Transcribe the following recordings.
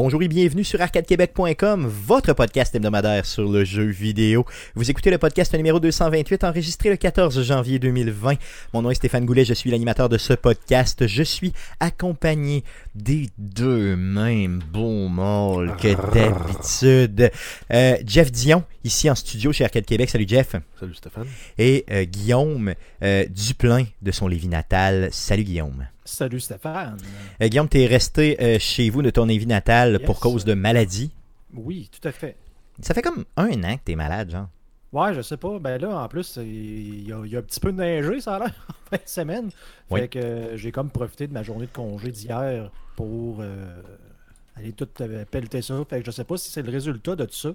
Bonjour et bienvenue sur arcadequebec.com, votre podcast hebdomadaire sur le jeu vidéo. Vous écoutez le podcast numéro 228 enregistré le 14 janvier 2020. Mon nom est Stéphane Goulet, je suis l'animateur de ce podcast. Je suis accompagné des deux mêmes bons mâles que d'habitude. Euh, Jeff Dion, ici en studio chez Arcade Québec. Salut Jeff. Salut Stéphane. Et euh, Guillaume euh, Duplain de son Lévis natal. Salut Guillaume. Salut Stéphane. Euh, Guillaume, tu es resté euh, chez vous de ton Lévis natal Yes. pour cause de maladie? Oui, tout à fait. Ça fait comme un an que t'es malade, genre. Ouais, je sais pas. Ben là, en plus, il y, a, il y a un petit peu neigé, ça a l'air, en fin de semaine. Fait Oui. que euh, j'ai comme profité de ma journée de congé d'hier pour euh, aller tout pelleter ça. Fait que je sais pas si c'est le résultat de tout ça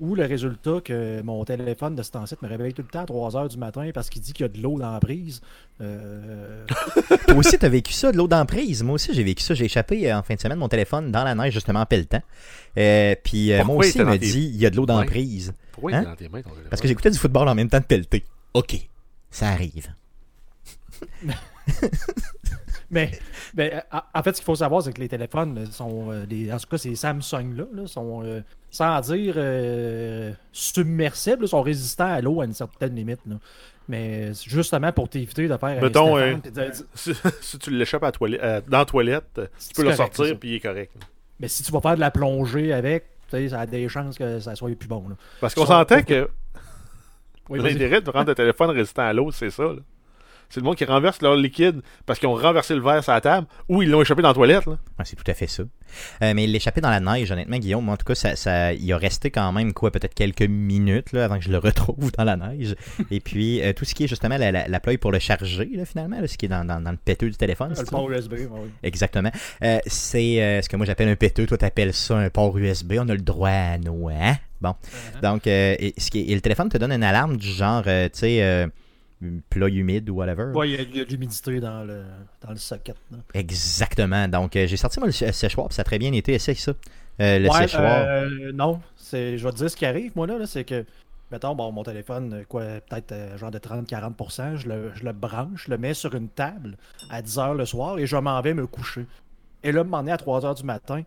ou le résultat que mon téléphone de ce temps-ci me réveille tout le temps à 3h du matin parce qu'il dit qu'il y a de l'eau dans la prise. Euh, Toi aussi, t'as vécu ça, de l'eau d'emprise. Moi aussi, j'ai vécu ça. J'ai échappé euh, en fin de semaine mon téléphone dans la neige, justement, en pelletant. Euh, puis euh, moi Pourquoi aussi, il me dans tes- dit il y a de l'eau d'emprise. Pourquoi Hein? il est dans tes mains ton téléphone? Parce que j'écoutais du football en même temps de pelleter. OK, ça arrive. Mais, ben, en fait, ce qu'il faut savoir, c'est que les téléphones sont, euh, les, en tout cas, ces Samsung-là, là, sont, euh, sans dire euh, submersibles, sont résistants à l'eau à une certaine limite. là. Mais justement pour t'éviter de faire un Mettons, euh, puis de Si, si tu l'échappes à toilette, euh, dans la toilette, tu peux le correct, sortir puis il est correct. Mais si tu vas faire de la plongée avec, tu sais, ça a des chances que ça soit plus bon. Parce qu'on s'entend que Oui, l'intérêt de rendre le téléphone résistant à l'eau, c'est ça. là. C'est le monde qui renverse leur liquide parce qu'ils ont renversé le verre sur la table ou ils l'ont échappé dans la toilette. Là. Ouais, c'est tout à fait ça. Euh, mais l'échapper dans la neige, honnêtement, Guillaume, moi, en tout cas, ça, ça, il a resté quand même, quoi, peut-être quelques minutes là, avant que je le retrouve dans la neige. Et puis, euh, tout ce qui est justement la, la, la plug pour le charger, là, finalement, là, ce qui est dans, dans, dans le péteux du téléphone. Le port USB, oui. Exactement. Euh, c'est euh, ce que moi j'appelle un péteux. Toi, t'appelles ça un port USB. On a le droit à nos. Hein? Bon. Donc, euh, et, ce qui est- et le téléphone te donne une alarme du genre, euh, tu sais, euh, plat humide ou whatever. Ouais, il y a- il y a de l'humidité dans le, dans le socket. là. Exactement. Donc, euh, j'ai sorti moi le sé- séchoir, puis ça a très bien été. Essaye ça. Euh, le Ouais, séchoir. euh, non, c'est, je vais te dire ce qui arrive, moi, là, là, c'est que, mettons, bon, mon téléphone, quoi, peut-être genre de 30-40%, je le, je le branche, je le mets sur une table à 10h le soir et je m'en vais me coucher. Et là, m'en est à 3h du matin.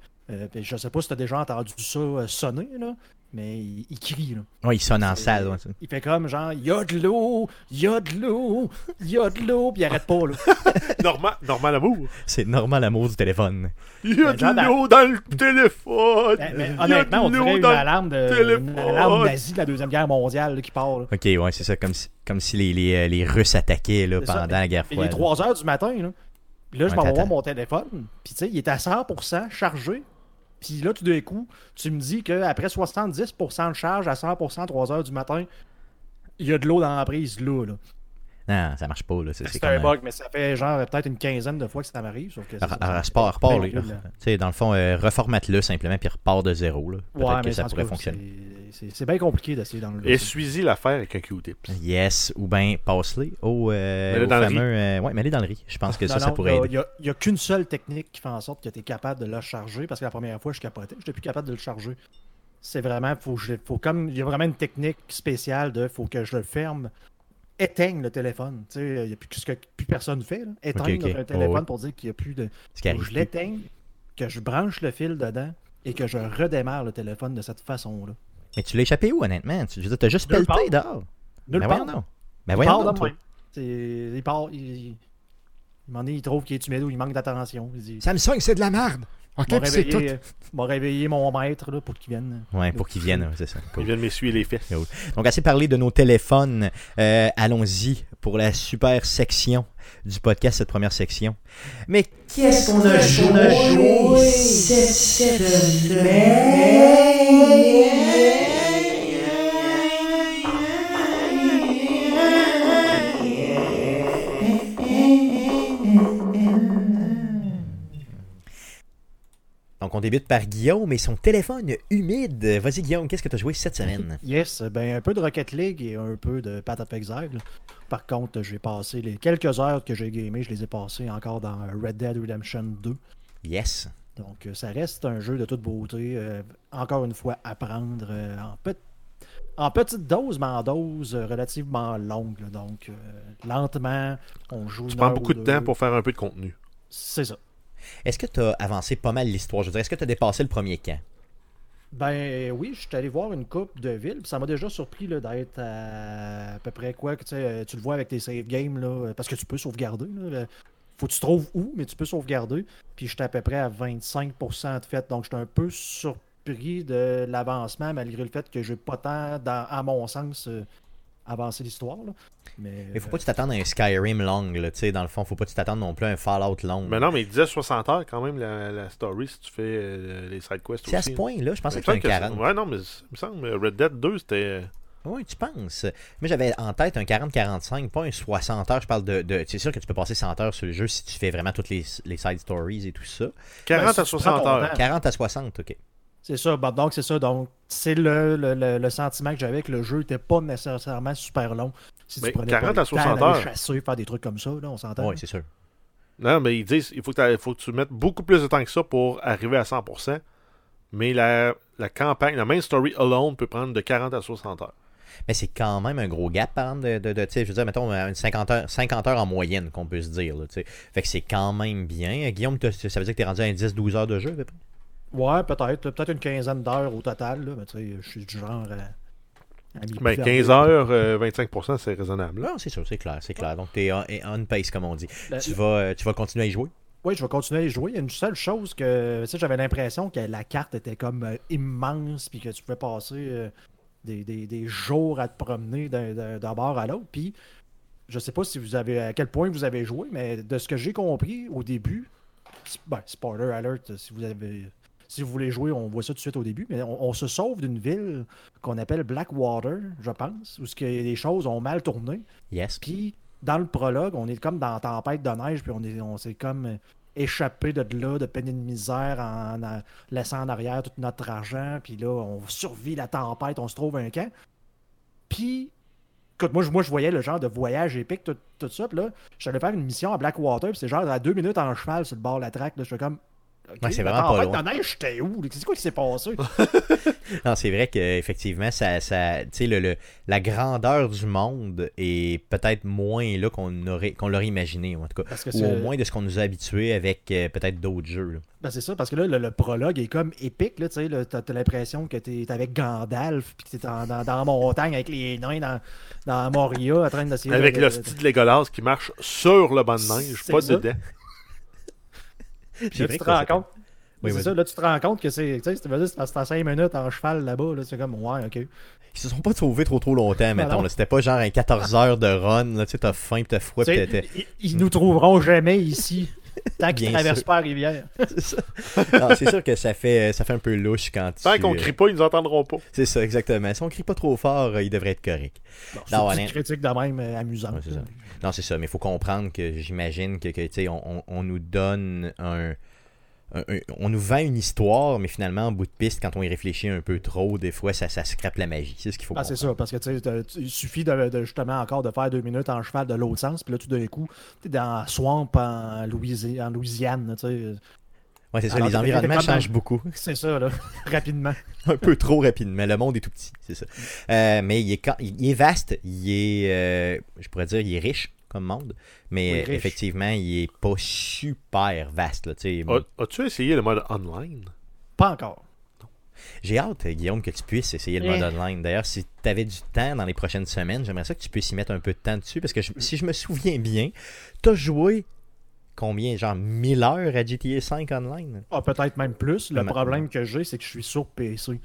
Puis je sais pas si tu as déjà entendu ça sonner, là, mais il, il crie, là. Ouais, il sonne en salle. ouais, ça. Il fait comme genre, il y a de l'eau, il y a de l'eau, il y a de l'eau, puis il arrête pas, là. Normal, normal amour. C'est normal l'amour du téléphone. Il y a Ben, de l'eau dans le téléphone. Mais a honnêtement, on dirait une alarme, de, téléphone. une alarme nazie de la Deuxième Guerre mondiale là, qui part, là. Ok, ouais, c'est ça. Comme si, comme si les, les, euh, les Russes attaquaient là, ça. pendant la guerre Il est froide. 3 heures du matin, là. Puis là, je m'en vais voir mon téléphone. Puis tu sais, il est à 100% chargé. Puis là, tout d'un coup, tu me dis qu'après 70% de charge à 100% 3 heures du matin, il y a de l'eau dans la prise là. là. Non, ça marche pas. là. C'est c'est C'est comme, un bug, mais ça fait genre peut-être une quinzaine de fois que ça m'arrive. Sauf que repars, Ben, dans le fond, euh, reformate-le simplement, puis repars de zéro. là. Peut-être Ouais, que mais ça pourrait cas, fonctionner. c'est- bien compliqué d'essayer dans le Et suis-y l'affaire avec un Q-tip. Yes, ou bien passe-les au, euh, au dans le fameux. euh, ouais, mets-les dans le riz. Je pense que Non, ça, ça pourrait il y a- aider. Il y a- il y a, qu'une seule technique qui fait en sorte que tu es capable de le charger. Parce que la première fois, je capotais. Je n'étais plus capable de le charger. C'est vraiment. Faut comme, il y a vraiment une technique spéciale de faut que je le ferme. Éteigne le téléphone. Tu sais, il y a plus, ce que plus personne fait. Là. Éteindre ok. un téléphone Oh, oui. pour dire qu'il n'y a plus de. Que je l'éteigne, que je branche le fil dedans et que je redémarre le téléphone de cette façon-là. Mais tu l'as échappé où, honnêtement? Tu je veux dire, t'as juste Nulle pelleté part. dehors. Nulle Ben part. voyons. Ben Il voyons part. C'est- Il part. Il, il, il trouve qu'il est humide ou il manque d'attention. Dit Samsung, c'est de la merde. OK, m'a puis c'est tout. réveillé, euh, m'a réveillé mon maître là, pour qu'il vienne. Ouais, pour qu'ils viennent, ouais, c'est ça. Il Cool. vient de m'essuyer les fesses. Cool. Donc, assez parlé de nos téléphones. Euh, Allons-y pour la super section du podcast, cette première section. Mais qu'est-ce qu'on a joué? Cette Donc, on débute par Guillaume et son téléphone humide. Vas-y, Guillaume, qu'est-ce que tu as joué cette semaine? Yes, ben un peu de Rocket League et un peu de Path of Exile. Par contre, j'ai passé les quelques heures que j'ai gamé, je les ai passées encore dans Red Dead Redemption 2. Yes. Donc, euh, ça reste un jeu de toute beauté. euh, encore une fois, à prendre euh, en, pe- en petite dose, mais en dose euh, relativement longue. là. Donc, euh, lentement, on joue. Tu prends beaucoup ou de temps pour faire un peu de contenu. C'est ça. Est-ce que tu as avancé pas mal l'histoire? Je veux dire, est-ce que tu as dépassé le premier camp? Ben oui, je suis allé voir une coupe de villes, puis ça m'a déjà surpris d'être à, à peu près quoi, que tu euh, le vois avec tes save games, là, parce que tu peux sauvegarder. Là, faut que tu trouves où, mais tu peux sauvegarder. Puis j'étais à peu près à 25% de fait, donc j'étais un peu surpris de l'avancement, malgré le fait que j'ai pas tant, à mon sens, euh, avancé l'histoire. là. Mais, Il faut pas que tu t'attendes à un Skyrim long, là, tu sais, dans le fond, faut pas que tu t'attendes non plus à un Fallout long. Mais non, mais il disait 60 heures quand même la, la story si tu fais euh, les side quests aussi. C'est à ce point-là, je pensais que c'était un semble 40. Ouais, non, mais il me semble Red Dead 2, c'était. Oui, tu penses. Moi, j'avais en tête un 40-45, pas un 60 heures. Je parle de. de c'est sûr que tu peux passer 100 heures sur le jeu si tu fais vraiment toutes les, les side stories et tout ça. 40 Ben, si à tu prends 60 ton heures. temps. 40 à 60, ok. C'est ça, bah, donc c'est ça. Donc, c'est le, le, le- le sentiment que j'avais que le jeu n'était pas nécessairement super long. Si Mais tu prenais 40 pas à le temps 60 d'aller heures. chasser, faire des trucs comme ça, là, on s'entend. Oui, c'est sûr. Non, mais ils disent il faut que, faut que tu mettes beaucoup plus de temps que ça pour arriver à 100%. Mais la, la campagne, la main story alone peut prendre de 40 à 60 heures. Mais c'est quand même un gros gap, par exemple, de, de, tu je veux dire, mettons, une 50 heures, 50 heures en moyenne, qu'on peut se dire, là, tu sais. Fait que c'est quand même bien. Guillaume, t'as- ça veut dire que t'es rendu à un 10-12 heures de jeu, à peu près? Ouais, peut-être. Peut-être une quinzaine d'heures au total. Là, mais tu sais, je suis du genre à, Ben, perdre. 15 heures, euh, 25%, c'est raisonnable. là. Non, c'est sûr, c'est clair, c'est clair. Donc, t'es on, on pace, comme on dit. La- Tu vas, euh, tu vas continuer à y jouer? Oui, je vais continuer à y jouer. Il y a une seule chose que tu sais, j'avais l'impression que la carte était comme euh, immense, puis que tu pouvais passer euh, des, des- des jours à te promener d'un- bord à l'autre. Puis, je sais pas si vous avez à quel point vous avez joué, mais de ce que j'ai compris au début, ben, spoiler alert, si vous avez. Si vous voulez jouer, on voit ça tout de suite au début, mais on, on se sauve d'une ville qu'on appelle Blackwater, je pense, où ce que les choses ont mal tourné. Yes. Puis, dans le prologue, on est comme dans Tempête de neige, puis on est- on s'est comme échappé de là, de peine et de misère, en, en laissant en arrière tout notre argent. Puis là, on survit la tempête, on se trouve un camp. Puis, écoute, moi, je- moi je voyais le genre de voyage épique, tout, tout ça. Puis là, j'allais faire une mission à Blackwater, puis c'est genre à deux minutes en cheval sur le bord de la traque. Là, je fais comme. Ouais, c'est vraiment pas loin. de neige, j'étais où? C'est quoi qui s'est passé? Non, c'est vrai qu'effectivement, ça, ça, tu sais, le, le- la grandeur du monde est peut-être moins là qu'on aurait, qu'on l'aurait imaginé, en tout cas. Parce que Ou au moins de ce qu'on nous a habitués avec euh, peut-être d'autres jeux. Ben c'est ça, parce que là, le, le prologue est comme épique, là, tu sais, là, t'as, t'as l'impression que t'es, avec Gandalf, puis que t'es dans, dans la montagne avec les nains dans, dans Moria, en train d'essayer Avec de, le de- style de Legolas qui marche sur le banc de neige, pas ça. dedans. Puis là, tu te rends compte. Oui, c'est ça, là, tu te rends compte que c'est, tu sais, c'est, à 5 minutes en cheval là-bas, là, c'est comme, ouais, ok. Ils se sont pas sauvés trop trop longtemps, mettons. là. C'était pas genre un 14 heures de run, là, tu sais, t'as faim, t'as froid, Tu pis ils, ils nous trouveront jamais ici, tant qu'ils Bien traversent sûr. pas la rivière. c'est ça. Non, c'est sûr que ça fait, ça fait un peu louche quand tu... Tant qu'on euh, crie pas, ils nous entendront pas. C'est ça, exactement. Si on crie pas trop fort, euh, il devrait être correct. Bon, c'est Non, une petite critique de même euh, amusante. Ouais. Non, c'est ça, mais il faut comprendre que j'imagine que, que, tu sais, on, on- on nous donne un, un- un- On nous vend une histoire, mais finalement, en bout de piste, quand on y réfléchit un peu trop, des fois, ça, ça scrape la magie. C'est ce qu'il faut Ah, c'est ça, parce que il suffit de, de, justement encore de faire deux minutes en cheval de l'autre sens, puis là, tout d'un coup, t'es dans Swamp en, Louisi- en Louisiane, tu sais. Ouais, c'est ça, Alors les environnements changent beaucoup. C'est ça, là, rapidement. un peu trop rapidement. Le monde est tout petit, c'est ça. Euh, mais il est, quand- il est vaste, il est, euh, je pourrais dire, il est riche comme monde, mais Oui, effectivement, il est pas super vaste. As-tu essayé le mode online? Pas encore. J'ai hâte, Guillaume, que tu puisses essayer le mode online. D'ailleurs, si tu avais du temps dans les prochaines semaines, j'aimerais ça que tu puisses y mettre un peu de temps dessus, parce que je- si je me souviens bien, tu as joué combien, genre 1000 heures à GTA 5 online? Ah, peut-être même plus. Le Ma- problème que j'ai, c'est que je suis sur PC.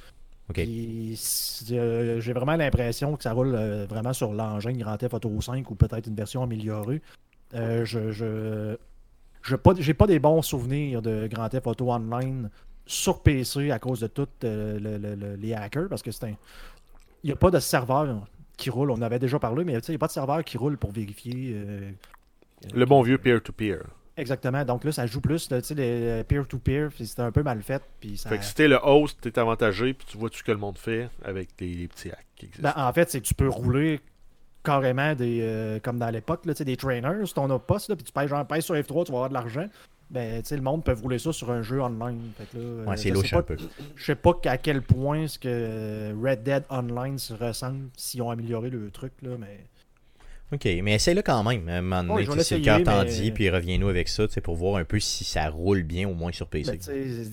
Euh, j'ai vraiment l'impression que ça roule euh, vraiment sur l'engin Grand Theft Auto 5 ou peut-être une version améliorée. Euh, je je je pas, j'ai pas des bons souvenirs de Grand Theft Auto Online sur PC à cause de tous les hackers parce que c'est un il n'y a pas de serveur qui roule. On avait déjà parlé, mais il n'y a pas de serveur qui roule pour vérifier. Le bon vieux peer-to-peer. Exactement. Donc là, ça joue plus, tu sais, les peer-to-peer, puis c'était un peu mal fait. Puis ça... Fait que si t'es le host, t'es avantagé, puis tu vois tout ce que le monde fait avec les, les petits hacks qui existent. Ben, en fait, c'est que tu peux rouler carrément des euh, comme dans l'époque, là, tu sais, des trainers, si ton as pas, là, puis tu payes genre pèse sur F3, tu vas avoir de l'argent. Ben, tu sais, le monde peut rouler ça sur un jeu online. Fait que là, euh, Ouais, c'est je sais louche pas- un peu. Je sais pas à quel point ce que Red Dead Online se ressemble s'ils ont amélioré le truc, là, mais. Ok, mais essaye-le quand même. À un moment donné, Ouais, si le cœur t'en mais- dit, puis reviens-nous avec ça, tu sais, pour voir un peu si ça roule bien, au moins sur PC. Ben,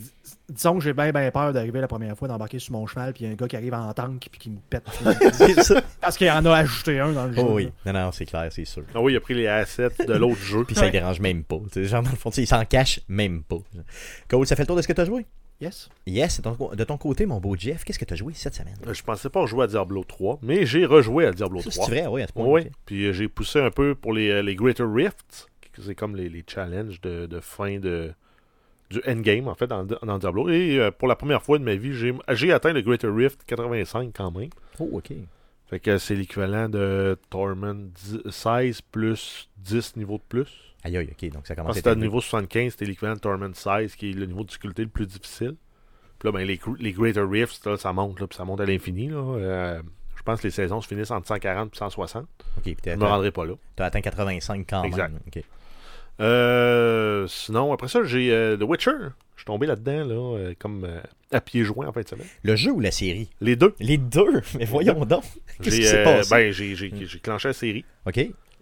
disons que j'ai bien bien peur d'arriver la première fois, d'embarquer sur mon cheval, puis il y a un gars qui arrive en tank puis qui me pète. Parce qu'il en a ajouté un dans le jeu. Oh oui, non, non, c'est clair, c'est sûr. Ah oui, il a pris les assets de l'autre jeu. Puis ça ne dérange même pas. Genre, dans le fond, il s'en cache même pas. Cole, ça fait le tour de ce que tu as joué? Yes. Yes, de ton, de ton côté, mon beau Jeff, qu'est-ce que tu as joué cette semaine? Je pensais pas jouer à Diablo 3, mais j'ai rejoué à Diablo Ça, 3. C'est vrai, oui, à ce point. Oui, puis euh, j'ai poussé un peu pour les, euh, les Greater Rifts, qui- c'est comme les, les challenges de, de fin de du endgame, en fait, dans, dans Diablo. Et euh, pour la première fois de ma vie, j'ai atteint le Greater Rift 85 quand même. Oh, ok. Fait que c'est l'équivalent de Torment 10 16 plus 10 niveaux de plus. Aïe, aïe, ok, donc ça commence à être peu- niveau 75, c'était l'équivalent de Torment 16, qui est le niveau de difficulté le plus difficile. Puis là, ben, les, gr- les Greater Rifts, là, ça monte, là, puis ça monte à l'infini. Euh, je pense que les saisons se finissent entre 140 et 160. Ok, Je t'as me rendrai pas là. t'as atteint 85 quand Exact. même. Ok. Euh, sinon, après ça, j'ai euh, The Witcher. Je suis tombé là-dedans, là, euh, comme euh, à pieds joints en fin de semaine. Le jeu ou la série? Les deux. Les deux? Mais voyons donc. Qu'est-ce qui s'est passé? ben, j'ai j'ai clenché la série. Ok.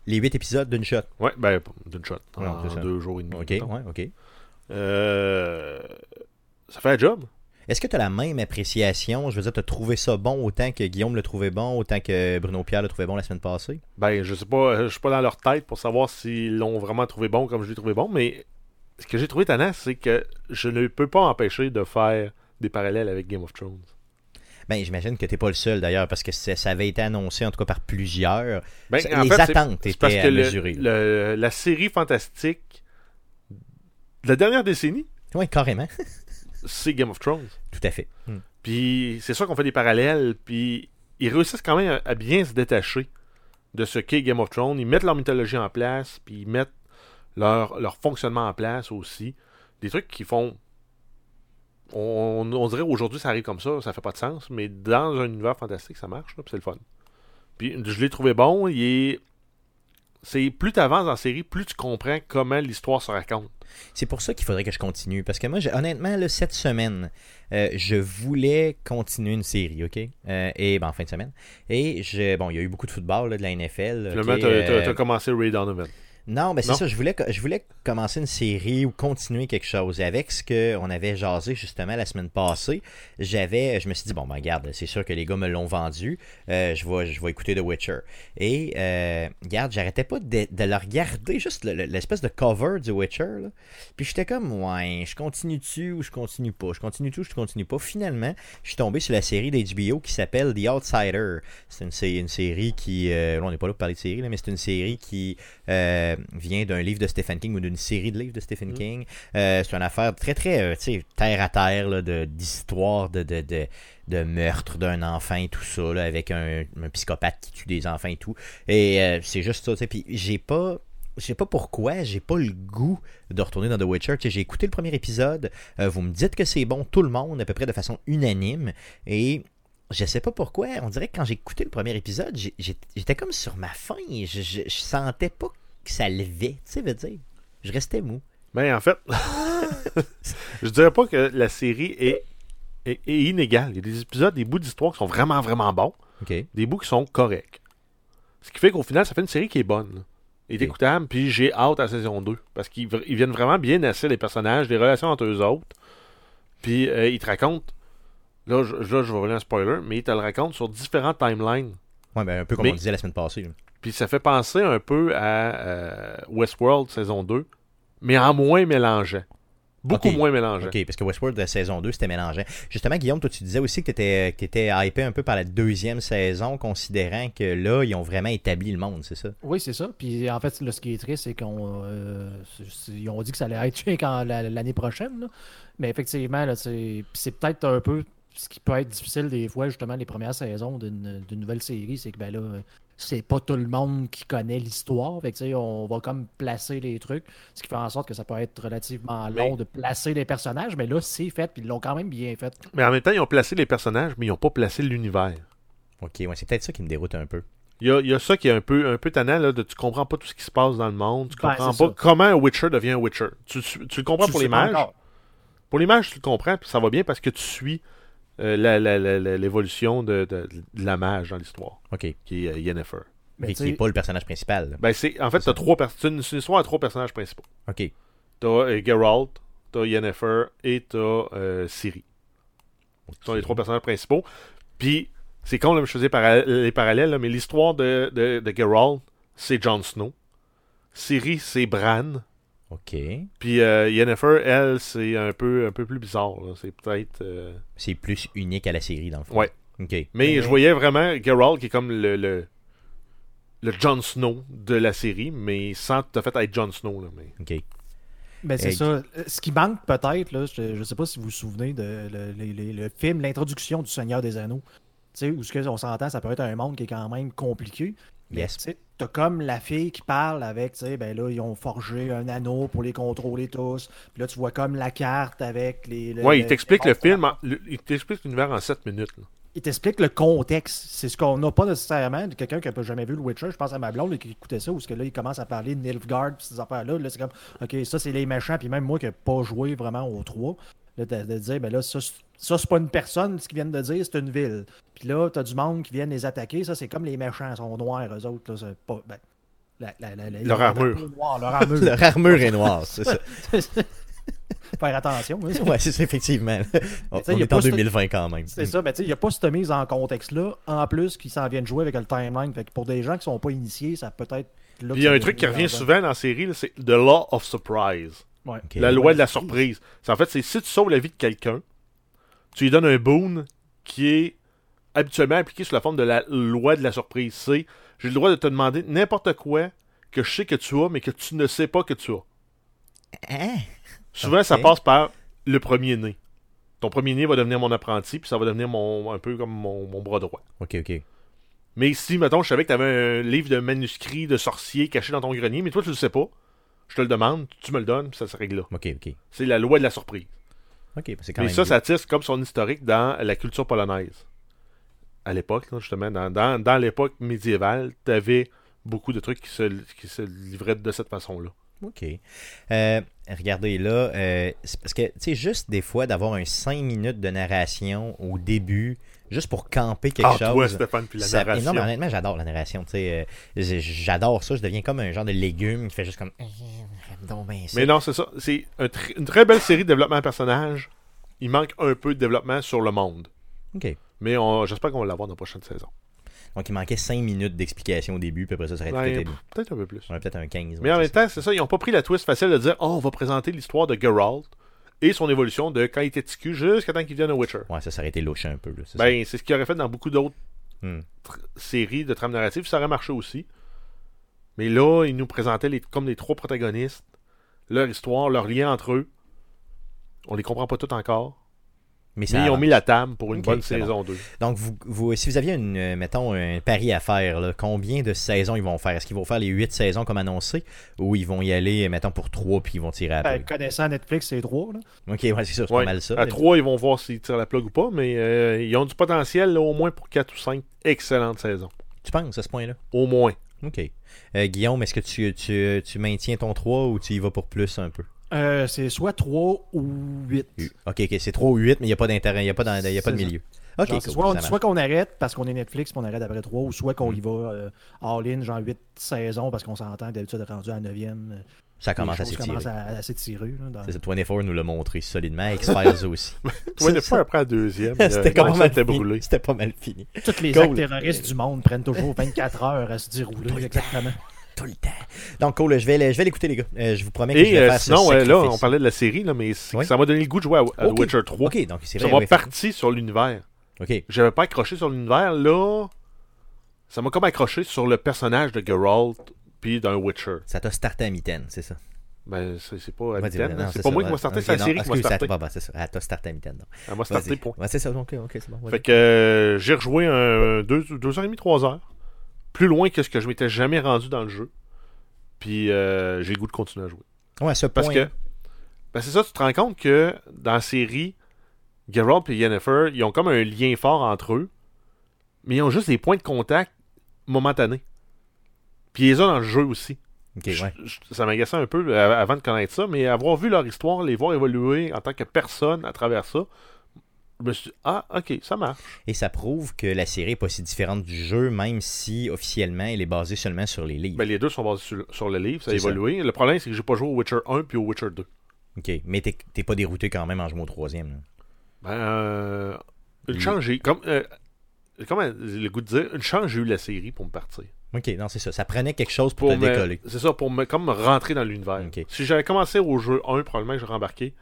Les huit épisodes d'une shot. Ouais, ben, d'une shot. Ouais, en deux jours et demi. Ok, ouais, ok. Euh, ça fait un job. Est-ce que tu as la même appréciation? Je veux dire, tu as trouvé ça bon autant que Guillaume le trouvait bon, autant que Bruno Pierre le trouvait bon la semaine passée? Ben, je sais pas, euh, je suis pas dans leur tête pour savoir s'ils l'ont vraiment trouvé bon comme je l'ai trouvé bon, mais ce que j'ai trouvé tannant, c'est que je ne peux pas empêcher de faire des parallèles avec Game of Thrones. Ben, j'imagine que t'es pas le seul d'ailleurs, parce que ça avait été annoncé en tout cas par plusieurs. Ben, Ça- les fait, attentes parce étaient que à le- mesurer. le- la série fantastique de la dernière décennie, Oui, carrément. c'est Game of Thrones. Tout à fait. Hmm. Puis c'est sûr qu'on fait des parallèles, puis ils réussissent quand même à, à bien se détacher de ce qu'est Game of Thrones. Ils mettent leur mythologie en place, puis ils mettent leur, leur fonctionnement en place aussi. Des trucs qui font. On, on dirait aujourd'hui ça arrive comme ça, ça fait pas de sens, mais dans un univers fantastique ça marche, c'est le fun. Puis je l'ai trouvé bon, il est. C'est plus tu avances la série, plus tu comprends comment l'histoire se raconte. C'est pour ça qu'il faudrait que je continue. Parce que moi, j'ai- honnêtement, là, cette semaine, euh, je voulais continuer une série, OK? Euh, et ben, en fin de semaine. Et je, bon, il y a eu beaucoup de football là, de la NFL. Finalement, t'as- t'as euh, commencé Ray Donovan. Non, mais c'est Non? ça, je voulais, je voulais commencer une série ou continuer quelque chose. Et avec ce qu'on avait jasé justement la semaine passée, j'avais, je me suis dit, bon, ben regarde, c'est sûr que les gars me l'ont vendu, euh, je, vais, je vais écouter The Witcher. Et, euh, regarde, j'arrêtais pas de, de le regarder, juste le- le- l'espèce de cover du Witcher. là. Puis j'étais comme, ouais, je continue dessus ou je continue pas, je continue dessus ou je continue pas? Finalement, je suis tombé sur la série d'HBO qui s'appelle The Outsider. C'est une, une série qui, euh, on n'est pas là pour parler de série, là, mais c'est une série qui euh, vient d'un livre de Stephen King ou d'une série de livres de Stephen King. Euh, c'est une affaire très, très, euh, terre à terre, d'histoire, de, de, de, de meurtre d'un enfant et tout ça, là, avec un, un psychopathe qui tue des enfants et tout. Et euh, c'est juste ça, tu sais. Puis j'ai pas. Je sais pas pourquoi, j'ai pas le goût de retourner dans The Witcher. J'ai écouté le premier épisode, euh, vous me dites que c'est bon, tout le monde, à peu près de façon unanime, et je sais pas pourquoi, on dirait que quand j'ai écouté le premier épisode, j'étais comme sur ma faim, je, je, je sentais pas que ça levait, tu sais, veut dire. Je restais mou. Ben, en fait, je dirais pas que la série est, est, est inégale. Il y a des épisodes, des bouts d'histoire qui sont vraiment, vraiment bons, des bouts qui sont corrects. Ce qui fait qu'au final, ça fait une série qui est bonne. Et Ok. écoutable, puis j'ai hâte à la saison 2. Parce qu'ils viennent vraiment bien nasser les personnages, les relations entre eux autres. Puis euh, ils te racontent. Là je, là, je vais revenir un spoiler, mais ils te le racontent sur différentes timelines. Ouais, ben un peu comme Mais- on disait la semaine passée. là. Puis ça fait penser un peu à euh, Westworld saison 2, mais en moins mélangeant. Beaucoup moins mélangeant. Ok, parce que Westworld de saison 2, c'était mélangeant. Justement, Guillaume, toi, tu disais aussi que tu étais, hypé un peu par la deuxième saison, considérant que là, ils ont vraiment établi le monde, c'est ça? Oui, c'est ça. Puis en fait, là, ce qui est triste, c'est qu'on euh, ont dit que ça allait être quand la- l'année prochaine. là. Mais effectivement, là, c'est peut-être un peu ce qui peut être difficile des fois, justement, les premières saisons d'une d'une nouvelle série, c'est que ben là, c'est pas tout le monde qui connaît l'histoire. Fait que, on va comme placer les trucs, ce qui fait en sorte que ça peut être relativement long Mais- de placer les personnages, mais là, c'est fait, puis ils l'ont quand même bien fait. Mais en même temps, ils ont placé les personnages, mais ils n'ont pas placé l'univers. Ok, ouais, c'est peut-être ça qui me déroute un peu. Il y a, il y a ça qui est un peu, un peu tannant, là, de tu comprends pas tout ce qui se passe dans le monde, tu Ben, comprends pas ça. comment un Witcher devient un Witcher. Tu, tu- tu le comprends Tu pour l'image. Pour l'image, tu le comprends, puis ça va bien parce que tu suis euh, la- la- la- la- l'évolution de, de- de la mage dans l'histoire, Ok. qui est euh, Yennefer. Mais qui n'est pas le personnage principal. Ben, c'est, en fait, t'as trois c'est une, c'est une histoire à trois personnages principaux. Ok. T'as euh, Geralt, t'as Yennefer et t'as euh, Ciri. Ce sont les trois personnages principaux. Puis, c'est con, là, je faisais para- les parallèles, là, mais l'histoire de, de, de Geralt, c'est Jon Snow. Ciri, c'est Bran. Ok. Puis euh, Yennefer, elle, c'est un peu, un peu plus bizarre. C'est peut-être. euh, C'est plus unique à la série, dans le fond. Ouais. Ok. Mais je voyais vraiment Geralt qui est comme le, le, le Jon Snow de la série, mais sans tout à fait être Jon Snow. Là, mais... Ok. Ben, c'est Hey. ça. Euh, Ce qui manque peut-être, là, je ne sais pas si vous vous souvenez de le, le- le- le film, l'introduction du Seigneur des Anneaux. Tu sais, où ce que on s'entend, ça peut être un monde qui est quand même compliqué. Yes. tu t'as comme la fille qui parle avec, tu sais, ben là, ils ont forgé un anneau pour les contrôler tous. Puis là, tu vois comme la carte avec les. le- Ouais, il t'explique le film, en- le- il t'explique l'univers en 7 minutes. là. il t'explique le contexte. C'est ce qu'on n'a pas nécessairement de quelqu'un qui n'a jamais vu le Witcher. Je pense à ma blonde là, qui écoutait ça, où que là, il commence à parler de Nilfgaard pis ces affaires-là. Là, c'est comme, OK, ça, c'est les méchants. Puis même moi qui n'ai pas joué vraiment aux trois, là, de, de dire, ben là, ça, c'est- ça c'est pas une personne, ce qu'ils viennent de dire, c'est une ville. Puis là, t'as du monde qui viennent les attaquer. Ça, c'est comme les méchants. Ils sont noirs, eux autres. Là, c'est pas, ben, la- la- la- la- Leur armure. noire, leur armure. Leur armure est noire, c'est ça. Faire attention. hein. Ouais, c'est ça, effectivement. On, est en ce- 2020 quand même. C'est ça, mais tu sais, il n'y a pas cette mise en contexte-là. En plus, qu'ils s'en viennent jouer avec le timeline. Fait que pour des gens qui sont pas initiés, ça peut être. là Puis il y a un truc qui revient souvent dans la série, c'est The Law of Surprise. Ouais. La loi de la surprise. C'est, en fait, c'est si tu sauves la vie de quelqu'un, tu lui donnes un boon qui est habituellement appliqué sous la forme de la loi de la surprise. C'est j'ai le droit de te demander n'importe quoi que je sais que tu as, mais que tu ne sais pas que tu as. Hein? Souvent, ça passe par le premier-né. Ton premier-né va devenir mon apprenti, puis ça va devenir mon, un peu comme mon, mon bras droit. Ok, ok. Mais si, mettons, je savais que tu avais un livre de manuscrits de sorciers caché dans ton grenier, mais toi, tu le sais pas, je te le demande, tu me le donnes, puis ça se règle là. Ok, ok. C'est la loi de la surprise. Ok, c'est quand Mais même. ça, good. ça tisse comme son historique dans la culture polonaise. À l'époque, justement, dans, dans, dans l'époque médiévale, tu avais beaucoup de trucs qui se, qui se livraient de cette façon-là. OK. Euh, regardez là, euh, parce que, tu sais, juste des fois d'avoir un 5 minutes de narration au début, juste pour camper quelque Ah, chose. toi, Stéphane, puis la ça- narration. Non, mais honnêtement, j'adore la narration. tu sais, euh, j'adore ça. Je deviens comme un genre de légume qui fait juste comme. Ça. Mais non, c'est ça. C'est un tr- une très belle série de développement de personnages. Il manque un peu de développement sur le monde. OK. Mais j'espère qu'on va l'avoir dans la prochaine saison. Donc, il manquait 5 minutes d'explication au début, puis après ça, ça aurait Ouais, peut-être un peu plus. ouais, peut-être un 15. Mais en même temps, c'est ça, ils n'ont pas pris la twist facile de dire Oh, on va présenter l'histoire de Geralt et son évolution de quand il était TQ jusqu'à temps qu'il devienne un Witcher. Ouais, ça, été louche un peu. là, c'est Ben, c'est ce qu'il aurait fait dans beaucoup d'autres. Hmm. séries de trames narratives, ça aurait marché aussi. Mais là, ils nous présentaient les, comme les trois protagonistes, leur histoire, leur lien entre eux. On les comprend pas tous encore. Mais, ça Mais ils ont mis la table pour une bonne saison 2. Donc, vous, vous- si vous aviez, une, euh, mettons, un pari à faire, là, combien de saisons ils vont faire? Est-ce qu'ils vont faire les 8 saisons comme annoncé ou ils vont y aller, mettons, pour 3 puis ils vont tirer après Ben, connaissant Netflix, c'est trois. Là. Ok, ouais, c'est ça, c'est Ouais. pas mal ça. À 3, ils vont voir s'ils tirent la plug ou pas, mais euh, ils ont du potentiel là, au moins pour 4 ou 5 excellentes saisons. Tu penses à ce point-là? Au moins. Ok. Euh, Guillaume, est-ce que tu, tu, tu maintiens ton 3 ou tu y vas pour plus un peu? Euh, c'est soit 3 ou 8. Ok, ok, c'est 3 ou 8, mais il n'y a pas d'intérêt, il n'y a pas, il y a pas de ça. milieu. Genre, cool, soit, ça on- soit qu'on arrête parce qu'on est Netflix puis on arrête après 3, ou soit qu'on Mm. y va euh, all-in, genre 8 saisons, parce qu'on s'entend que d'habitude rendu à 9e. ça commence à s'étirer. à, à s'étirer. dans- C'est ça, 24 nous l'a montré solidement, X-Files aussi. Toi, des C'est fois, ça. après la deuxième, C'était euh, pas ça mal était fini. brûlé. C'était pas mal fini. Tous les Cool. actes terroristes du monde prennent toujours 24 heures à se dérouler. Exactement. Tout le temps. Donc, cool, je vais, je vais l'écouter, les gars. Euh, je vous promets que je Et vais euh, faire ce sinon, euh, là, on parlait de la série, là, mais Oui. ça m'a donné le goût de jouer à, à. Witcher 3. Ok, donc c'est Ça vrai. m'a ouais, parti sur l'univers. Ok. J'avais pas accroché sur l'univers, là. Ça m'a comme accroché sur le personnage de Geralt, puis d'un Witcher. Ça t'a starté à mi-temps, c'est ça? Ben, c'est pas à C'est pas moi qui m'a starté, c'est la série qui m'a starté. bah, bah, c'est ça. Ah, t'as starté à non. Elle m'a starté, point. C'est ça, ok, ok, c'est bon. Fait que j'ai rejoué un, deux, deux heures et demie, trois heures. Plus loin que ce que je m'étais jamais rendu dans le jeu. Puis euh, j'ai le goût de continuer à jouer. Ouais, à ce Parce que, ben c'est ça, tu te rends compte que dans la série, Geralt et Yennefer, ils ont comme un lien fort entre eux, mais ils ont juste des points de contact momentanés. Puis ils les ont dans le jeu aussi. Ok, ouais. Je- je- ça m'agaçait un peu euh, avant de connaître ça, mais avoir vu leur histoire, les voir évoluer en tant que personne à travers ça, je me suis dit, ah, ok, ça marche. Et ça prouve que la série n'est pas si différente du jeu, même si officiellement elle est basée seulement sur les livres. Ben, les deux sont basés sur, sur le livre, ça a ça. évolué. Le problème, c'est que j'ai pas joué au Witcher 1 puis au Witcher 2. Ok, mais t'es t'es pas dérouté quand même en jouant au troisième. là. Ben, euh, une chance, j'ai. Comme, euh, comment le goût de dire, une chance, j'ai eu la série pour me partir. Ok, non, c'est ça. Ça prenait quelque chose pour, Pour te me- décoller. C'est ça, pour me, comme me rentrer dans l'univers. Si j'avais commencé au jeu 1, probablement que j'aurais embarqué.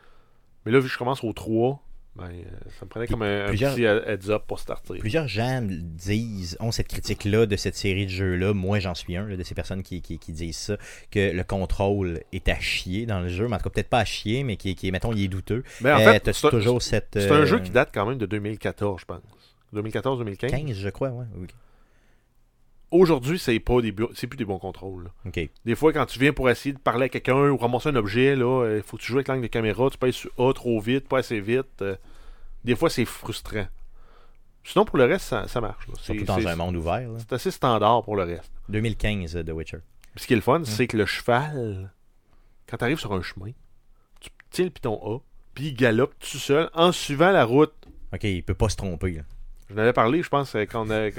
Mais là, vu que je commence au 3, ben, euh, ça me prenait comme un, petit heads up pour starter. Plusieurs gens disent, ont cette critique-là de cette série de jeux-là. Moi, j'en suis un là, de ces personnes qui, qui, qui disent ça, que le contrôle est à chier dans le jeu. Mais en tout cas, peut-être pas à chier, mais qui, qui mettons, il est douteux. Mais en Euh, fait, c'est un- toujours cette. c'est un euh, jeu qui date quand même de 2014, je pense. 2014-2015. 15, je crois, ouais. ok. Aujourd'hui, c'est pas des c'est plus des bons contrôles. Des fois, quand tu viens pour essayer de parler à quelqu'un ou ramasser un objet, là, il faut que tu joues avec l'angle de caméra, tu pèses sur A trop vite, pas assez vite. euh, des fois, c'est frustrant. Sinon, pour le reste, ça, ça marche. Surtout dans un monde ouvert. C'est assez standard pour le reste. 2015, euh, The Witcher. Ce qui est le fun, c'est que le cheval, quand tu arrives sur un chemin, tu tiens le piton A, puis il galope tout seul en suivant la route. Ok, il peut pas se tromper. là. Je n'avais parlé, je pense, euh, quand on a-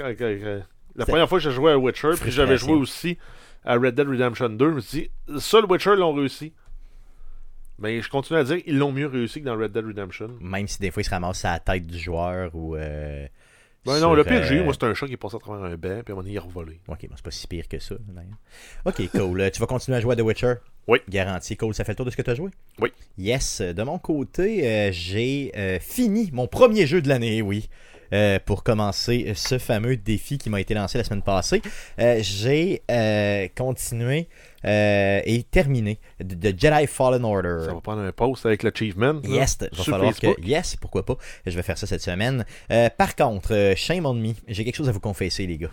la C'est- première fois que j'ai joué à Witcher, puis j'avais joué aussi à Red Dead Redemption 2, je me suis dit, ça, le Witcher l'ont réussi. Mais je continue à dire, ils l'ont mieux réussi que dans Red Dead Redemption. Même si des fois il se ramasse à la tête du joueur ou. euh, Ben non, le pire que j'ai eu, moi, c'était un chat qui est passé à travers un banc, puis à un moment donné, il est revolé. Ok, bon, c'est pas si pire que ça. d'ailleurs. Ok, cool. Euh, tu vas continuer à jouer à The Witcher? Oui. Garanti. Cool. Ça fait le tour de ce que tu as joué? Oui. Yes. De mon côté, euh, j'ai euh, fini mon premier jeu de l'année, oui. Euh, pour commencer ce fameux défi qui m'a été lancé la semaine passée. Euh, j'ai euh, continué et terminé de, Jedi Fallen Order. Ça va prendre un post avec l'achievement. Yes, va falloir Facebook. que. Yes, pourquoi pas. Je vais faire ça cette semaine. Par contre, shame on me, j'ai quelque chose à vous confesser, les gars.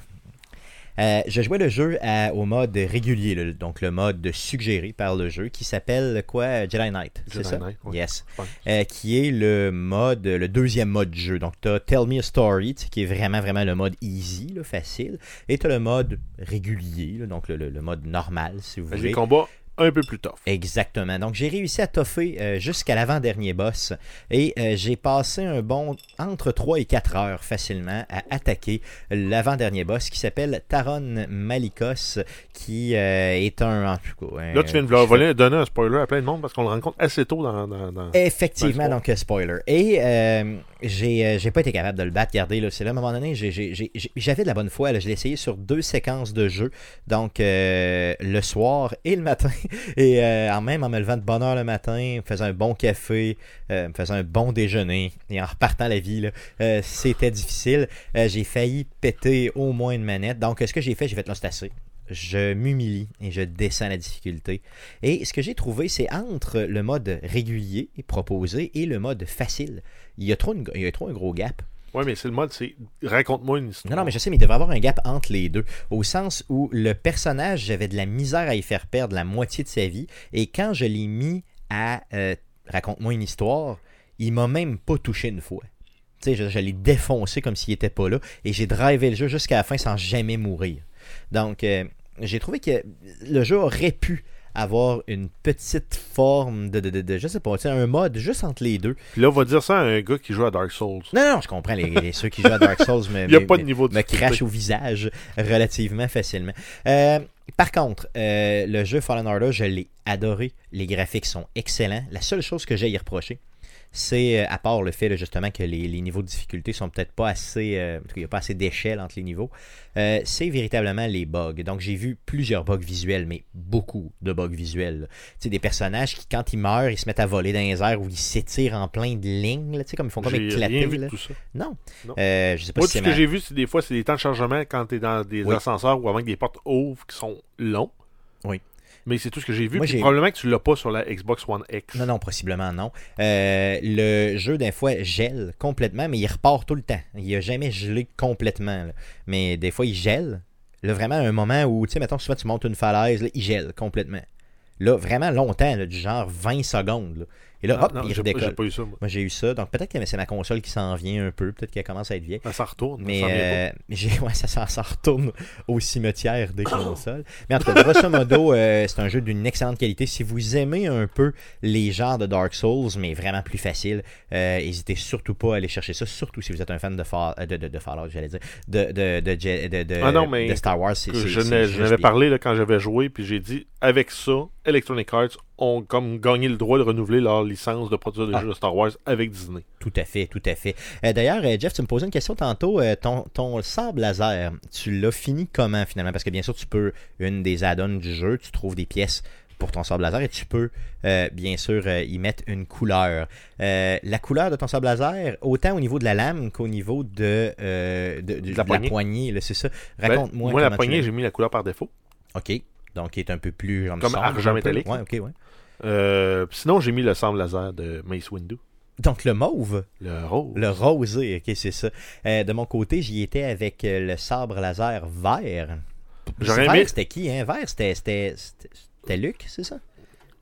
Euh, je jouais le jeu à- au mode régulier, le- donc le mode suggéré par le jeu, qui s'appelle quoi? Jedi Knight, c'est Jedi ça? Knight, oui. Yes. Euh, qui est le mode, le deuxième mode du jeu. Donc, tu as Tell Me a Story, qui est vraiment, vraiment le mode easy, là, facile. Et tu as le mode régulier, là, donc le, le- le mode normal, si vous voulez. des combats un peu plus tough. Exactement. Donc j'ai réussi à toffer euh, jusqu'à l'avant-dernier boss et euh, j'ai passé un bon entre 3 et 4 heures facilement à attaquer l'avant-dernier boss qui s'appelle Taron Malikos qui euh, est un... En tout cas, un- Là, tu viens de voler, donner un spoiler à plein de monde parce qu'on le rencontre assez tôt dans. dans, dans- Effectivement, Ouais, donc spoiler. Et j'ai j'ai pas été capable de le battre. Regardez, là, c'est là à un moment donné, j'avais de la bonne foi. là. Je l'ai essayé sur deux séquences de jeu, donc le soir et le matin. Et euh, même en me levant de bonne heure le matin, me faisant un bon café, euh, me faisant un bon déjeuner et en repartant la vie, euh, c'était difficile. Euh, j'ai failli péter au moins une manette. Donc, ce que j'ai fait, j'ai fait assez. Je m'humilie et je descends la difficulté. Et ce que j'ai trouvé, c'est entre le mode régulier proposé et le mode facile. Il y a trop, il y a trop un gros gap. Ouais, mais c'est le mode, c'est. Raconte-moi une histoire. Non, non, mais je sais, mais il devrait y avoir un gap entre les deux. Au sens où le personnage, j'avais de la misère à y faire perdre la moitié de sa vie. Et quand je l'ai mis à euh, Raconte-moi une histoire, il m'a même pas touché une fois. Tu sais, je, l'ai défoncé comme s'il était pas là. Et j'ai drivé le jeu jusqu'à la fin sans jamais mourir. Donc, euh, j'ai trouvé que le jeu aurait pu avoir une petite forme de, de, de, de- je sais pas, un mode juste entre les deux. Puis là, on va dire ça à un gars qui joue à Dark Souls. Non, non, je comprends. Les, les- ceux qui jouent à Dark Souls me, Il y a me- pas de me- niveau me difficulté. crachent au visage relativement facilement. Euh, par contre, euh, le jeu Fallen Order, je l'ai adoré. Les graphiques sont excellents. La seule chose que j'ai à y reprocher, c'est, euh, à part le fait justement que les, les niveaux de difficulté sont peut-être pas assez. euh, en tout cas, il n'y a pas assez d'échelle entre les niveaux, euh, c'est véritablement les bugs. Donc, j'ai vu plusieurs bugs visuels, mais beaucoup de bugs visuels. Tu sais, des personnages qui, quand ils meurent, ils se mettent à voler dans les airs ou ils s'étirent en plein de lignes, là, tu sais, comme ils font comme éclater. rien vu là. de tout ça. Non. Non. Euh, je sais pas Moi, si tout c'est ce que j'ai vu, c'est des fois, c'est des temps de chargement quand tu es dans des Oui. ascenseurs ou avant que des portes ouvrent qui sont longs. Oui. Mais c'est tout ce que j'ai vu. Moi, probablement que tu l'as pas sur la Xbox One X. Non, non, possiblement non. Euh, le jeu, des fois, gèle complètement, mais il repart tout le temps. Il a jamais gelé complètement. là. Mais des fois, il gèle. Là, vraiment, à un moment où, tu sais, mettons, souvent, tu montes une falaise, là, il gèle complètement. Là, vraiment longtemps, là, du genre 20 secondes. Et là, Ah, hop, non, il pas- j'ai redécolle. pas eu ça, moi. Moi, j'ai eu ça. Donc, peut-être que c'est ma console qui s'en vient un peu. Peut-être qu'elle commence à être vieille. Ah, ça retourne. Mais ça euh, j'ai, ouais, ça, ça, ça retourne au cimetière des consoles. Mais en tout cas, grosso modo, euh, c'est un jeu d'une excellente qualité. Si vous aimez un peu les genres de Dark Souls, mais vraiment plus facile, euh, n'hésitez surtout pas à aller chercher ça. Surtout si vous êtes un fan de, Fall, de, de, de Fallout, j'allais dire, de, de, Ah non, mais de Star Wars. C'est, Je n'avais parlé là, quand j'avais joué, puis j'ai dit, avec ça, Electronic Arts ont comme gagné le droit de renouveler leur licence de produire des Ah. jeux de Star Wars avec Disney. Tout à fait, tout à fait. Euh, D'ailleurs, euh, Jeff, tu me posais une question tantôt. euh, ton, ton sable laser, tu l'as fini comment finalement? Parce que bien sûr, tu peux, une des add-ons du jeu, tu trouves des pièces pour ton sable laser et tu peux euh, bien sûr euh, y mettre une couleur. Euh, la couleur de ton sable laser, autant au niveau de la lame qu'au niveau de, de, de- de la poignée. poignée, c'est ça. Ben, Raconte-moi. moi, la poignée, j'ai mis la couleur par défaut. Ok. Donc, qui est un peu plus. Comme sombre, argent métallique. Ouais, ok, ouais. Euh, sinon, j'ai mis le sable laser de Mace Windu. Donc, le mauve. Le rose. Le rosé, ok, c'est ça. Euh, de mon côté, j'y étais avec euh, le sabre laser vert. J'aurais Vert, aimé- C'était qui, hein? Vert, c'était Luc, c'est ça?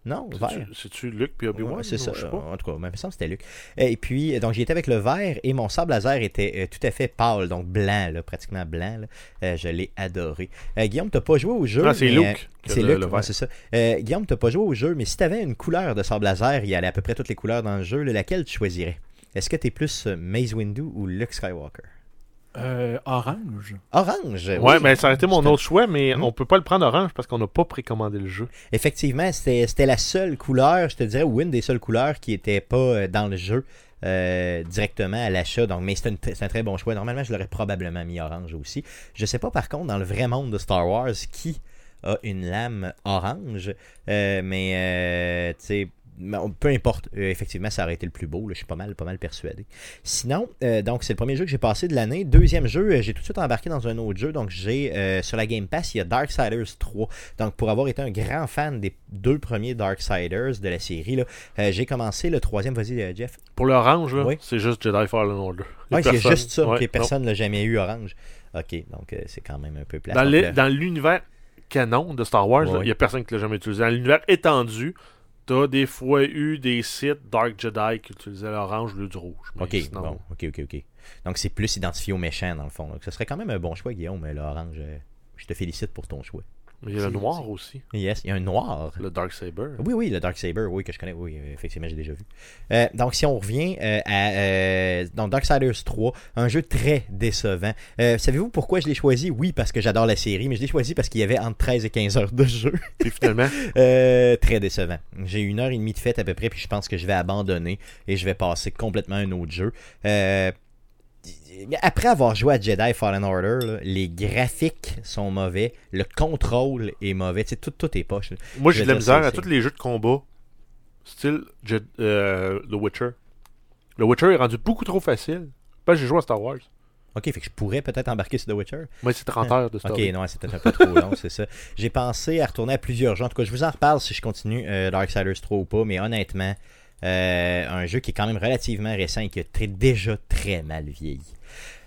Non, vert. C'est-tu- Luke puis Obi-Wan? Ouais, c'est ça. Je sais pas? En tout cas, il me semble que c'était Luc. Euh, Et puis, euh, donc, j'y étais avec le vert et mon sable laser était euh, tout à fait pâle, donc blanc, là, pratiquement blanc. là. Je l'ai adoré. Euh, Guillaume, t'as pas joué au jeu. Ah, c'est mais, a C'est Luc, ouais, c'est ça. Euh, Guillaume, t'as pas joué au jeu, mais si t'avais une couleur de sable laser, il y allait à peu près toutes les couleurs dans le jeu, laquelle tu choisirais? Est-ce que t'es plus Maze Windu ou Luke Skywalker? Euh, orange. Orange. Ouais, oui. mais ça aurait été mon autre choix, mais Hmm. on peut pas le prendre orange parce qu'on n'a pas précommandé le jeu. Effectivement, c'était c'était la seule couleur, je te dirais, ou une des seules couleurs qui n'était pas euh, dans le jeu euh, directement à l'achat. Donc, mais c'est un très bon choix. Normalement, je l'aurais probablement mis orange aussi. Je sais pas par contre dans le vrai monde de Star Wars qui a une lame orange, euh, mais euh, tu sais. Peu importe, Euh, effectivement, ça aurait été le plus beau. là. Je suis pas mal, pas mal persuadé. Sinon, euh, donc c'est le premier jeu que j'ai passé de l'année. Deuxième jeu, euh, j'ai tout de suite embarqué dans un autre jeu. Donc j'ai euh, sur la Game Pass, il y a Darksiders 3. Donc pour avoir été un grand fan des deux premiers Darksiders de la série, là, euh, j'ai commencé le troisième. Vas-y, Jeff. Pour l'orange, Oui. c'est juste Jedi Fallen Order. Ouais, c'est personne- juste ça. Ouais, personne n'a jamais eu orange. Ok, donc c'est quand même un peu plat. Dans l'univers canon de Star Wars, il Ouais. n'y a personne qui l'a jamais utilisé. Dans l'univers étendu, t'as des fois eu des sites Dark Jedi qui utilisaient l'orange lieu du rouge. Ok, sinon- bon, ok, ok, ok. Donc c'est plus identifié aux méchants dans le fond. Donc ce serait quand même un bon choix, Guillaume, l'orange. euh, Je te félicite pour ton choix. Il y a le noir aussi, Yes, il y a un noir. le Dark Saber. Oui, oui, le Dark Saber, oui, que je connais, oui, effectivement, j'ai déjà vu. Euh, donc, si on revient euh, à euh, donc Darksiders 3, un jeu très décevant. Euh, Savez-vous pourquoi je l'ai choisi? Oui, parce que j'adore la série, mais je l'ai choisi parce qu'il y avait entre 13 et 15 heures de jeu. Puis finalement, Euh, très décevant. J'ai une heure et demie de fête à peu près, puis je pense que je vais abandonner et je vais passer complètement à un autre jeu. Euh, après avoir joué à Jedi Fallen Order, là, les graphiques sont mauvais, le contrôle est mauvais, tu sais, tout, tout est poche. là. moi j'ai de la misère à tous les jeux de combat, style Je- euh, The Witcher. The Witcher est rendu beaucoup trop facile. Que j'ai joué à Star Wars. Ok, fait que je pourrais peut-être embarquer sur The Witcher. Moi, c'est 30 heures de Star Ok, non, c'est peut-être un peu trop long, c'est ça. J'ai pensé à retourner à plusieurs jeux. En tout cas, je vous en reparle si je continue euh, Darksiders 3 ou pas, mais honnêtement, euh, un jeu qui est quand même relativement récent et qui a très- déjà très mal vieilli.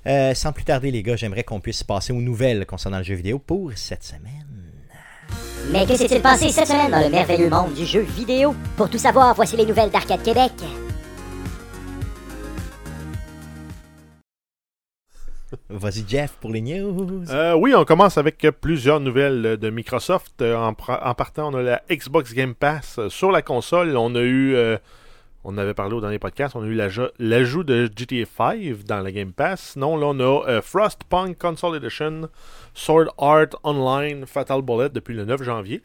Euh, sans plus tarder, les gars, j'aimerais qu'on puisse passer aux nouvelles concernant le jeu vidéo pour cette semaine. Mais que s'est-il passé cette semaine dans le merveilleux monde du jeu vidéo? Pour tout savoir, voici les nouvelles d'Arcade Québec. Vas-y, Jeff, pour les news. Euh, oui, on commence avec plusieurs nouvelles de Microsoft. Euh, en, partant, on a la Xbox Game Pass. Sur la console, on a eu, euh, on avait parlé au dernier podcast, on a eu l'ajout de GTA 5 dans la Game Pass. Sinon, là, on a euh, Frostpunk Console Edition, Sword Art Online, Fatal Bullet depuis le 9 janvier.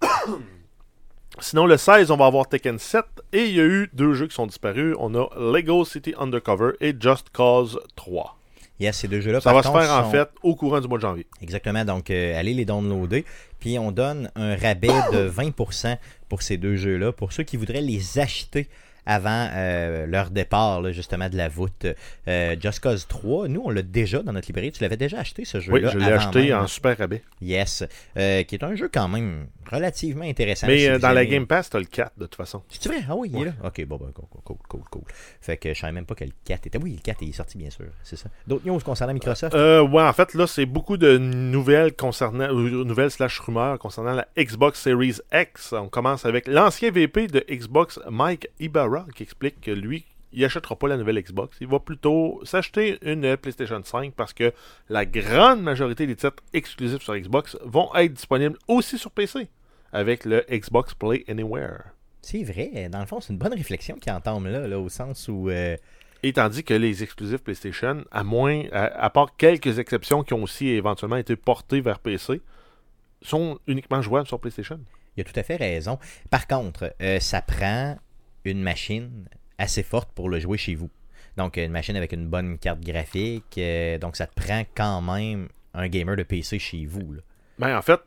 Sinon, le 16, on va avoir Tekken 7. Et il y a eu deux jeux qui sont disparus. On a Lego City Undercover et Just Cause 3. Yes, ces deux jeux-là, Ça va se contre, faire en fait au courant du mois de janvier. Exactement, donc euh, allez les downloader. Puis on donne un rabais de 20% pour ces deux jeux-là. Pour ceux qui voudraient les acheter avant euh, leur départ, là, justement, de la voûte. Euh, Just Cause 3, nous, on l'a déjà dans notre librairie. Tu l'avais déjà acheté, ce Oui, jeu-là? je l'ai acheté même. en super rabais. Yes. Euh, qui est un jeu quand même relativement intéressant. Mais euh, dans la Game Pass, t'as le 4 de toute façon. C'est vrai? Ah oui, il est là. Ok, bon, ben, cool, cool, cool, cool. Fait que je savais même pas que le 4 était. Oui, le 4 est sorti, bien sûr. C'est ça. D'autres news concernant Microsoft? Euh, ouais, en fait, là, c'est beaucoup de nouvelles concernant, ou nouvelles slash rumeurs concernant la Xbox Series X. On commence avec l'ancien VP de Xbox, Mike Ibarra, qui explique que lui, il achètera pas la nouvelle Xbox. Il va plutôt s'acheter une PlayStation 5 parce que la grande majorité des titres exclusifs sur Xbox vont être disponibles aussi sur PC avec le Xbox Play Anywhere. C'est vrai. Dans le fond, c'est une bonne réflexion qui entame là, là, au sens où. euh, Et tandis que les exclusifs PlayStation, à moins, à, à part quelques exceptions qui ont aussi éventuellement été portées vers PC, sont uniquement jouables sur PlayStation. Il a tout à fait raison. Par contre, euh, ça prend une machine assez forte pour le jouer chez vous. Donc, une machine avec une bonne carte graphique. euh, donc, ça te prend quand même un gamer de PC chez vous. là. Ben, en fait,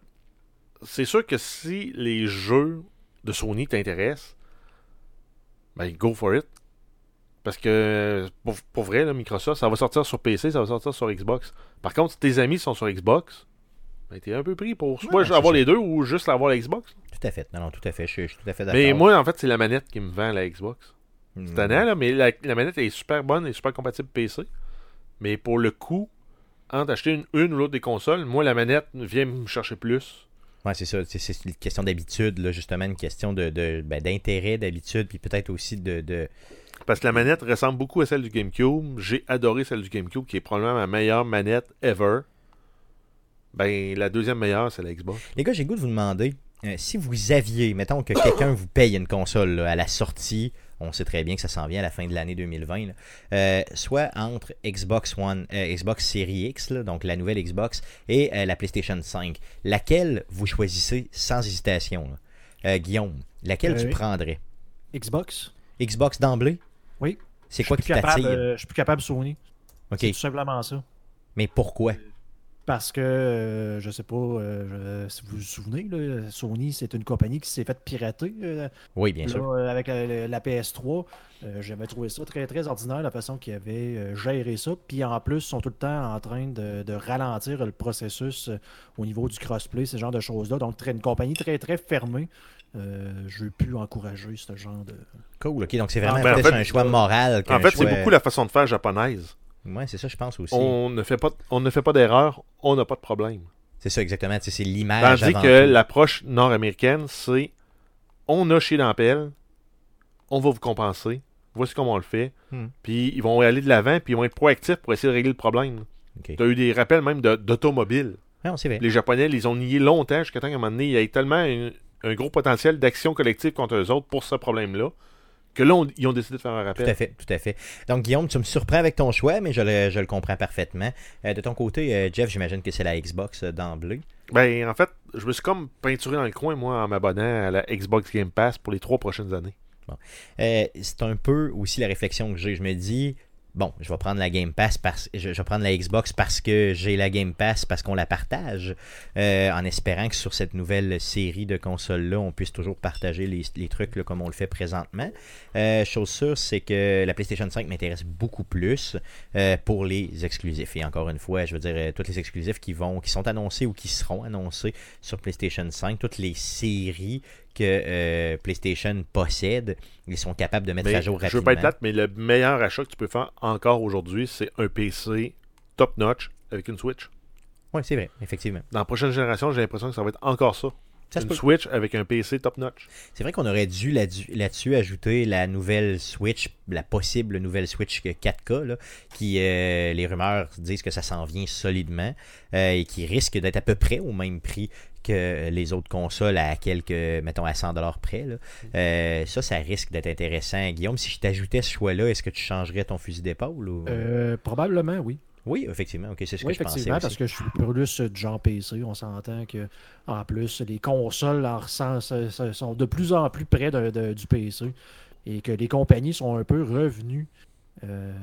c'est sûr que si les jeux de Sony t'intéressent, ben, go for it. Parce que, pour, pour vrai, là, Microsoft, ça va sortir sur PC, ça va sortir sur Xbox. Par contre, si tes amis sont sur Xbox, ben, t'es un peu pris pour soit Ouais, avoir les deux ou juste avoir la Xbox. Tout à fait. Non, non, tout à fait. Je, je suis tout à fait d'accord. Mais moi, en fait, c'est la manette qui me vend la Xbox. Hmm. C'est tannant, là, mais la, la manette est super bonne et super compatible PC. Mais pour le coup, entre acheter une, une ou l'autre des consoles, moi, la manette vient me chercher plus. Ouais, c'est ça. C'est- C'est une question d'habitude, là, justement, une question de, de- ben, d'intérêt, d'habitude, puis peut-être aussi de, de- Parce que la manette ressemble beaucoup à celle du GameCube. J'ai adoré celle du GameCube, qui est probablement ma meilleure manette ever. Ben, la deuxième meilleure, c'est la Xbox. Les gars, j'ai le goût de vous demander euh, si vous aviez, mettons que quelqu'un vous paye une console là, à la sortie, on sait très bien que ça s'en vient à la fin de l'année 2020, là, euh, soit entre Xbox One, euh, Xbox Series X, là, donc la nouvelle Xbox, et euh, la PlayStation 5, laquelle vous choisissez sans hésitation Guillaume, laquelle tu oui. prendrais? Xbox Xbox d'emblée? Oui. C'est quoi qui t'attire? Je suis plus capable Sony. Ok, C'est tout simplement ça. mais pourquoi? Parce que, euh, je sais pas euh, je- si vous vous souvenez, là, Sony, c'est une compagnie qui s'est faite pirater. euh, Oui, bien là, sûr. euh, avec la, la- la PS3, euh, j'avais trouvé ça très très ordinaire la façon qu'ils avaient euh, géré ça. Puis en plus, ils sont tout le temps en train de, de ralentir le processus euh, au niveau du crossplay, ce genre de choses-là. Donc très- une compagnie très très fermée. Euh, je veux plus encourager ce genre de. Cool, ok, donc c'est vraiment Ben, en plus fait, un choix moral En fait, c'est choix- beaucoup la façon de faire japonaise. Ouais, c'est ça, je pense aussi. On ne fait pas, on ne fait pas d'erreur, on n'a pas de problème. C'est ça, exactement. C'est l'image. Tandis avant que l'approche nord-américaine, c'est on a chié dans la pelle, on va vous compenser, voici comment on le fait, Hmm. puis ils vont aller de l'avant, puis ils vont être proactifs pour essayer de régler le problème. Ok. Tu as eu des rappels même bien. Les Japonais, ils ont nié longtemps jusqu'à temps qu'à un moment donné, il y ait tellement une- un gros potentiel d'action collective contre eux autres pour ce problème-là, que là, on- ils ont décidé de faire un Tout rappel. à fait, tout à fait. Donc, Guillaume, tu me surprends avec ton choix, mais je le, je le comprends parfaitement. Euh, de ton côté, euh, Jeff, j'imagine que c'est la Xbox euh, d'emblée. Ben, en fait, je me suis comme peinturé dans le coin, moi, en m'abonnant à la Xbox Game Pass pour les trois prochaines années. Euh, c'est un peu aussi la réflexion que j'ai. Je me dis, bon, je vais prendre la Game Pass parce je, vais prendre la Xbox parce que j'ai la Game Pass, parce qu'on la partage, euh, en espérant que sur cette nouvelle série de consoles-là, on puisse toujours partager les, trucs là, comme on le fait présentement. Euh, chose sûre, c'est que la PlayStation 5 m'intéresse beaucoup plus euh, pour les exclusifs. Et encore une fois, je veux dire, tous les exclusifs qui vont, qui sont annoncés ou qui seront annoncés sur PlayStation 5, toutes les séries que euh, PlayStation possède, ils sont capables de mettre Mais à jour je rapidement. veux pas être plate, mais le meilleur achat que tu peux faire encore aujourd'hui, c'est un PC top-notch avec une Switch. Oui, c'est vrai, effectivement. Dans la prochaine génération, j'ai l'impression que ça va être encore ça. Une. Switch avec un PC top-notch. C'est vrai qu'on aurait dû là-dessus là-dessus ajouter la nouvelle Switch, la possible nouvelle Switch 4K, là, qui, euh, les rumeurs disent que ça s'en vient solidement euh, et qui risque d'être à peu près au même prix que les autres consoles à quelques, mettons, à 100$ près. là. Euh, ça, ça risque d'être intéressant. Guillaume, si je t'ajoutais ce choix-là, est-ce que tu changerais ton fusil d'épaule? Ou... Euh, probablement, oui. Oui, effectivement. Ok, c'est ce Oui, que je pensais effectivement, parce que je suis plus du genre PC. On s'entend que, en plus, les consoles euh, euh, sont de plus en plus près de- de- du PC et que les compagnies sont un peu revenues euh,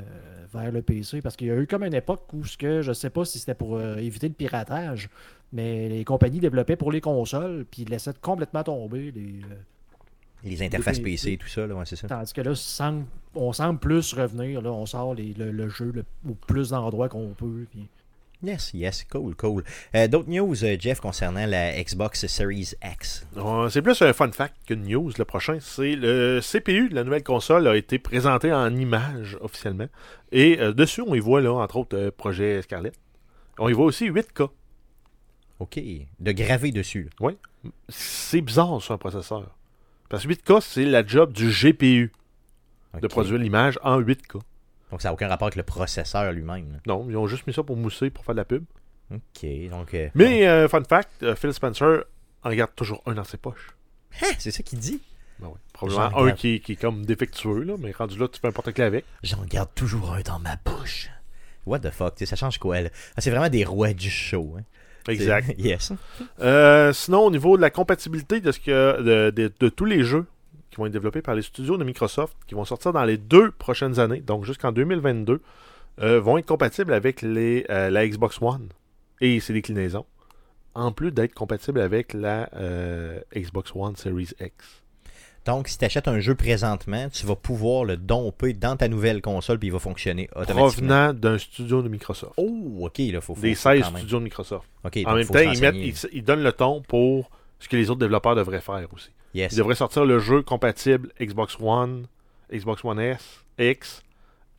vers le PC parce qu'il y a eu comme une époque où ce que je sais pas si c'était pour euh, éviter le piratage, mais les compagnies développaient pour les consoles puis laissaient complètement tomber les, euh, Les interfaces PC et tout ça, là, ouais, c'est ça. Tandis que là, on semble plus revenir. Là, on sort les- le, le jeu le- au plus d'endroits qu'on peut. puis- Yes, yes, cool, cool. Euh, D'autres news, euh, Jeff, concernant la Xbox Series X? C'est plus un fun fact qu'une news. Le prochain, c'est le CPU de la nouvelle console a été présenté en image officiellement. Et euh, dessus, on y voit, là, entre autres, euh, projet Scarlett. On y voit aussi 8K. OK. De graver dessus. là. C'est bizarre sur un processeur. Parce que 8K, c'est la job du GPU de produire l'image en 8K. Donc, ça n'a aucun rapport avec le processeur lui-même. Non, ils ont juste mis ça pour mousser, pour faire de la pub. OK. Donc, euh, Mais, euh, fun fact, euh, Phil Spencer en garde toujours un dans ses poches. Hein, c'est ça qu'il dit? Ben oui. Probablement un qui, est- qui est comme défectueux, là, mais rendu là, tu fais un porte-clés avec. J'en garde toujours un dans ma bouche. What the fuck, tu sais, ça change quoi, là? Ah, c'est vraiment des rois du show. Hein? Exact. Yes. Euh, sinon, au niveau de la compatibilité de, ce que, de, de- de tous les jeux qui vont être développés par les studios de Microsoft, qui vont sortir dans les deux prochaines années, donc jusqu'en 2022, euh, vont être compatibles avec les, euh, la Xbox One et ses déclinaisons, en plus d'être compatibles avec la euh, Xbox One Series X. Donc, si tu achètes un jeu présentement, tu vas pouvoir le domper dans ta nouvelle console puis il va fonctionner automatiquement. Provenant d'un studio de Microsoft. Oh, ok, là, faut, faut des faut 16 quand même. studios de Microsoft. Ok, en même temps, ils, mettent, ils, ils donnent le ton pour ce que les autres développeurs devraient faire aussi. Yes. Ils devraient sortir le jeu compatible Xbox One, Xbox One S, X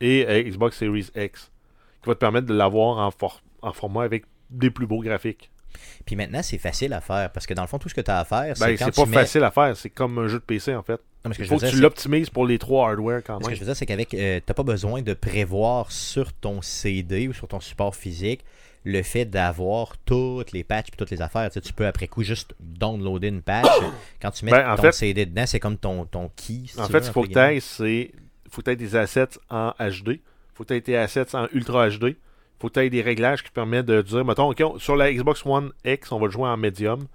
et euh, Xbox Series X, qui va te permettre de l'avoir en, for- en format avec des plus beaux graphiques. Puis maintenant, c'est facile à faire parce que dans le fond, tout ce que tu as à faire, c'est Ben, c'est pas mets... facile à faire, c'est comme un jeu de PC en fait. Non, que Il je faut veux que dire, tu l'optimises pour les trois hardware quand Ce que même. je veux dire, c'est qu'avec, euh, t'as pas besoin de prévoir sur ton CD ou sur ton support physique le fait d'avoir toutes les patchs et toutes les affaires. Tu, sais, tu peux après coup juste downloader une patch. Quand tu mets Ben, en ton fait- CD dedans, c'est comme ton, ton key. si En fait, ce qu'il faut que tu aies, c'est. faut que tu aies des assets en HD. faut que tu aies tes assets en Ultra HD. Faut que tu aies des réglages qui te permettent de dire, mettons, on- sur la Xbox One X, on va le jouer en médium.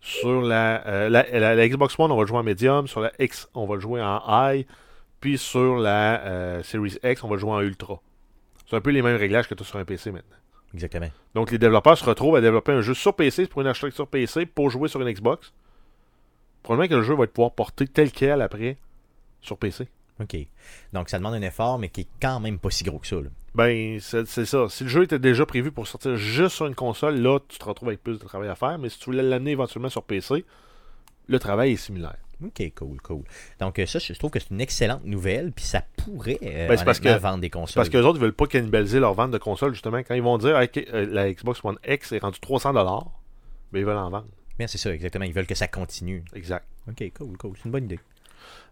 Sur la, euh, la, la- la Xbox One, on va le jouer en médium. Sur la X, on va le jouer en high. Puis sur la euh, Series X, on va le jouer en ultra. C'est un peu les mêmes réglages que tu as sur un PC maintenant. Exactement. Donc les développeurs se retrouvent à développer un jeu sur PC pour une architecture PC pour jouer sur une Xbox. Probablement que le jeu va être pouvoir porter tel quel après sur PC. OK. Donc, ça demande un effort, mais qui est quand même pas si gros que ça. là. Ben, c'est ça. Si le jeu était déjà prévu pour sortir juste sur une console, là, tu te retrouves avec plus de travail à faire. Mais si tu voulais l'amener éventuellement sur PC, le travail est similaire. OK, cool, cool. Donc, euh, ça, je trouve que c'est une excellente nouvelle, puis ça pourrait euh, Ben, parce que- vendre des consoles. parce que les autres, ils veulent pas cannibaliser leur vente de console, justement. Quand ils vont dire euh, la Xbox One X est rendue 300$, ben, ils veulent en vendre. Bien, c'est ça, exactement. Ils veulent que ça continue. Exact. OK, cool, cool. C'est une bonne idée.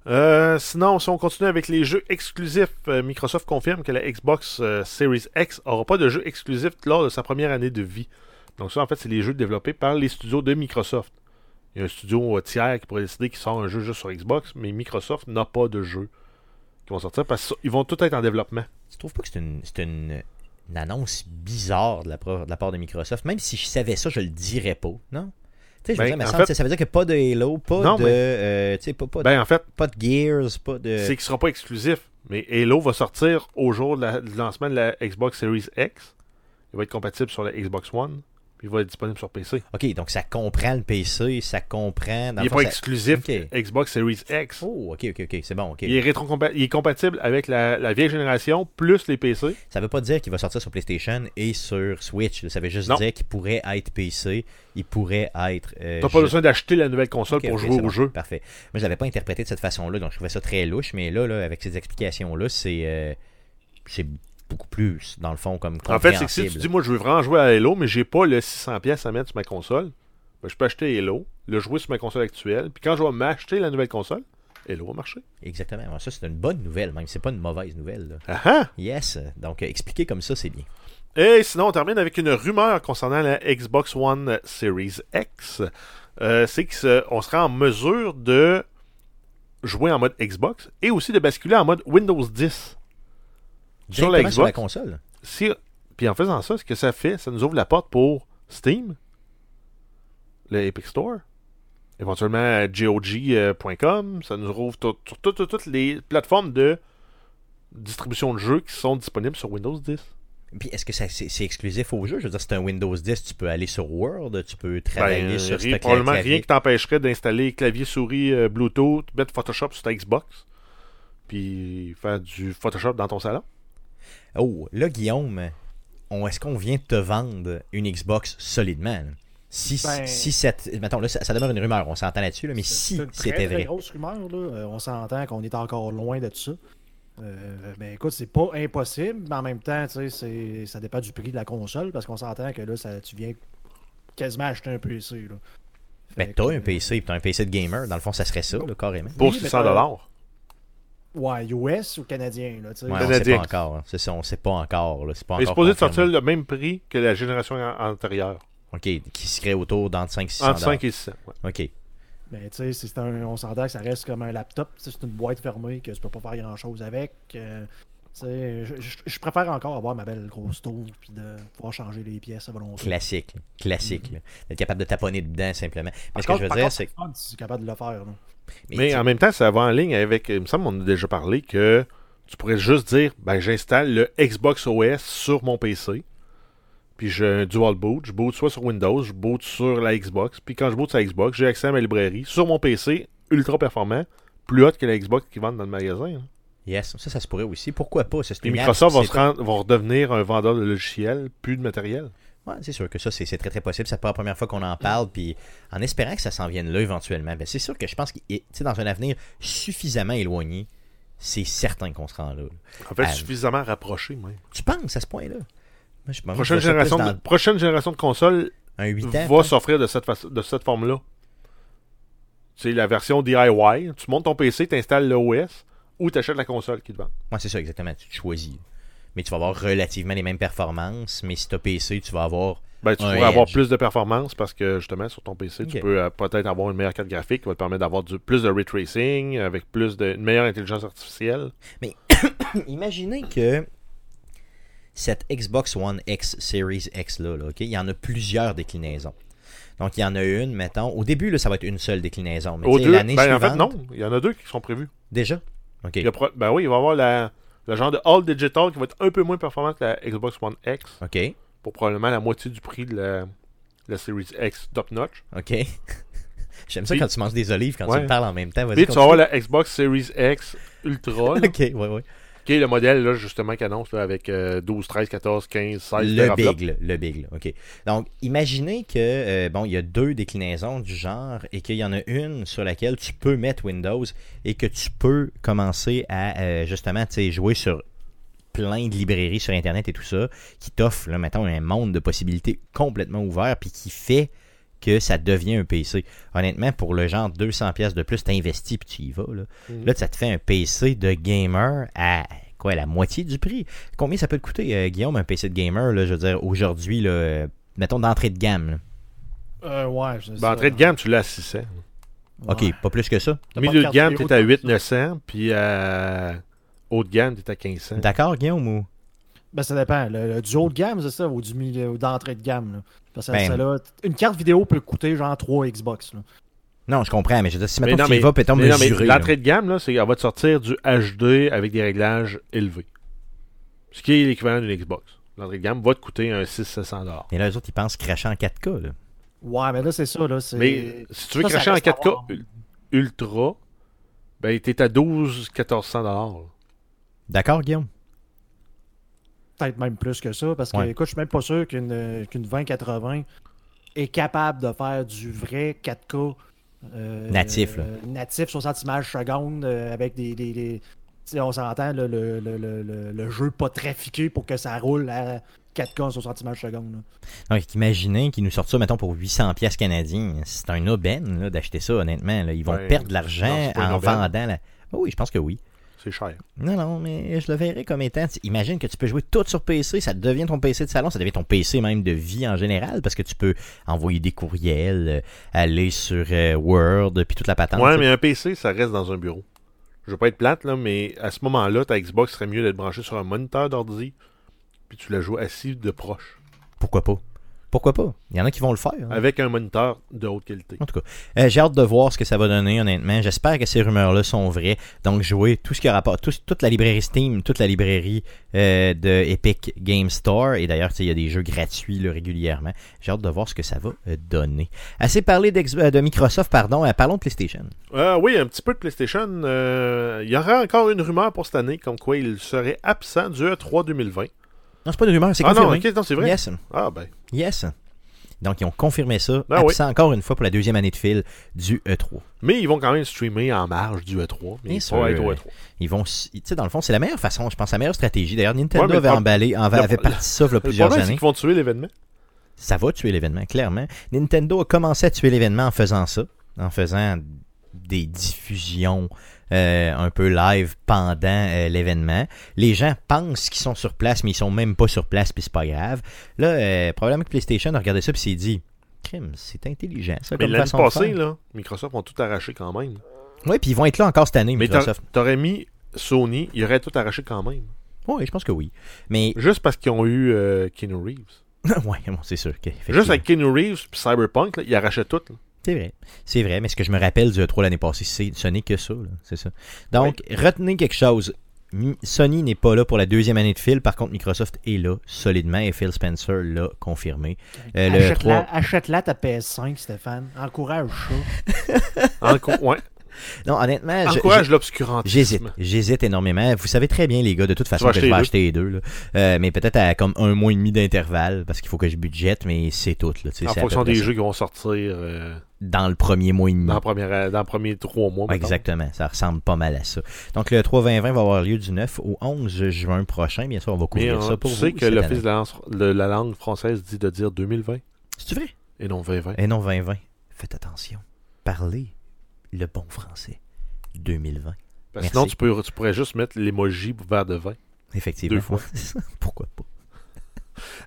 Euh, sinon, si on continue avec les jeux exclusifs, euh, Microsoft confirme que la Xbox euh, Series X aura pas de jeux exclusifs lors de sa première année de vie. Donc ça, en fait, c'est les jeux développés par les studios de Microsoft. Il y a un studio tiers qui pourrait décider qu'il sort un jeu juste sur Xbox, mais Microsoft n'a pas de jeux qui vont sortir parce qu'ils vont tout être en développement. Tu trouves pas que c'est une, annonce bizarre de la, de la part de Microsoft? Même si je savais ça, je le dirais pas, non? Tu sais, je veux Ben, dire, mais en semble- fait- ça veut dire que pas de Halo, pas Non, de. mais- euh, tu sais, pas, pas, Ben, en fait, pas de Gears, pas de. c'est qu'il sera pas exclusif, mais Halo va sortir au jour de la- du lancement de la Xbox Series X. Il va être compatible sur la Xbox One, puis il va être disponible sur PC. Ok, donc ça comprend le PC, ça comprend. dans il n'est pas ça- exclusif. Xbox Series X. Oh, ok, ok, ok, c'est bon. Il, est rétrocompa- il est compatible avec la, la vieille génération plus les PC. Ça veut pas dire qu'il va sortir sur PlayStation et sur Switch. Ça veut juste Non. dire qu'il pourrait être PC, il pourrait être. euh, T'as pas juste- besoin d'acheter la nouvelle console pour jouer au jeu. Parfait. Moi, je l'avais pas interprété de cette façon-là, donc je trouvais ça très louche, mais là, là avec ces explications-là, c'est euh, c'est beaucoup plus, dans le fond, comme En fait, c'est que si tu dis, moi, je veux vraiment jouer à Halo, mais j'ai pas le 600$ pièces à mettre sur ma console, ben, je peux acheter Halo, le jouer sur ma console actuelle, puis quand je vais m'acheter la nouvelle console, Halo va marcher. Exactement. Ça, c'est une bonne nouvelle, même. C'est pas une mauvaise nouvelle. là. Ah ah! Yes. Donc, euh, expliquer comme ça, c'est bien. Et sinon, on termine avec une rumeur concernant la Xbox One Series X. Euh, c'est qu'on sera en mesure de jouer en mode Xbox et aussi de basculer en mode Windows 10. Sur la sur console. Si, puis en faisant ça, ce que ça fait, ça nous ouvre la porte pour Steam, le Epic Store, éventuellement GOG.com, ça nous ouvre tout- sur tout- tout- toutes les plateformes de distribution de jeux qui sont disponibles sur Windows 10. Puis est-ce que c'est exclusif au jeu? Je veux dire, c'est un Windows 10, tu peux aller sur Word, tu peux travailler Ben, sur rien- probablement rien qui t'empêcherait d'installer clavier souris euh, Bluetooth, mettre Photoshop sur ta Xbox, puis faire du Photoshop dans ton salon. Oh, là, Guillaume, on- est-ce qu'on vient de te vendre une Xbox solidement? là? Si, Ben- si cette. Mettons, là, ça, ça demeure une rumeur, on s'entend là-dessus, là, mais si C'est une très, c'était très vrai. grosse rumeur, là. Euh, on s'entend qu'on est encore loin de tout ça. Euh, ben écoute, c'est pas impossible, mais en même temps, tu sais, c'est- ça dépend du prix de la console, parce qu'on s'entend que là, ça, tu viens quasiment acheter un PC. Là. Ben, t'as un PC, puis t'as un PC de gamer, dans le fond, ça serait ça, là, carrément. Pour Oui, mais 600 t'as- dollars. Ouais, US ou canadien, là, tu sais. Ouais, on sait Canadien. pas encore. hein. C'est ça, on sait pas encore. là. C'est pas encore supposé sortir le même prix que la génération an- antérieure. OK, qui serait autour d'entre 5 et 600 Entre 5 et 600. ouais. OK. Mais tu sais, c'est un- on s'entend que ça reste comme un laptop, c'est une boîte fermée que tu peux pas faire grand chose avec. euh, tu sais, je, préfère encore avoir ma belle grosse tour puis de pouvoir changer les pièces à volonté. Classique. Classique. là. D'être capable de taponner dedans, simplement. Mais ce que Par je veux contre- dire, par c'est si tu es capable de le faire. là. Mais Mais tu- en même temps, ça va en ligne avec. Il me semble qu'on a déjà parlé que tu pourrais juste dire ben, j'installe le Xbox OS sur mon PC. Puis j'ai un dual boot. Je boot soit sur Windows, je boot sur la Xbox. Puis quand je boot sur la Xbox, j'ai accès à ma librairie sur mon PC, ultra performant, plus haute que la Xbox qu'ils vendent dans le magasin. hein. Yes, ça, ça se pourrait aussi. Pourquoi pas? Ça, Microsoft va, se rendre- va redevenir un vendeur de logiciels, plus de matériel. Ouais, c'est sûr que ça, c'est très très possible. C'est pas la première fois qu'on en parle, puis en espérant que ça s'en vienne là éventuellement. Ben, c'est sûr que je pense que dans un avenir suffisamment éloigné, c'est certain qu'on se rend là. En fait, Ah, suffisamment rapproché, même. Tu penses à ce point-là? Moi, Prochaine génération, de, dans prochaine génération de consoles un 8 ans. va s'offrir de cette, façon- de cette forme-là. C'est la version DIY. Tu montes ton PC, tu installes l'OS ou tu achètes la console qui te vend. Ouais, c'est ça, exactement. Tu te choisis. Mais tu vas avoir relativement les mêmes performances, mais si tu as PC, tu vas avoir. Ben, tu pourrais avoir plus de performance parce que justement sur ton PC, tu peux euh, peut-être avoir une meilleure carte graphique qui va te permettre d'avoir du- plus de ray tracing avec plus de, une meilleure intelligence artificielle. Imaginez que cette Xbox One X Series X là, là, ok, il y en a plusieurs déclinaisons. Donc il y en a une, mettons. Au début, là, ça va être une seule déclinaison. Mais l'année ben, en suivante. fait, non. Il y en a deux qui sont prévus. Déjà? Ok. Il y a pro- ben oui, il va y avoir la, le genre de All Digital qui va être un peu moins performant que la Xbox One X Ok. pour probablement la moitié du prix de la, la Series X top notch. Ok. J'aime ça quand tu manges des olives, quand Ouais. tu me parles en même temps. Puis tu vas avoir la Xbox Series X Ultra, Ok, ouais, ouais. Qui est le modèle là, justement qui annonce là, avec euh, 12, 13, 14, 15, 16 Le big, là, le big, là, ok. Donc, imaginez que, euh, bon, il y a deux déclinaisons du genre et qu'il y en a une sur laquelle tu peux mettre Windows et que tu peux commencer à, euh, justement, tu sais, jouer sur plein de librairies sur Internet et tout ça, qui t'offre, là, mettons, un monde de possibilités complètement ouvert puis qui fait que ça devient un PC. Honnêtement, pour le genre 200 pièces de plus, t'investis puis tu y vas. Là. Mhm. là, ça te fait un PC de gamer à quoi, la moitié du prix? Combien ça peut te coûter, euh, Guillaume, un PC de gamer, là, je veux dire, aujourd'hui, là, euh, mettons d'entrée de gamme. là. Euh, ouais, je sais Ben, entrée de gamme, tu l'as à 600. Ok, Ouais. pas plus que ça. Milieu de gamme, vidéo t'es à de 800-900, puis à haut de gamme, t'es à 1500. D'accord, Guillaume, ou... Ben, ça dépend. Le, le du haut de gamme, c'est ça, ou du milieu ou d'entrée de gamme. Là. Parce que Ben- ça, là, une carte vidéo peut coûter genre 3 Xbox. Là. Non, je comprends, mais je veux dire, si Mais non, tu y mais- vas, peut-être Mais non, mais mesurer. là. l'entrée de gamme, là, c'est qu'elle va te sortir du HD avec des réglages élevés. Ce qui est l'équivalent d'une Xbox. L'entrée de gamme va te coûter un 600-700$. Et là, les autres, ils pensent cracher en 4K. Là. Ouais, mais là, c'est ça. Là, c'est... Mais si tu veux Ça, ça cracher en reste à 4K voir. ul- ultra, ben t'es à 12-1400$. là. D'accord, Guillaume? Peut-être même plus que ça. Parce que, Ouais. écoute, je suis même pas sûr qu'une qu'une 2080 est capable de faire du vrai 4K. euh, Natif, là. euh, natif 60 images secondes euh, avec des. des, on s'entend, le, le, le, le, le jeu pas trafiqué pour que ça roule à 4K 60 images secondes. Donc, imaginez qu'ils nous sortent ça, mettons, pour 800 pièces canadiens. C'est un aubaine d'acheter ça, honnêtement. là. Ils vont Ouais. perdre de l'argent en vendant. La... Oh oui, je pense que oui. C'est cher. Non, non, mais je le verrais comme étant. Imagine que tu peux jouer tout sur PC, ça devient ton PC de salon, ça devient ton PC même de vie en général, parce que tu peux envoyer des courriels, euh, aller sur euh, Word, puis toute la patente. Ouais, mais un PC, ça reste dans un bureau. Je veux pas être plate, là, mais à ce moment-là, ta Xbox serait mieux d'être branchée sur un moniteur d'ordi, puis tu la joues assis de proche. Pourquoi pas? Pourquoi pas? Il y en a qui vont le faire. hein. avec un moniteur de haute qualité. En tout cas, euh, j'ai hâte de voir ce que ça va donner, honnêtement. J'espère que ces rumeurs-là sont vraies. Donc, jouer tout ce qui a rapport, tout- toute la librairie Steam, toute la librairie euh, de Epic Game Store. Et d'ailleurs, il y a des jeux gratuits là, régulièrement. J'ai hâte de voir ce que ça va euh, donner. Assez parlé euh, de Microsoft, pardon. parlons de PlayStation. Euh, oui, un petit peu de PlayStation. Il y aura encore une rumeur pour cette année, comme quoi il serait absent du E E3 2020. Non, c'est pas de rumeur, c'est Ah non, confirmé. ok, non, c'est vrai. Yes. Ah ben, Yes. Donc, ils ont confirmé ça. Oui. absent encore une fois pour la deuxième année de fil du E E3. mais ils vont quand même streamer en marge du E3. Mais ils vont être au E E3. Ils vont, tu sais, dans le fond, c'est la meilleure façon, je pense, la meilleure stratégie. D'ailleurs, Nintendo Ouais, avait le- emballé, le- avait parti ça il y a plusieurs problème, années. qu'ils vont tuer l'événement. Ça va tuer l'événement, clairement. Nintendo a commencé à tuer l'événement en faisant ça, en faisant des diffusions euh, un peu live pendant euh, l'événement. Les gens pensent qu'ils sont sur place, mais ils sont même pas sur place, puis c'est pas grave. Là, euh, probablement que PlayStation a regardé ça, puis s'est dit, crime, c'est intelligent, ça, Mais l'année passée, là, Microsoft ont tout arraché quand même. Oui, puis ils vont être là encore cette année, Mais Microsoft. t'aurais mis Sony, ils auraient tout arraché quand même. Oui, je pense que oui. Mais, Juste parce qu'ils ont eu euh, Keanu Reeves. ouais, bon, c'est sûr. Juste avec Keanu Reeves puis Cyberpunk, là, ils arrachaient tout. là. C'est vrai. C'est vrai, mais ce que je me rappelle du E3 l'année passée, c'est, ce n'est que ça. là. C'est ça. Donc, retenez quelque chose. Sony n'est pas là pour la deuxième année de fil. Par contre, Microsoft est là solidement et Phil Spencer l'a confirmé. Euh, Achète-la 3 achète-la ta PS5, Stéphane. Encourage ça. Enco- ouais. Non, honnêtement, Encourage l'obscurantisme. J'hésite, j'hésite énormément. Vous savez très bien, les gars, de toute façon, que je vais acheter les deux. là. Euh, mais peut-être à comme un mois et demi d'intervalle, parce qu'il faut que je budgète, mais c'est tout. Là, En fonction des ça. jeux qui vont sortir euh, Dans le premier mois et demi. dans, première, dans les premiers trois mois. Mettons. Exactement, ça ressemble pas mal à ça. Donc le 3-20-20 va avoir lieu du 9 au 11 juin prochain. Bien sûr, on va Mais couvrir euh, ça pour tu vous. sais que l'Office de la, langue française dit de dire 2020 C'est vrai? et non 2020. Et non 2020. Faites attention. Parlez le bon français. 2020. Parce sinon, tu, peux, tu pourrais juste mettre l'emoji verre de vin. Effectivement. Deux fois. Pourquoi pas?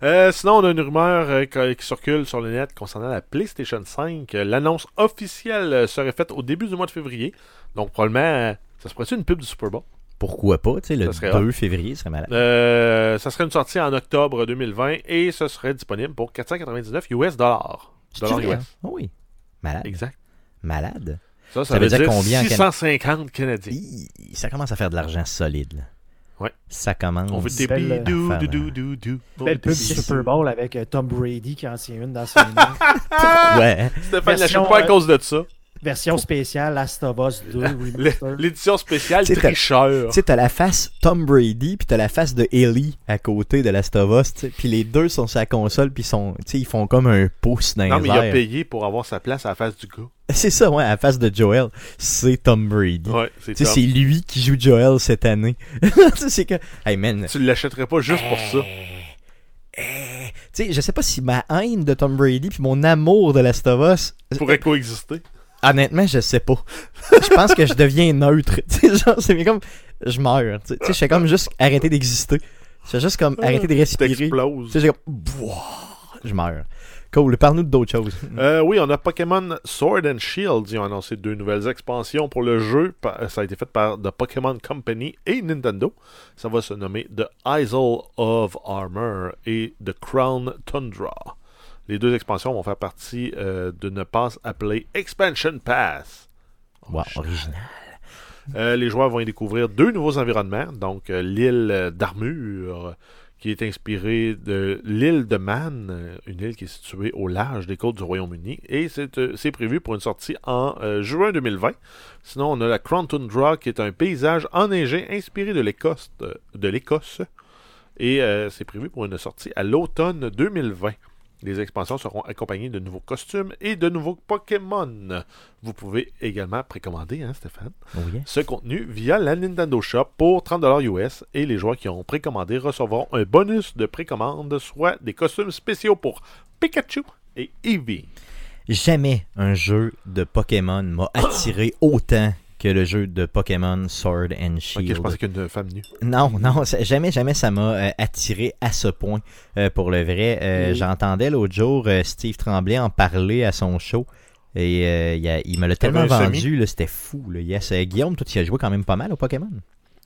Euh, sinon, on a une rumeur euh, qui circule sur le net concernant la PlayStation 5. Euh, L'annonce officielle serait faite au début du mois de février. Donc, probablement, ça se pourrait une pub du Super Bowl? Pourquoi pas? Tu sais, le Ça serait 2 février serait malade. Euh, ça serait une sortie en octobre 2020 et ce serait disponible pour 499 US dollars. Dollars? US. Ah Oui. Malade. Exact. Malade. Ça, ça, Ça veut, veut dire dire, combien en Can- 650 Canadiens. Ça commence à faire de l'argent solide. là. Ouais. Ça commence. On veut des Belle, bidou, affaire, dou, hein. dou, dou. On Belle pub du. Super Bowl avec euh, Tom Brady qui en tient une dans ses mains. Ouais. Stéphane Version, l'achète pas à cause de ça. Version spéciale Last of Us 2 L- remaster. L'édition spéciale tricheur. Tu sais, t'as la face Tom Brady, puis t'as la face de Ellie à côté de Last of Us, puis les deux sont sur la console, puis ils font comme un pouce dans Non, les mais il a payé pour avoir sa place à la face du gars. C'est ça, ouais, à la face de Joel, c'est Tom Brady. Ouais, c'est Tu sais, top. c'est lui qui joue Joel cette année. tu sais, c'est que, hey man, Tu l'achèterais pas juste pour ça. tu sais, je sais pas si ma haine de Tom Brady puis mon amour de Last of Us, Pourrait coexister. Honnêtement, je sais pas. je pense que je deviens neutre. Genre, c'est comme, je meurs. Tu sais, je fais comme juste arrêter d'exister. Je fais juste comme arrêter de respirer. Tu j'ai comme, je meurs. Cool, parle-nous d'autres choses. Euh, oui, on a Pokémon Sword and Shield. Ils ont annoncé deux nouvelles expansions pour le jeu. Ça a été fait par The Pokémon Company et Nintendo. Ça va se nommer The Isle of Armor et The Crown Tundra. Les deux expansions vont faire partie euh, d'une passe appelée Expansion Pass. Wow, original. Euh, les joueurs vont y découvrir deux nouveaux environnements. Donc, euh, l'île d'Armure, qui est inspirée de l'île de Man, une île qui est située au large des côtes du Royaume-Uni. Et c'est prévu pour une sortie en juin 2020. Sinon, on a la Crown Tundra, qui est un paysage enneigé inspiré de l'Écosse. De, l'Écosse. Et c'est prévu pour une sortie à l'automne 2020. Les expansions seront accompagnées de nouveaux costumes et de nouveaux Pokémon. Vous pouvez également précommander, hein, Stéphane? Oh ce contenu via la Nintendo Shop pour 30$ US et les joueurs qui ont précommandé recevront un bonus de précommande, soit des costumes spéciaux pour Pikachu et Eevee. Jamais un jeu de Pokémon m'a attiré autant que le jeu de Pokémon Sword and Ok, Shield. je pensais qu'il y a une femme nue. Non, non, jamais, jamais ça m'a euh, attiré à ce point. euh, pour le vrai, Euh, Mm. j'entendais l'autre jour euh, Steve Tremblay en parler à son show. Et euh, il, a- il me l'a tellement vendu, c'était fou. Là. Yes. Guillaume, toi, tu as joué quand même pas mal au Pokémon?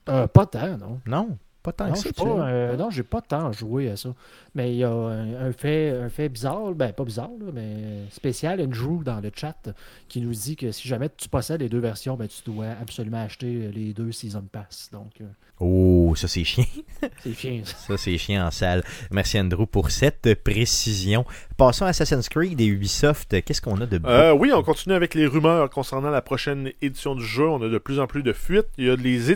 Euh, pas tant, non. Non? Pas tant Non, que ça, pas, euh, non, j'ai pas tant joué à ça. Mais il y a un, un fait, un fait bizarre, ben pas bizarre, là, mais spécial, Andrew dans le chat, qui nous dit que si jamais tu possèdes les deux versions, ben, tu dois absolument acheter les deux Season Pass. Donc, euh, Oh, ça c'est chiant. c'est chiant. ça. Ça c'est chiant en salle. Merci Andrew pour cette précision. Passons à Assassin's Creed et Ubisoft. Qu'est-ce qu'on a de beau? Euh, oui, on continue avec les rumeurs concernant la prochaine édition du jeu. On a de plus en plus de fuites. Il y a des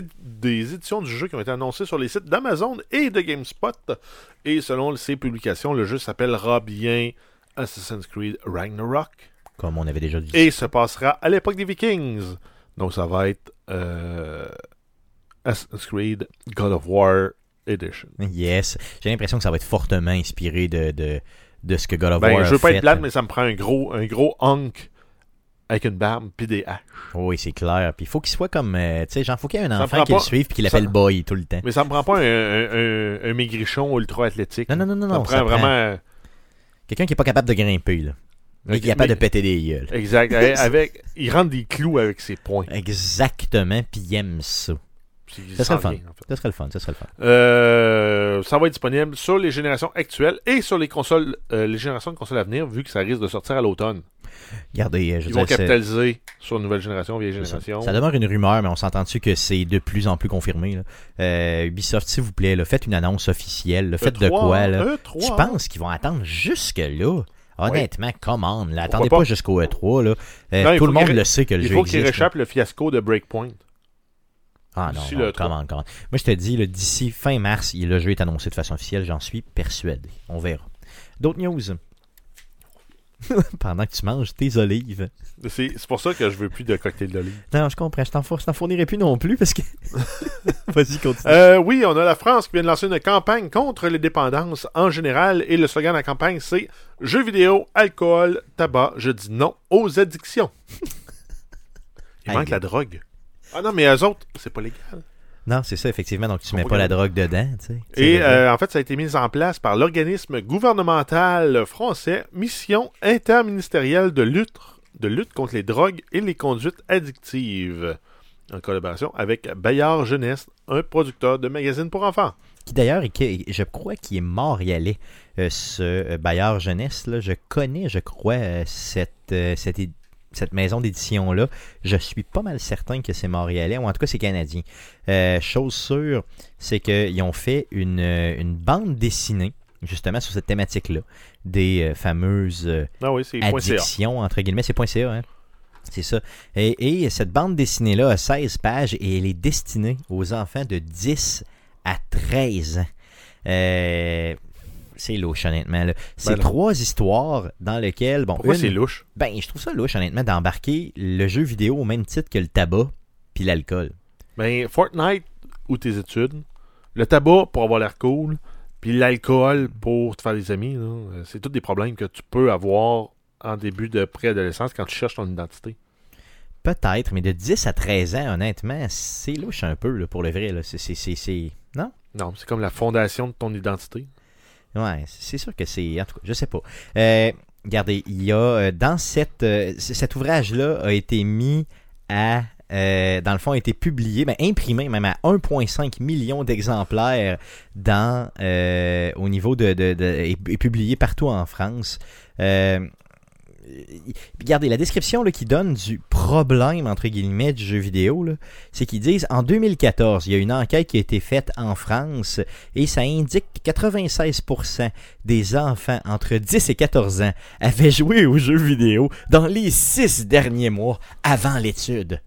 éditions du jeu qui ont été annoncées sur les sites d'Amazon et de GameSpot. Et selon ces publications, le jeu s'appellera bien Assassin's Creed Ragnarok Comme on avait déjà dit. et se passera à l'époque des Vikings. Donc ça va être euh, Assassin's Creed God of War Edition. Yes. J'ai l'impression que ça va être fortement inspiré de, de, de ce que God of Ben, War je veux a pas fait. être plate, mais ça me prend un gros, un gros hunk avec une barbe puis des haches. Oui, c'est clair. Puis il faut qu'il soit comme. euh, tu sais, genre, faut qu'il y ait un enfant qui le suive puis qu'il ça- l'appelle Boy tout le temps. Mais ça me prend pas un, un, un- un maigrichon ultra athlétique. Non, non, non, non. ça non, me ça prend prend vraiment. Quelqu'un qui est pas capable de grimper, là. Ok, qui est capable mais- de péter des gueules. Exact. avec, avec- il rentre des clous avec ses poings. Exactement, puis il aime ça. Il Ça serait le fun. vient, en fait. Ça serait le fun, ça serait le fun. Euh, ça va être disponible sur les générations actuelles et sur les consoles, euh, les générations de consoles à venir, vu que ça risque de sortir à l'automne. Regardez, euh, je Ils vont capitaliser sur nouvelle génération, vieille c'est ça. génération. Ça demeure une rumeur, mais on s'entend dessus que c'est de plus en plus confirmé. là? Euh, Ubisoft, s'il vous plaît, là, faites une annonce officielle. là. Faites de E3, quoi, là? E3. Je pense qu'ils vont attendre jusque-là? Honnêtement, commande. Attendez pas, pas? jusqu'au E3. Là. Euh, Non, il tout le monde le sait que le Il jeu faut qu'il réchappe le fiasco de Breakpoint. Ah non, non le 3. commande, commande. Moi, je te dis, d'ici fin mars, le jeu est annoncé de façon officielle. J'en suis persuadé. On verra. D'autres news? Pendant que tu manges tes olives. C'est pour ça que je veux plus de cocktail d'olive. Non, je comprends. Je t'en four- je t'en fournirai plus non plus parce que. Vas-y, continue. Euh, oui, on a la France qui vient de lancer une campagne contre les dépendances en général et le slogan de la campagne c'est Jeux vidéo, alcool, tabac, je dis non aux addictions. Il manque la drogue. Ah non, mais eux autres, c'est pas légal. Non, c'est ça, effectivement. Donc, tu Faut mets pas la drogue dedans, tu sais. Et euh, en fait, ça a été mis en place par l'organisme gouvernemental français Mission interministérielle de lutte, de lutte contre les drogues et les conduites addictives, en collaboration avec Bayard Jeunesse, un producteur de magazines pour enfants. Qui d'ailleurs, je crois qu'il est montréalais, euh, ce euh, Bayard Jeunesse. Là. Je connais, je crois, cette, cette, cette maison d'édition-là. Je suis pas mal certain que c'est montréalais, ou en tout cas c'est canadien. Euh, chose sûre, c'est qu'ils ont fait une, euh, une bande dessinée, justement, sur cette thématique-là, des euh, fameuses euh, Ah oui, c'est point .ca. addiction, entre guillemets, c'est point .ca, hein? C'est ça. Et, et cette bande dessinée-là a 16 pages et elle est destinée aux enfants de 10 à 13 ans. Euh, c'est louche, honnêtement. là. C'est Ben trois histoires dans lesquelles... Bon, Pourquoi une- c'est louche? Ben, je trouve ça louche, honnêtement, d'embarquer le jeu vidéo au même titre que le tabac puis l'alcool. Ben, Fortnite ou tes études, le tabac pour avoir l'air cool, puis l'alcool pour te faire des amis, là, euh, c'est tous des problèmes que tu peux avoir en début de préadolescence quand tu cherches ton identité. Peut-être, mais de 10 à 13 ans, honnêtement, c'est louche un peu, là, pour le vrai. Là. C'est, c'est, c'est- Non? Non, c'est comme la fondation de ton identité. Ouais, c'est sûr que c'est. En tout cas, je sais pas. Euh, regardez, il y a euh, dans cette. euh, cet ouvrage-là a été mis à. dans le fond, a été publié, ben, imprimé même à 1,5 million d'exemplaires au niveau de, de, et, publié partout en France. Regardez, la description là, qui donne du problème, entre guillemets, du jeu vidéo, là, c'est qu'ils disent en 2014, il y a une enquête qui a été faite en France et ça indique que 96% des enfants entre 10 et 14 ans avaient joué aux jeux vidéo dans les six derniers mois avant l'étude.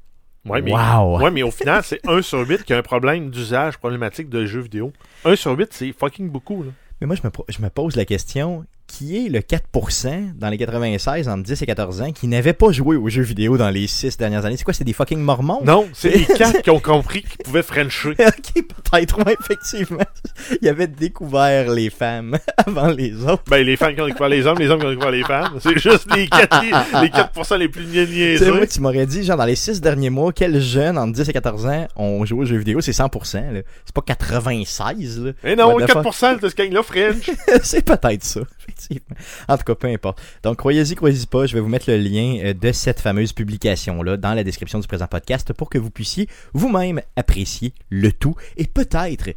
Ouais, mais, Wow! ouais, mais au final, c'est 1 sur 8 qui a un problème d'usage problématique de jeux vidéo. 1 sur 8, c'est fucking beaucoup. Là. Mais moi, je me, je me pose la question qui est le 4% dans les 96 entre 10 et 14 ans qui n'avait pas joué aux jeux vidéo dans les 6 dernières années? C'est quoi C'est des fucking mormons? Non, c'est les 4 qui ont compris qu'ils pouvaient frencher. ok, peut-être, ouais, effectivement. Il avait découvert les femmes avant les autres. Ben, les femmes qui ont découvert les hommes, les hommes qui ont découvert les femmes. C'est juste les 4, les 4% les plus Tu sais, moi, tu m'aurais dit, genre, dans les 6 derniers mois, quels jeunes entre 10 et 14 ans ont joué aux jeux vidéo? C'est 100%, là. C'est pas 96, là. Eh non, What the 4% de ce gang-là French. c'est peut-être ça, effectivement. En tout cas, peu importe. Donc, croyez-y, croyez-y pas, je vais vous mettre le lien euh, de cette fameuse publication-là dans la description du présent podcast pour que vous puissiez vous-même apprécier le tout et peut-être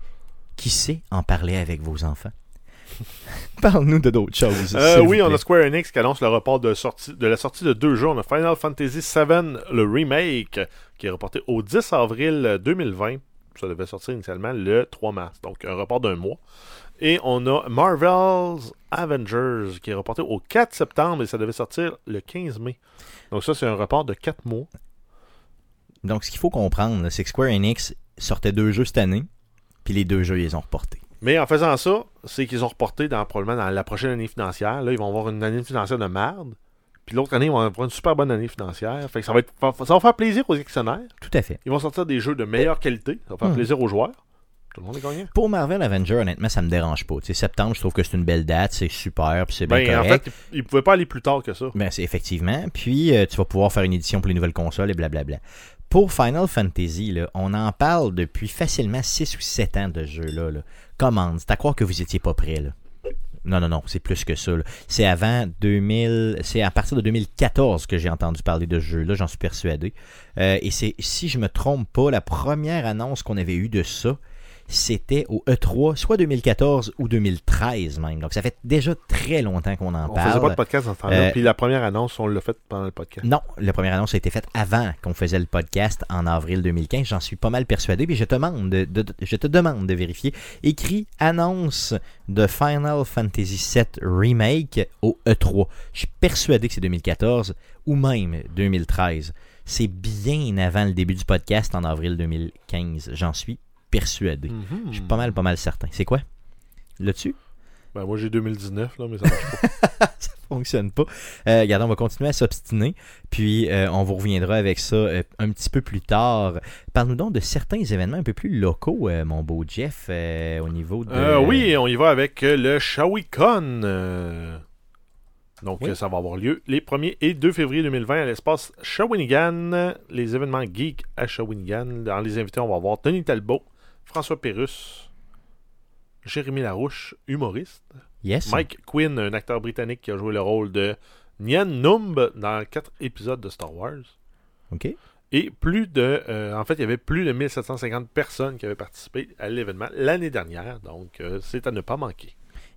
qui sait en parler avec vos enfants? Parle-nous de d'autres choses. Euh, oui, on a Square Enix qui annonce le report de, sortie, de la sortie de deux jeux. On a Final Fantasy VII, le remake, qui est reporté au 10 avril 2020. Ça devait sortir initialement le 3 mars, donc un report d'un mois. Et on a Marvel's Avengers, qui est reporté au 4 septembre et ça devait sortir le 15 mai. Donc ça, c'est un report de 4 mois. Donc, ce qu'il faut comprendre, c'est que Square Enix sortait deux jeux cette année, puis les deux jeux, ils les ont reportés. Mais en faisant ça, c'est qu'ils ont reporté dans, probablement dans la prochaine année financière. Là, ils vont avoir une année financière de merde. Puis l'autre année, ils vont avoir une super bonne année financière. Fait que ça va, être, ça va faire plaisir aux actionnaires. Tout à fait. Ils vont sortir des jeux de meilleure qualité. Ça va faire Hmm. plaisir aux joueurs. Tout le monde est gagnant. Pour Marvel Avenger, honnêtement, ça me dérange pas. Tu sais, septembre, je trouve que c'est une belle date, c'est super, puis c'est bien Ben, en correct. fait, ils, pouvaient pas aller plus tard que ça. Ben, c'est effectivement. Puis, euh, tu vas pouvoir faire une édition pour les nouvelles consoles et blablabla. Pour Final Fantasy, là, on en parle depuis facilement 6 ou 7 ans de ce jeu-là. Là. Commande, c'est à croire que vous étiez pas prêt. Là. Non, non, non, c'est plus que ça. là. C'est avant 2000, c'est à partir de 2014 que j'ai entendu parler de ce jeu-là, j'en suis persuadé. Euh, et c'est, si je me trompe pas, la première annonce qu'on avait eue de ça, c'était au E3, soit 2014 ou 2013 même. Donc ça fait déjà très longtemps qu'on en On parle. faisait pas de podcast dans ce temps-là. Euh, Puis la première annonce, on l'a faite pendant le podcast. Non, la première annonce a été faite avant qu'on faisait le podcast en avril 2015. J'en suis pas mal persuadé, puis je te demande de, de- je te demande de vérifier. Écrit annonce de Final Fantasy VII Remake au E3. Je suis persuadé que c'est 2014 ou même 2013. C'est bien avant le début du podcast en avril 2015. J'en suis persuadé. Je suis pas mal, pas mal certain. C'est quoi? Là-dessus? Ben, moi, j'ai 2019, là, mais ça marche pas. ça fonctionne pas. Euh, regardez, on va continuer à s'obstiner, puis euh, on vous reviendra avec ça euh, un petit peu plus tard. Parle-nous donc de certains événements un peu plus locaux, euh, mon beau Jeff, au niveau de... Oui, on y va avec le ShawiCon. Donc, Oui. ça va avoir lieu les 1er et 2 février 2020 à l'espace Shawinigan. Les événements geeks à Shawinigan. Dans les invités, on va avoir Denis Talbot, François Pérus, Jérémy Larouche, humoriste, Yes. Mike Quinn, un acteur britannique qui a joué le rôle de Nyan Numb dans quatre épisodes de Star Wars. OK. Et plus de. euh, en fait, il y avait plus de 1750 personnes qui avaient participé à l'événement l'année dernière. Donc, euh, c'est à ne pas manquer.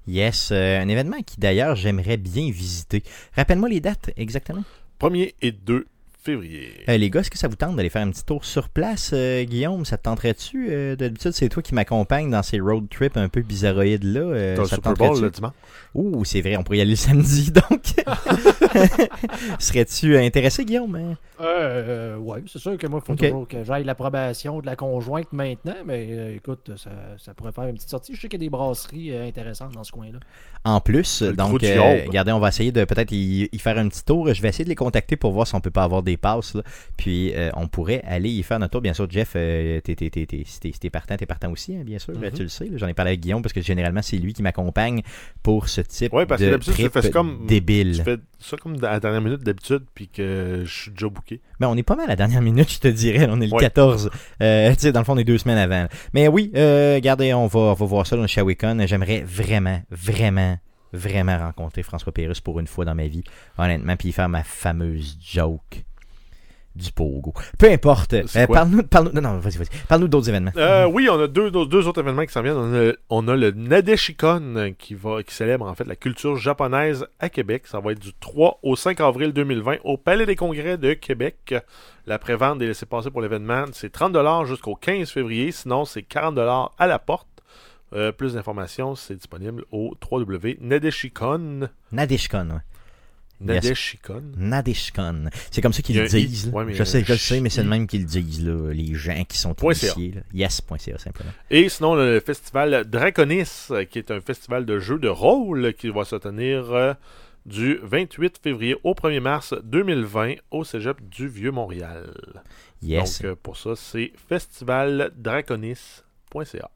Yes, euh, un événement qui d'ailleurs j'aimerais bien visiter. Rappelle-moi les dates exactement. 1er et 2 février. Euh, les gars, est-ce que ça vous tente d'aller faire un petit tour sur place, euh, Guillaume? Ça te tenterait-tu? Euh, D'habitude, c'est toi qui m'accompagne dans ces road trips un peu bizarroïdes-là. Euh, T'as le ça te Super Bowl tenterait-tu? le dimanche? Ouh, c'est vrai, on pourrait y aller le samedi, donc. Serais-tu intéressé, Guillaume? hein? Euh, ouais, c'est sûr que moi, il faut toujours que j'aille l'approbation de la conjointe maintenant, mais euh, écoute, ça, ça pourrait faire une petite sortie. Je sais qu'il y a des brasseries euh, intéressantes dans ce coin-là. En plus, Le donc, euh, regardez, on va essayer de peut-être y, y faire un petit tour. Je vais essayer de les contacter pour voir si on peut pas avoir des passes. là. Puis, euh, on pourrait aller y faire notre tour. Bien sûr, Jeff, euh, t'es, partant, t'es partant aussi, hein, bien sûr. Mhm. Tu le sais. là. J'en ai parlé avec Guillaume parce que généralement, c'est lui qui m'accompagne pour ce type Ouais, parce que de d'habitude, tu trip comme- débile. Je fais ça comme à la dernière minute d'habitude, puis que je suis déjà booké. Mais on est pas mal à la dernière minute, je te dirais. On est le Ouais. 14. Euh, tu sais, dans le fond, on est deux semaines avant. Mais oui, euh, regardez, on va, on va voir ça dans le ShawiCon. J'aimerais vraiment, vraiment, vraiment rencontrer François Pérus pour une fois dans ma vie. Honnêtement, puis faire ma fameuse joke du pogo. Peu importe. Euh, parle-nous, parle-nous, non, non, vas-y, vas-y. Parle-nous d'autres événements. Euh, oui, on a deux, autres événements qui s'en viennent. On a, on a le Nadeshikon euh, qui, va, qui célèbre en fait la culture japonaise à Québec. Ça va être du 3 au 5 avril 2020 au Palais des Congrès de Québec. La prévente des laissés-passer pour l'événement, c'est 30$ jusqu'au 15 février. Sinon, c'est 40$ à la porte. Euh, plus d'informations, c'est disponible au www.nadeshikon. Nadeshkon, ouais. Nadeshikon. Nadeshkon. C'est comme ça qu'ils le disent. Ouais, je sais, je le sais, mais c'est le même qu'ils le disent, là, les gens qui sont initiés. Yes.ca, simplement. Et sinon, le festival Draconis, qui est un festival de jeux de rôle qui va se tenir euh, du 28 février au 1er mars 2020 au cégep du Vieux-Montréal. Yes. Donc, euh, pour ça, c'est festivaldraconis.ca.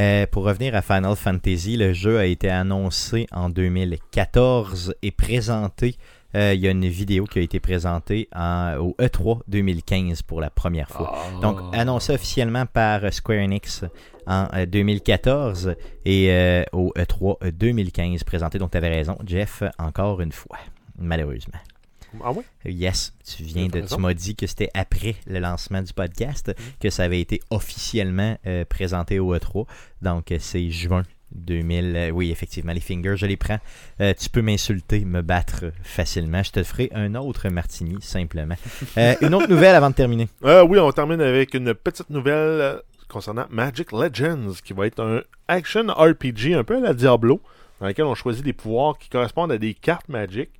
Euh, pour revenir à Final Fantasy, le jeu a été annoncé en 2014 et présenté. euh, il y a une vidéo qui a été présentée en- au E3 2015 pour la première fois. Donc, annoncé officiellement par Square Enix en euh, 2014 et euh, au E3 2015 présenté. Donc, tu avais raison, Jeff, encore une fois, malheureusement. Ah ouais? Yes, tu viens de, tu m'as dit que c'était après le lancement du podcast Mm. que ça avait été officiellement euh, présenté au E3. Donc euh, c'est juin 2000. euh, oui, effectivement, les fingers, je les prends. Euh, tu peux m'insulter, me battre facilement. Je te ferai un autre martini simplement. Euh, une autre nouvelle avant de terminer. Oui, on termine avec une petite nouvelle concernant Magic Legends, qui va être un action RPG un peu à la Diablo, dans lequel on choisit des pouvoirs qui correspondent à des cartes Magic,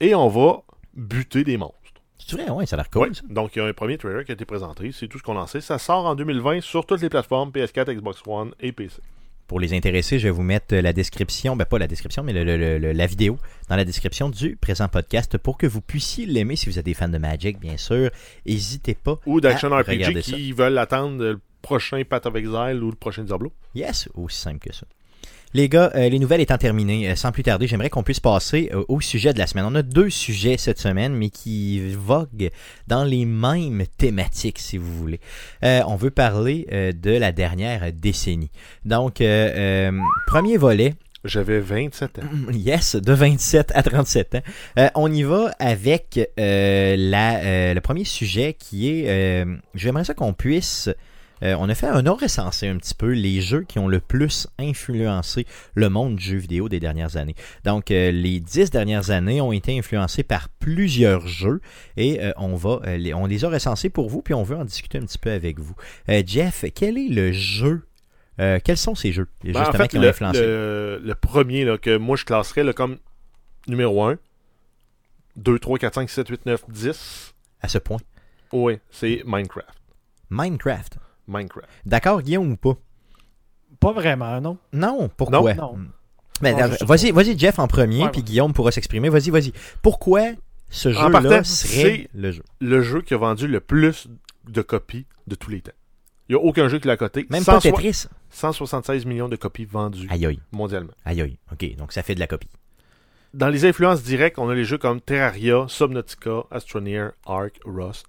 et on va buter des monstres. C'est vrai, ouais, ça a l'air cool. Ouais. ça. Donc, il y a un premier trailer qui a été présenté, c'est tout ce qu'on en sait. Ça sort en 2020 sur toutes les plateformes, PS4, Xbox One et PC. Pour les intéressés, je vais vous mettre la description, ben pas la description, mais le- le- le- le- la vidéo dans la description du présent podcast pour que vous puissiez l'aimer si vous êtes des fans de Magic, bien sûr. N'hésitez pas. Ou d'action RPG ça. qui veulent attendre le prochain Path of Exile ou le prochain Diablo. Yes, aussi simple que ça. Les gars, euh, les nouvelles étant terminées, euh, sans plus tarder, j'aimerais qu'on puisse passer euh, au sujet de la semaine. On a deux sujets cette semaine, mais qui voguent dans les mêmes thématiques, si vous voulez. Euh, on veut parler euh, de la dernière décennie. Donc, premier volet, J'avais 27 ans. Yes, de 27 à 37 ans. Euh, on y va avec euh, la, euh, le premier sujet qui est... euh, J'aimerais ça qu'on puisse... euh, on a fait un recensé un petit peu les jeux qui ont le plus influencé le monde du jeu vidéo des dernières années. Donc, euh, les dix dernières années ont été influencées par plusieurs jeux et euh, on va, les, on les a recensés pour vous puis on veut en discuter un petit peu avec vous. Jeff, quel est le jeu euh, Quels sont ces jeux Ben, en justement fait, qui ont le, influencé? le- le premier là, que moi je classerais là, comme numéro 1, 2, 3, 4, 5, 7, 8, 9, 10. à ce point? Oui, c'est Minecraft. Minecraft. Minecraft. D'accord, Guillaume ou pas? Pas vraiment, non. Non, pourquoi? Non? Mais, Non, je sais vas-y, vas-y, Jeff en premier, Ouais, puis ouais. Guillaume pourra s'exprimer. Vas-y, vas-y. Pourquoi ce En jeu-là partant, serait c'est- le jeu? Le jeu qui a vendu le plus de copies de tous les temps. Il n'y a aucun jeu qui l'a coté. Même pas 100 Tetris? 176 millions de copies vendues Aïe aïe, mondialement. aïe aïe. Ok, donc ça fait de la copie. Dans les influences directes, on a les jeux comme Terraria, Subnautica, Astroneer, Ark, Rust.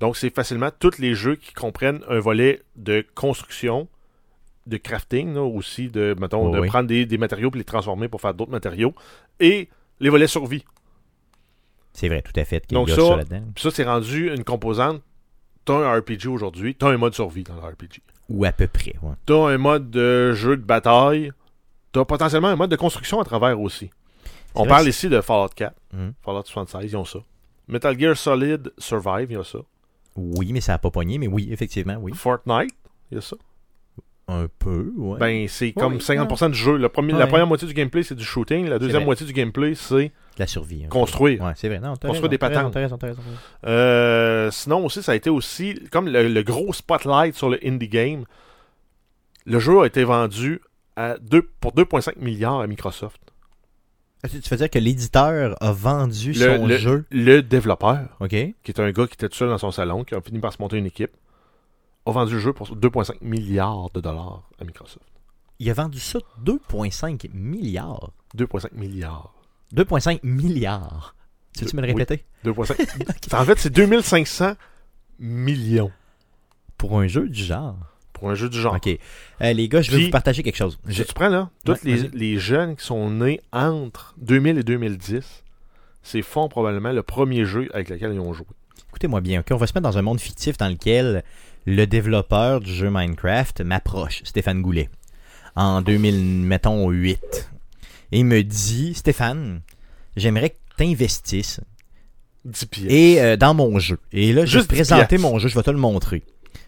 Donc, c'est facilement tous les jeux qui comprennent un volet de construction, de crafting, là, aussi, de, mettons, Oui, de oui. prendre des, des matériaux et les transformer pour faire d'autres matériaux, et les volets survie. C'est vrai, tout à fait. Donc ça, ça- c'est rendu une composante. T'as un RPG aujourd'hui, t'as un mode survie dans le RPG. Ou à peu près, ouais. T'as un mode de jeu de bataille, t'as potentiellement un mode de construction à travers aussi. On vrai parle ici de Fallout 4, Mhm. Fallout 76, ils ont ça. Metal Gear Solid Survive, il y a ça. Oui, mais ça n'a pas pogné, mais oui, effectivement, oui. Fortnite, il y a ça. Un peu, ouais. Ben, c'est comme Oui, 50% du jeu. Le premier- La première moitié du gameplay, c'est du shooting. La deuxième moitié du gameplay, c'est la survie. peu. construire. Ouais, c'est vrai. Non, Construire raison, des patentes. Raison, raison, raison. Euh, sinon aussi, ça a été aussi comme le, le gros spotlight sur le indie game. Le jeu a été vendu à deux, pour 2,5 milliards à Microsoft. Tu veux dire que l'éditeur a vendu Le, son le- jeu? le développeur, qui est un gars qui était tout seul dans son salon, qui a fini par se monter une équipe, a vendu le jeu pour 2,5 milliards de dollars à Microsoft. Il a vendu ça 2,5 milliards. 2,5 milliards. 2,5 milliards. Tu veux-tu me le Oui. répéter? 2,5. en fait, c'est 2500 millions Pour un jeu du genre. Pour un jeu du genre. OK. Euh, les gars, je vais vous partager quelque chose. Je-. Tu prends là, tous Ouais, les, les jeunes qui sont nés entre 2000 et 2010, c'est font probablement le premier jeu avec lequel ils ont joué. Écoutez-moi bien, ok? On va se mettre dans un monde fictif dans lequel le développeur du jeu Minecraft m'approche, Stéphane Goulet, en 2000, mettons, 8. Et il me dit, Stéphane, j'aimerais que tu investisses 10 pièces. et, euh, dans mon jeu. Et là, je vais te 10 présenter mon jeu, je vais te le montrer.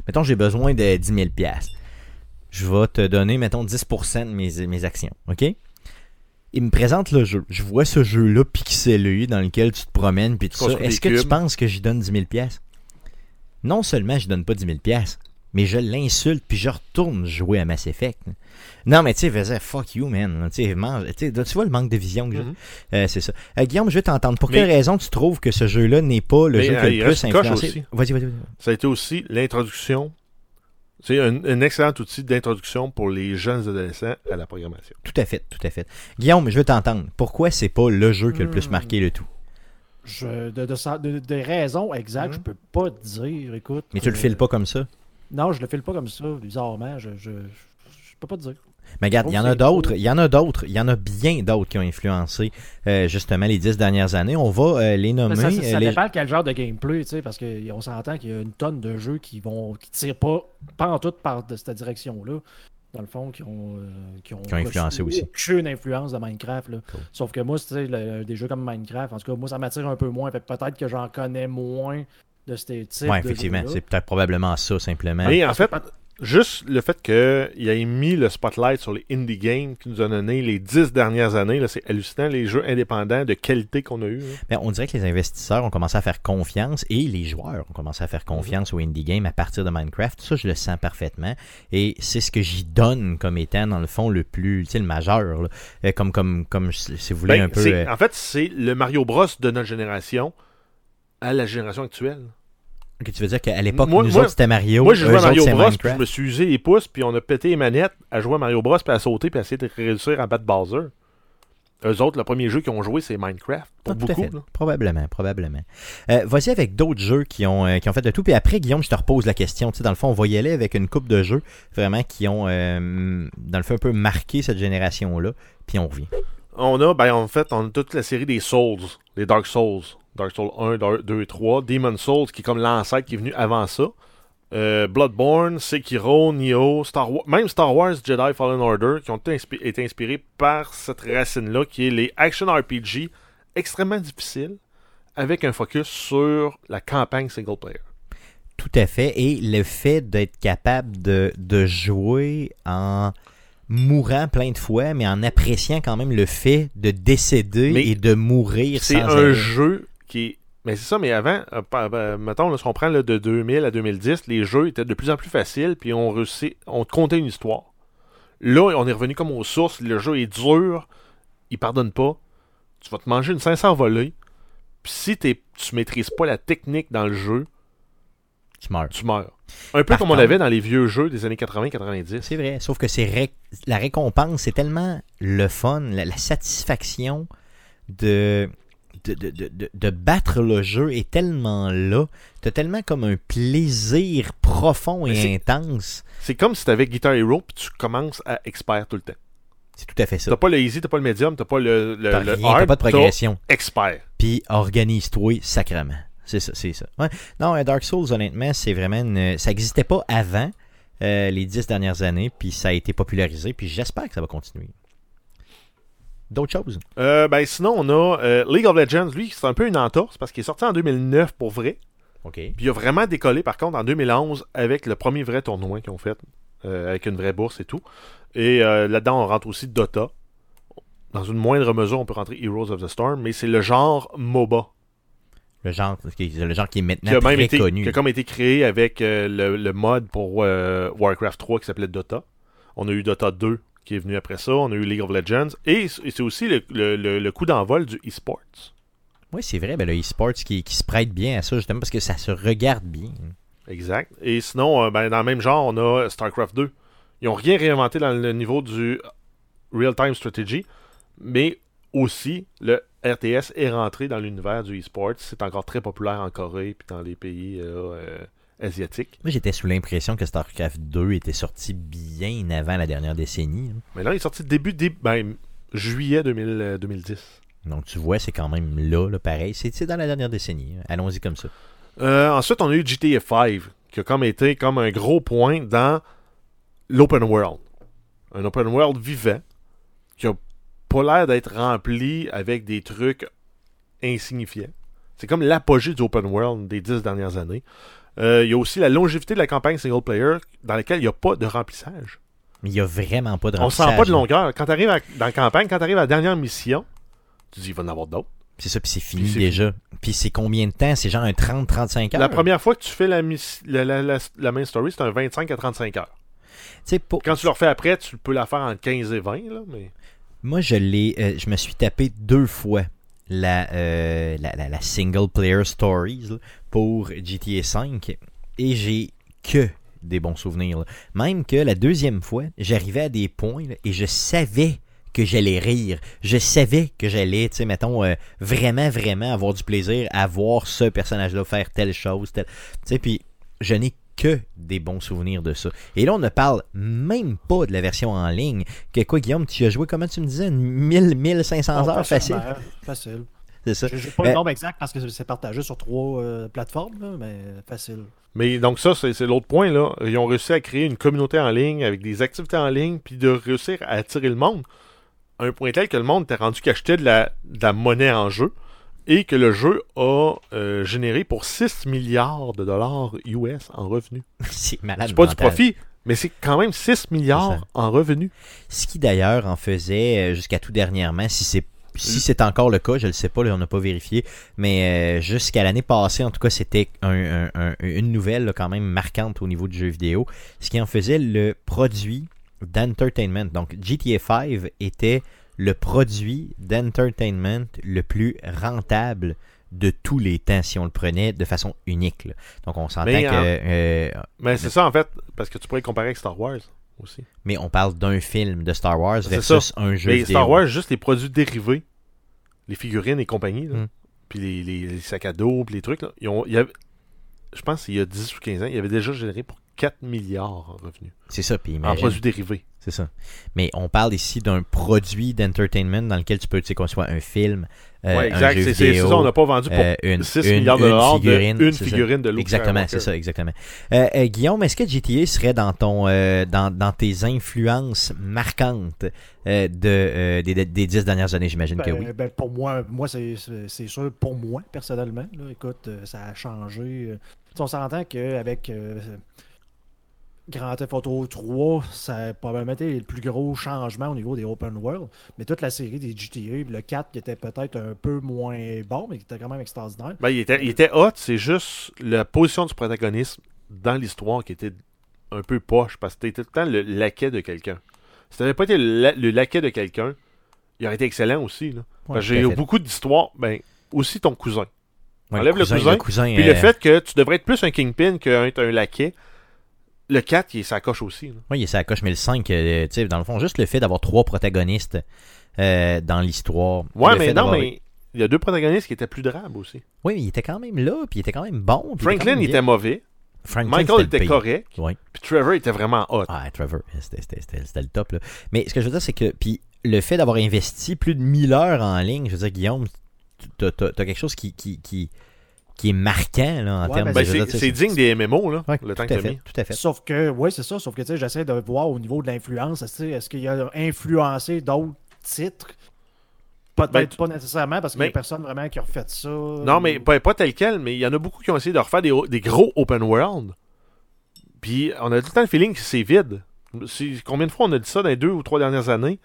Mettons, j'ai besoin de 10 000 piastres. Je vais te donner, mettons, 10% de mes, mes actions, OK? Il me présente le jeu. Je vois ce jeu-là pixelé dans lequel tu te promènes puis tout ça. Est-ce que tu penses que j'y donne 10 000 piastres? Non seulement je donne pas 10 000 piastres, mais je l'insulte puis je retourne jouer à Mass Effect. Non, mais tu sais, faisais fuck you, man. Tu tu vois le manque de vision que j'ai? Mhm. Euh, c'est ça. Euh, Guillaume, je vais t'entendre. Pour Mais- quelle raison tu trouves que ce jeu-là n'est pas le Mais, jeu qui a euh, le plus influencé? Vas-y, vas-y. Ça a été aussi l'introduction. C'est un, un excellent outil d'introduction pour les jeunes adolescents à la programmation. Tout à fait, tout à fait. Guillaume, je veux t'entendre. Pourquoi c'est pas le jeu qui a le plus Hmm. marqué le tout? Je, de, de, de- des raisons exactes, Mhm. je peux pas te dire. Écoute. Mais tu le files pas comme ça? Non, je le file pas comme ça, bizarrement. Je, je, je, je peux pas te dire. Mais regarde, il y en a d'autres, il y en a d'autres, il y en a bien d'autres qui ont influencé euh, justement les dix dernières années. On va euh, les nommer. Ça, ça, ça euh, les- dépend quel genre de gameplay, tu sais, parce qu'on s'entend qu'il y a une tonne de jeux qui vont qui tirent pas, pas en tout par de cette direction-là. Dans le fond, qui ont, euh, qui ont, Qui ont influencé aussi. aucune influence de Minecraft. Là. Cool. Sauf que moi, tu sais, des jeux comme Minecraft, en tout cas, moi, ça m'attire un peu moins. Peut-être que j'en connais moins de ces types Ouais, effectivement, c'est peut-être probablement ça simplement. Mais en fait, juste le fait qu'il ait mis le spotlight sur les indie games qui nous a donné les dix dernières années, c'est hallucinant, les jeux indépendants de qualité qu'on a eu. hein. Ben, on dirait que les investisseurs ont commencé à faire confiance et les joueurs ont commencé à faire confiance aux indie games à partir de Minecraft. Ça, je le sens parfaitement. Et c'est ce que j'y donne comme étant, dans le fond, le plus, tu sais, le majeur. là. Euh, comme, comme, comme, si vous voulez, Ben, un peu. euh, En fait, c'est le Mario Bros de notre génération à la génération actuelle. Tu veux dire qu'à l'époque, nous moi- autres, c'était Mario. Moi, joué eux à Mario autres, Bros, puis je me suis usé les pouces, puis on a pété les manettes à jouer à Mario Bros, puis à sauter, puis à essayer de réussir à battre Bowser. Eux autres, le premier jeu qu'ils ont joué, c'est Minecraft. Pour Ah, beaucoup. là. Probablement, probablement. Euh, Vas-y avec d'autres jeux qui ont, euh, qui ont fait de tout. Puis après, Guillaume, je te repose la question. Tu sais, dans le fond, on va y aller avec une coupe de jeux vraiment qui ont, euh, dans le fond, un peu marqué cette génération-là. Puis on revient. On a, ben, en fait, on a toute la série des Souls, les Dark Souls. Dark Souls 1, 2 et 3. Demon Souls, qui est comme l'ancêtre qui est venu avant ça. Euh, Bloodborne, Sekiro, Nioh, Star Wars, même Star Wars Jedi Fallen Order, qui ont été inspirés par cette racine-là, qui est les action RPG extrêmement difficiles, avec un focus sur la campagne single player. Tout à fait. Et le fait d'être capable de, de jouer en mourant plein de fois, mais en appréciant quand même le fait de décéder Mais et de mourir C'est un arrêt. jeu qui est. Mais c'est ça, mais avant, euh, pa- mettons, là, si on prend là, de 2000 à 2010, les jeux étaient de plus en plus faciles, puis on réussit, on te contait une histoire. Là, on est revenu comme aux sources, le jeu est dur, il pardonne pas, tu vas te manger une 500 volée, puis si tu maîtrises pas la technique dans le jeu, Tu meurs. tu meurs. Un peu Par comme on contre- avait dans les vieux jeux des années 80-90. C'est vrai, sauf que c'est ré- la récompense, c'est tellement le fun, la, la satisfaction de de, de, de, de- battre le jeu est tellement là. T'as tellement comme un plaisir profond et intense. C'est comme si t'avais Guitar Hero, puis tu commences à expert tout le temps. C'est tout à fait ça. T'as pas le easy, t'as pas le medium, t'as pas le, le, T'as pas de progression. expert. Puis organise-toi sacrement. C'est ça, c'est ça. Ouais. Non, euh, Dark Souls, honnêtement, c'est vraiment une... Ça n'existait pas avant euh, les dix dernières années, puis ça a été popularisé, puis j'espère que ça va continuer. D'autres choses? Euh, ben sinon, on a euh, League of Legends, lui, c'est un peu une entorse parce qu'il est sorti en 2009 pour vrai. OK. Puis il a vraiment décollé par contre en 2011 avec le premier vrai tournoi qu'ils ont fait, euh, avec une vraie bourse et tout. Et euh, là-dedans, on rentre aussi Dota. Dans une moindre mesure, on peut rentrer Heroes of the Storm, mais c'est le genre MOBA Le genre, qui- le genre qui est qui maintenant même très été, connu. qui a comme été créé avec euh, le, le mode pour euh, Warcraft 3 qui s'appelait Dota. On a eu Dota 2 qui est venu après ça. On a eu League of Legends. Et c'est aussi le, le- le- coup d'envol du e-sports. Oui, c'est vrai, ben, le e-sport qui, qui se prête bien à ça, justement, parce que ça se regarde bien. Exact. Et sinon, euh, ben, dans le même genre, on a StarCraft 2. Ils n'ont rien réinventé dans le niveau du real-time strategy, mais aussi le RTS est rentré dans l'univers du e-sport. C'est encore très populaire en Corée et dans les pays euh, euh, asiatiques. Moi, j'étais sous l'impression que StarCraft 2 était sorti bien avant la dernière décennie. hein. Mais là, il est sorti début, début ben, juillet 2000, euh, 2010. Donc, tu vois, c'est quand même là, là pareil. C'est c'est dans la dernière décennie. hein. Allons-y comme ça. Euh, ensuite, on a eu GTA 5, qui a comme été comme un gros point dans l'open world. Un open world vivant, qui a pas l'air d'être rempli avec des trucs insignifiants. C'est comme l'apogée du open world des dix dernières années. Euh, Il y a aussi la longévité de la campagne single player, dans laquelle il n'y a pas de remplissage. Mais il n'y a vraiment pas de On sent remplissage, pas de longueur. Quand tu arrives dans la campagne, quand tu arrives à la dernière mission, tu dis, il va en avoir d'autres. C'est ça, puis c'est fini Puis déjà. Puis c'est combien de temps? C'est genre un 30-35 heures? La première fois que tu fais la, miss- la, la, la- la main story, c'est un 25 à 35 heures. Pour- Quand tu le refais après, tu peux la faire en 15 et 20, là, mais... Moi, je l'ai, euh, je me suis tapé deux fois la, euh, single player stories pour GTA V et j'ai que des bons souvenirs. Même que la deuxième fois, j'arrivais à des points et je savais que j'allais rire. Je savais que j'allais, tu sais, mettons, euh, vraiment, vraiment avoir du plaisir à voir ce personnage-là faire telle chose, telle. Tu sais, puis je n'ai que des bons souvenirs de ça. Et là, on ne parle même pas de la version en ligne. Que quoi, Guillaume, tu as joué, comment tu me disais, 1000, 1500 Ah, heures facile? facilement, Facile. C'est ça. J'ai pas Euh, le nombre exact parce que c'est partagé sur trois euh, plateformes, là, mais facile. Mais donc ça, c'est l'autre point. là. Ils ont réussi à créer une communauté en ligne avec des activités en ligne, puis de réussir à attirer le monde. À un point tel que le monde était rendu qu'achetait de la, de la monnaie en jeu et que le jeu a euh, généré pour 6 milliards de dollars US en revenus. C'est malade. C'est pas du profit, mais c'est quand même 6 C'est ça. milliards en revenus. Ce qui d'ailleurs en faisait euh, jusqu'à tout dernièrement, si c'est si c'est encore le cas, je ne le sais pas, là, on n'a pas vérifié, mais euh, jusqu'à l'année passée, en tout cas, c'était un- un- un- une nouvelle là, quand même marquante au niveau du jeu vidéo, ce qui en faisait le produit d'entertainment. Donc GTA 5 était le produit d'entertainment le plus rentable de tous les temps si on le prenait de façon unique. là. Donc on s'entend Mais que... en- euh, Mais c'est ça en fait, parce que tu pourrais comparer avec Star Wars aussi. mais on parle d'un film de Star Wars versus un jeu Mais. Star Wars, juste les produits dérivés, les figurines et compagnie, là, Mm. puis les, les- les sacs à dos, puis les trucs, là, ils ont, il y avait- je pense qu'il y a 10 ou 15 ans, il y avait déjà généré pour 4 milliards en revenus. C'est ça, puis En produits dérivés. c'est ça. Mais on parle ici d'un produit d'entertainment dans lequel tu peux, tu sais, qu'on soit un film, euh, ouais, un exact. jeu C'est c'est- vidéo, c'est ça, on n'a pas vendu pour euh, une, 6 une- milliards de une dollars figurine, de une figurine de Luke Exactement, c'est ça, exactement. Euh, euh, Guillaume, est-ce que GTA serait dans ton, euh, dans, dans tes influences marquantes euh, de, euh, des, des dix dernières années, j'imagine que Ben, oui. ben, pour moi, moi c'est- sûr, pour moi, personnellement, là, écoute, ça a changé. Tu sais, on s'entend qu'avec euh, Grand Theft Auto 3, ça a probablement été le plus gros changement au niveau des open world. Mais toute la série des GTA, le 4 qui était peut-être un peu moins bon, mais qui était quand même extraordinaire. Ben, il, était, il était hot, c'est juste la position du protagoniste dans l'histoire qui était un peu poche, parce que t'étais tout le temps le laquais de quelqu'un. Si t'avais pas été le, la- le laquais de quelqu'un, il aurait été excellent aussi. Là. Parce que j'ai eu beaucoup d'histoires, ben, aussi ton cousin. Ouais, enlève le cousin, cousin, Puis euh, le fait que tu devrais être plus un kingpin qu'un un laquais, le 4, il est sa coche aussi. là. Oui, il est sa coche, mais le 5, euh, tu sais, dans le fond, juste le fait d'avoir trois protagonistes euh, dans l'histoire. Ouais, mais non, mais il y a deux protagonistes qui étaient plus drables aussi. Oui, mais il était quand même là, puis il était quand même bon. puis Franklin, il était mauvais. Franklin, Michael était pire. correct. Ouais. Puis Trevor était vraiment hot. Ah, Trevor, c'était- le top. Là. Mais ce que je veux dire, c'est que puis le fait d'avoir investi plus de 1000 heures en ligne, je veux dire, Guillaume, tu as, quelque chose qui, qui, qui, qui est marquant là, en Ouais, termes ben, de. C'est tu digne des MMO, là, Ouais, le temps tout que fait, mis. tout à fait. Sauf que, oui, c'est ça. Sauf que, tu sais, j'essaie de voir au niveau de l'influence, tu est-ce qu'il a influencé d'autres titres? Peut-être Ben, tu- pas nécessairement, parce qu'il n'y a personne vraiment qui a refait ça. Non, mais pas, pas tel quel, mais il y en a beaucoup qui ont essayé de refaire des, des gros open world. Puis on a tout le temps le feeling que c'est vide. C'est- Combien de fois on a dit ça dans les deux ou trois dernières années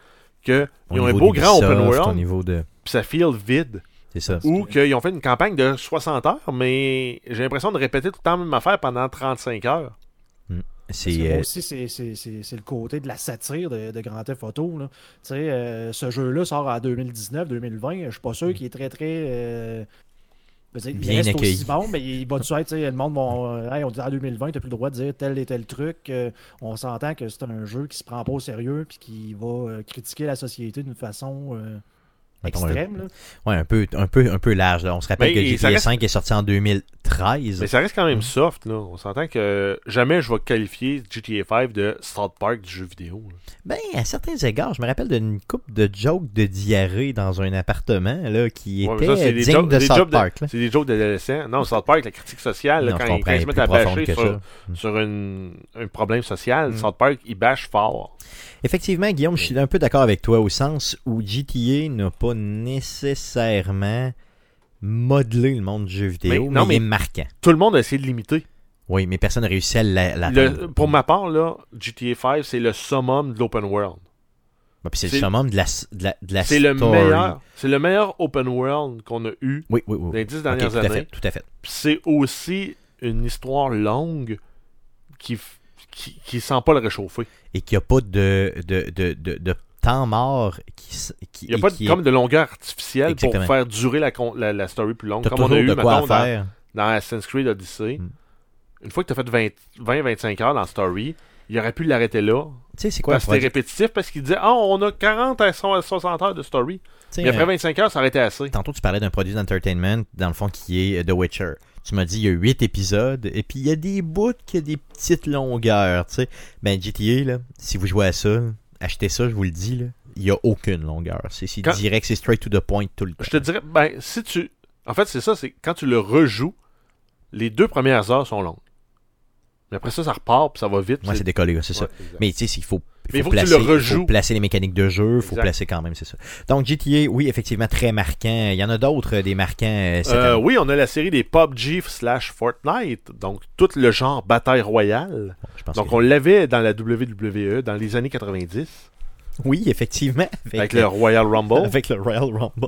qu'ils Au ont un beau grand open Au world, niveau de. puis ça feel vide. C'est ça. Ou qu'ils ont fait une campagne de 60 heures, mais j'ai l'impression de répéter tout le temps la même affaire pendant 35 heures. C'est. Que moi euh, aussi, c'est- c'est c'est- c'est le côté de la satire de, de Grand Theft Auto. là. Tu sais, euh, ce jeu-là sort en 2019-2020. Je suis pas sûr qu'il est très, très. euh, dire, il Bien reste accueilli. aussi bon, mais il va tu être, tu sais, le monde va. euh, Hey, on dit en 2020, tu plus le droit de dire tel et tel truc. euh, on s'entend que c'est un jeu qui se prend pas au sérieux puis qui va euh, critiquer la société d'une façon euh, mettons, extrême. là. ouais, un peu, un peu, un peu large. là. On se rappelle Mais que GTA reste- 5 est sorti en 2013. Mais ça reste quand même Mm. soft, là. On s'entend que jamais je vais qualifier GTA 5 de South Park du jeu vidéo. là. Ben, à certains égards, je me rappelle d'une coupe de jokes de diarrhée dans un appartement là, qui Ouais, était ça, c'est des digne jokes- de South Park. là. C'est des jokes d'adolescents. Non, South Park, la critique sociale, Non, quand, ils- comprends, quand ils se mettent à bâcher sur, ça. Mm. sur une- un problème social, Mm. South Park, il bâche fort. Effectivement, Guillaume, je suis un peu d'accord avec toi au sens où GTA n'a pas nécessairement modelé le monde du jeu vidéo, Mais- non, mais- marquant. Tout le monde a essayé de l'imiter. Oui, mais personne n'a réussi à la- Le-. Pour ma part, là, GTA 5, c'est le summum de l'open world. C'est le summum de la, de la, de la C'est le meilleur. C'est le meilleur open world qu'on a eu Oui, oui, oui. dans les dix dernières tout à années. fait, tout à fait. C'est aussi une histoire longue qui, qui, qui sent pas le réchauffer. Et qu'il n'y a pas de, de, de, de, de temps mort qui, Il n'y a pas de, est- comme de longueur artificielle Exactement. pour faire durer la, la, la story plus longue. Comme on a eu, de quoi mettons, faire. dans Assassin's Creed Odyssey. Mm. Une fois que tu as fait 20-25 heures dans la story, il aurait pu l'arrêter là. Tu sais, c'est quoi Parce que c'était répétitif parce qu'il disait Ah, on a 40 à 60 heures de story. Mais après un- 25 heures, ça aurait été assez. Tantôt, tu parlais d'un produit d'entertainment, dans le fond, qui est euh, The Witcher. Tu m'as dit il y a 8 épisodes, et puis il y a des bouts qui ont des petites longueurs, tu sais. Ben GTA, là, si vous jouez à ça, achetez ça, je vous le dis, là. Il n'y a aucune longueur. C'est Quand- direct, c'est straight to the point tout le temps. Je te dirais, ben, si tu. En fait, c'est ça, c'est quand tu le rejoues, les deux premières heures sont longues. Mais après ça, ça repart, puis ça va vite. Moi, c'est décollé, c'est ça. Exact. Mais tu sais, il faut, il faut que tu placer, le rejoues. faut placer les mécaniques de jeu, il faut Exact. placer quand même, c'est ça. Donc GTA, oui, effectivement, très marquant. Il y en a d'autres, euh, des marquants euh, Euh, oui, on a la série des PUBG slash Fortnite, donc tout le genre bataille royale. Donc on l'avait dans la WWE dans les années 90 Oui, effectivement. avec le Royal Rumble. avec le Royal Rumble.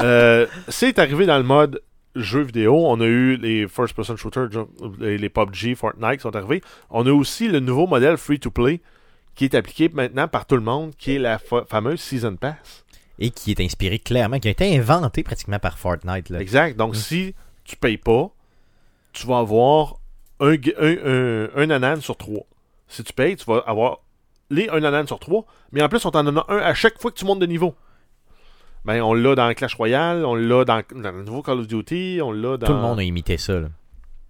Euh, c'est arrivé dans le mode jeu vidéo. On a eu les first person shooters, les PUBG, Fortnite qui sont arrivés. On a aussi le nouveau modèle free to play qui est appliqué maintenant par tout le monde, qui est la fa- fameuse Season Pass. Et qui est inspiré clairement, qui a été inventé pratiquement par Fortnite. Là. Exact. Donc Mm. si tu payes pas, tu vas avoir un, gu- un, un, un anan sur trois. Si tu payes, tu vas avoir les un anan sur trois, mais en plus on t'en donne un à chaque fois que tu montes de niveau. Ben, on l'a dans Clash Royale, on l'a dans, dans le nouveau Call of Duty, on l'a dans... Tout le monde a imité ça. là.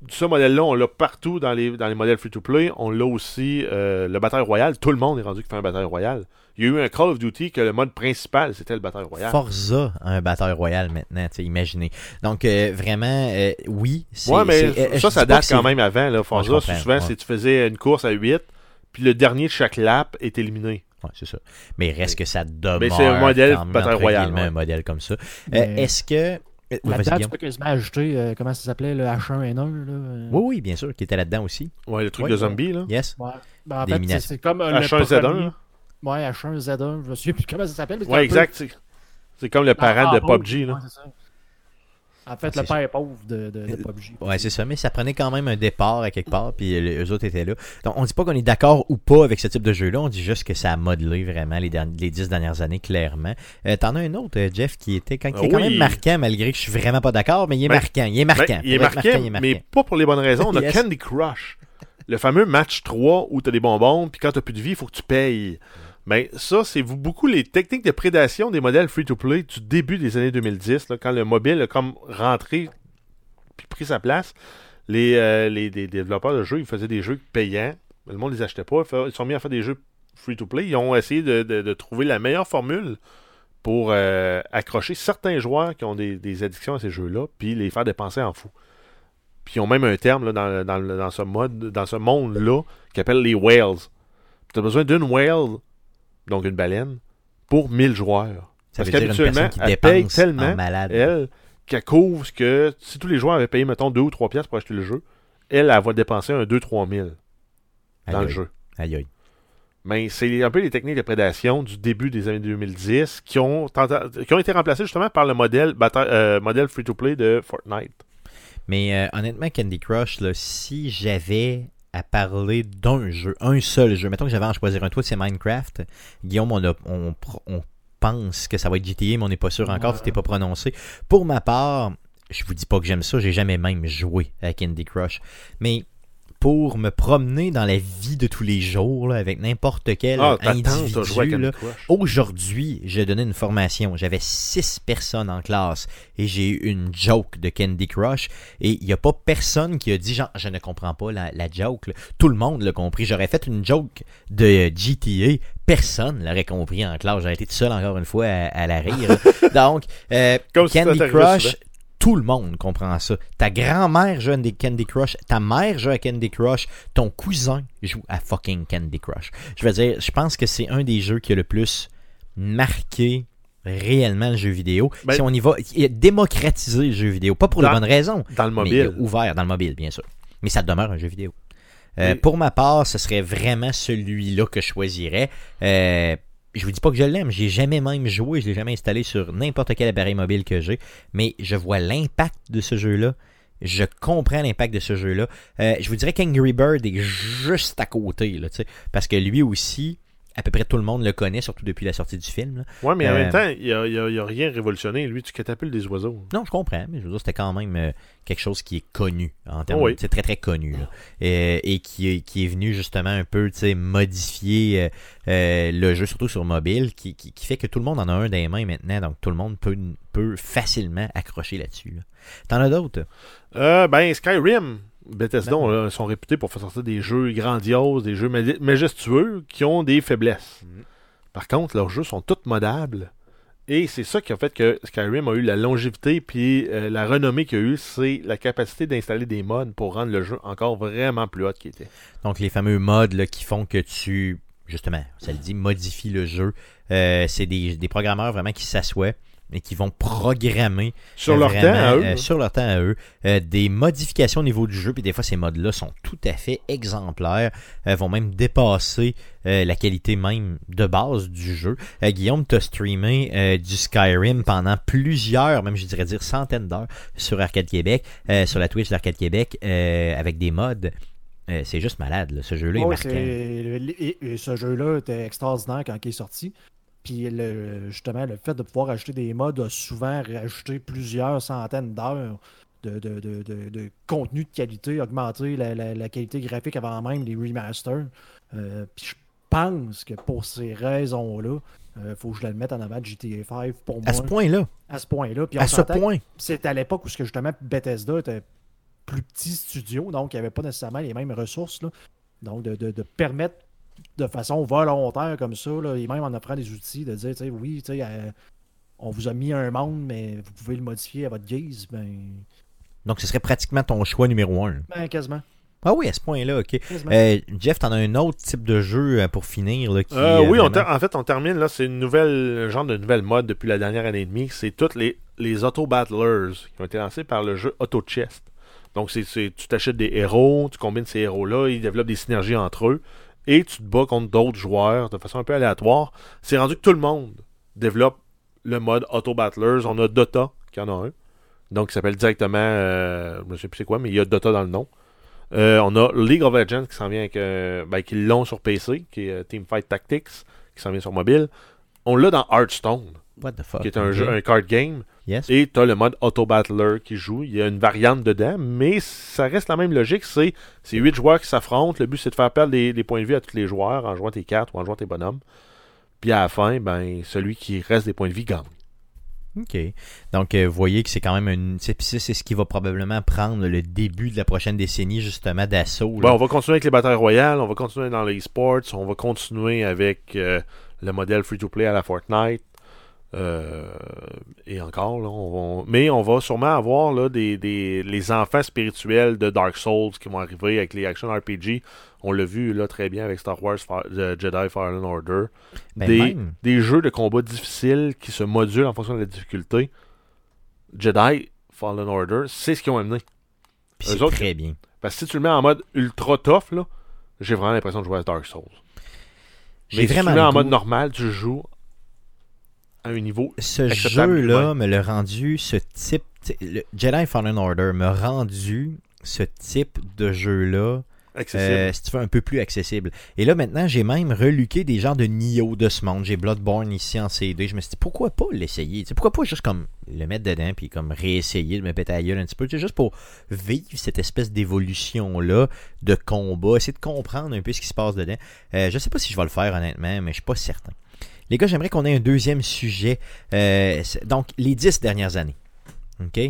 ce modèle-là, on l'a partout dans les, dans les modèles free-to-play. On l'a aussi, euh, le Bataille Royale. Tout le monde est rendu qui fait un Bataille Royale. Il y a eu un Call of Duty que le mode principal, c'était le Bataille Royale. Forza a un bataille royal maintenant, imaginez. Donc, euh, vraiment, euh, oui. c'est- Ouais, mais euh, ça, ça date quand même avant. Là, Forza, Ouais, souvent, ouais. c'est tu faisais une course à 8, puis le dernier de chaque lap est éliminé. Ouais, c'est ça. Mais reste que ça demeure. Mais c'est un modèle ouais. un modèle comme ça. Euh, Est-ce que. euh, oui, tu peux quasiment ajouter, euh, comment ça s'appelait, le H1N1. Là, euh? Oui, oui, bien sûr, qui était là-dedans aussi. Ouais, le truc Ouais, de zombie, là. Yes. Ouais. Ben, en fait, c'est- c'est comme euh, le H1Z1. premier- là. Ouais, H1Z1, je me souviens plus comment ça s'appelle. peu- exact. c'est- C'est comme le parent Ah, de ah, PUBG, là. ouais, c'est ça. En Ah, fait, c'est le père pauvre de, de, de PUBG. Ouais, c'est ça, mais ça prenait quand même un départ à quelque part, puis les- eux autres étaient là. Donc, on dit pas qu'on est d'accord ou pas avec ce type de jeu-là, on dit juste que ça a modelé vraiment les, derni- les dix dernières années, clairement. Euh, T'en as un autre, euh, Jeff, qui était quand, qui est Ah quand oui. même marquant, malgré que je suis vraiment pas d'accord, mais il est Ben, marquant, il est marquant. Ben, il est marquant, il est mais marquant. pas pour les bonnes raisons. On a Yes. Candy Crush. Le fameux match 3 où tu as des bonbons, puis quand tu plus de vie, il faut que tu payes. Mais ça, c'est beaucoup les techniques de prédation des modèles free-to-play du début des années 2010, là, quand le mobile a comme rentré puis pris sa place. Les, euh, les, développeurs de jeux, ils faisaient des jeux payants. Le monde les achetait pas. Ils sont mis à faire des jeux free-to-play. Ils ont essayé de, de- trouver la meilleure formule pour euh, accrocher certains joueurs qui ont des, des addictions à ces jeux-là, puis les faire dépenser en fou. Puis ils ont même un terme là, dans, dans, dans ce mode, dans ce monde-là, qui appelle les whales. Tu as besoin d'une whale, donc une baleine, pour 1000 joueurs. Ça Parce veut dire une qu'habituellement, elle paye tellement, malade. elle, qu'elle couvre ce que si tous les joueurs avaient payé, mettons, 2 ou 3 piastres pour acheter le jeu, elle, elle va dépenser un 2-3 000 dans Aïe, le aïe. jeu. Aïe, aïe. Mais c'est un peu les techniques de prédation du début des années 2010 qui ont, qui ont été remplacées justement par le modèle, euh, modèle free-to-play de Fortnite. Mais euh, honnêtement, Candy Crush, là, si j'avais à parler d'un jeu, un seul jeu, mettons que j'avais à en choisir un, toi c'est Minecraft. Guillaume, on, a- on, pr- on pense que ça va être GTA, mais on n'est pas sûr encore, Ouais. c'était pas prononcé. Pour ma part, je vous dis pas que j'aime ça, j'ai jamais même joué à Candy Crush. Mais pour me promener dans la vie de tous les jours, là, avec n'importe quel Ah, individu. Aujourd'hui, j'ai donné une formation. J'avais six personnes en classe et j'ai eu une joke de Candy Crush. Et il n'y a pas personne qui a dit genre, je ne comprends pas la, la joke. là. Tout le monde l'a compris. J'aurais fait une joke de GTA. Personne l'aurait compris en classe. J'aurais été tout seul encore une fois à, à la rire. Donc, euh, Candy Crush. Tout le monde comprend ça. Ta grand-mère joue à Candy Crush, ta mère joue à Candy Crush, ton cousin joue à fucking Candy Crush. Je veux dire, je pense que c'est un des jeux qui a le plus marqué réellement le jeu vidéo. Ben- si on y va, il a démocratisé le jeu vidéo, pas pour Dans- les bonnes raisons, Dans le mais mobile. ouvert dans le mobile, bien sûr. Mais ça demeure un jeu vidéo. Euh, Pour ma part, ce serait vraiment celui-là que je choisirais. Euh, je vous dis pas que je l'aime, j'ai jamais même joué, je l'ai jamais installé sur n'importe quel appareil mobile que j'ai, mais je vois l'impact de ce jeu-là. Je comprends l'impact de ce jeu-là. Euh, je vous dirais qu'Angry Bird est juste à côté, là, parce que lui aussi à peu près tout le monde le connaît, surtout depuis la sortie du film. Ouais, mais en Euh, même temps, il a, il a- rien révolutionné. Lui, tu catapultes des oiseaux. Non, je comprends, mais je veux dire, c'était quand même euh, quelque chose qui est connu en termes, Oui. c'est très très connu, là. Euh, et qui est, qui est venu justement un peu, tu sais, modifier euh, euh, le jeu, surtout sur mobile, qui, qui, qui fait que tout le monde en a un des mains maintenant, donc tout le monde peut, peut facilement accrocher là-dessus. là. T'en as d'autres? Euh, ben, Skyrim, Bethesda, Ben on- là, sont réputés pour faire sortir des jeux grandioses, des jeux ma- majestueux qui ont des faiblesses. Mhm. Par contre, leurs jeux sont tous modables. Et c'est ça qui a fait que Skyrim a eu la longévité puis euh, la renommée qu'il a eu, c'est la capacité d'installer des mods pour rendre le jeu encore vraiment plus hot qu'il était. Donc les fameux mods là, qui font que tu, justement, ça le dit, modifie le jeu. Euh, c'est des, des programmeurs vraiment qui s'assoient et qui vont programmer Sur leur vraiment, temps à eux. euh, sur leur temps à eux, euh, des modifications au niveau du jeu, puis des fois ces modes-là sont tout à fait exemplaires, euh, vont même dépasser euh, la qualité même de base du jeu. Euh, Guillaume, t'as streamé euh, du Skyrim pendant plusieurs, même je dirais dire centaines d'heures sur Arcade Québec, euh, sur la Twitch d'Arcade Québec, euh, avec des mods. Euh, c'est juste malade, là. ce jeu-là est marquant. et ce jeu-là était extraordinaire quand il est sorti. Puis le- justement, le fait de pouvoir ajouter des mods a souvent rajouté plusieurs centaines d'heures de, de, de- de- contenu de qualité, augmenter la, la- la qualité graphique avant même les remasters. Euh, puis je pense que pour ces raisons-là, il faut que je le mette en avant de GTA 5 pour moi. À ce point-là, À ce point-là. À ce point. c'est à l'époque où justement Bethesda était plus petit studio, donc il n'y avait pas nécessairement les mêmes ressources. là. Donc de, de- de permettre de façon volontaire comme ça, là, et même en offrant des outils, de dire, tu sais, oui, tu sais, euh, on vous a mis un monde, mais vous pouvez le modifier à votre guise, ben, Donc ce serait pratiquement ton choix numéro un. ben quasiment. Ah oui, à ce point-là, ok. Euh, Jeff, t'en as un autre type de jeu euh, pour finir là, qui, Euh, oui, vraiment- en fait, on termine là. C'est une nouvelle genre de nouvelle mode depuis la dernière année et demie. C'est toutes les, les auto-battlers qui ont été lancés par le jeu Auto Chest. Donc, c'est, c'est- tu t'achètes des héros, tu combines ces héros-là, ils développent des synergies entre eux, et tu te bats contre d'autres joueurs de façon un peu aléatoire. C'est rendu que tout le monde développe le mode Auto-battlers. On a Dota qui en a un. Donc, il s'appelle directement, euh, je ne sais plus c'est quoi, mais il y a Dota dans le nom. Euh, on a League of Legends qui s'en vient avec, euh, ben, qui l'ont sur PC, qui est Teamfight Tactics, qui s'en vient sur mobile. On l'a dans Hearthstone, What the fuck? qui est un jeu, un card game. Yes. Et tu as le mode Auto Battler qui joue. Il y a une variante dedans, mais ça reste la même logique. C'est c'est 8 joueurs qui s'affrontent. Le but, c'est de faire perdre les, les points de vie à tous les joueurs en jouant tes cartes ou en jouant tes bonhommes. Puis à la fin, ben, celui qui reste des points de vie gagne. OK. Donc, euh, vous voyez que c'est quand même une. C'est ce qui va probablement prendre le début de la prochaine décennie, justement, d'assaut. Bon, on va continuer avec les batailles royales, on va continuer dans les sports, on va continuer avec euh, le modèle free-to-play à la Fortnite. Euh, et encore, là, on va- mais on va sûrement avoir là, des, des- les enfants spirituels de Dark Souls qui vont arriver avec les action RPG. On l'a vu là très bien avec Star Wars euh, Jedi Fallen Order. Ben, des, même. des jeux de combat difficiles qui se modulent en fonction de la difficulté. Jedi Fallen Order, c'est ce qu'ils ont amené. C'est autres- très bien. Parce que si tu le mets en mode ultra tough, là, j'ai vraiment l'impression de jouer à Dark Souls. Mais si tu le mets en mode normal, tu joues à un niveau. Ce jeu-là me l'a rendu, ce type. le Jedi Fallen Order m'a rendu ce type de jeu-là, accessible. euh, si tu veux, un peu plus accessible. Et là, maintenant, j'ai même reluqué des genres de Nioh de ce monde. J'ai Bloodborne ici en CD. Je me suis dit, pourquoi pas l'essayer? Tu sais, Pourquoi pas juste comme le mettre dedans puis comme réessayer de me péter la gueule un petit peu? Tu sais, Juste pour vivre cette espèce d'évolution-là de combat, essayer de comprendre un peu ce qui se passe dedans. Euh, je sais pas si je vais le faire, honnêtement, mais je suis pas certain. Les gars, j'aimerais qu'on ait un deuxième sujet. Euh, donc, les dix dernières années. OK?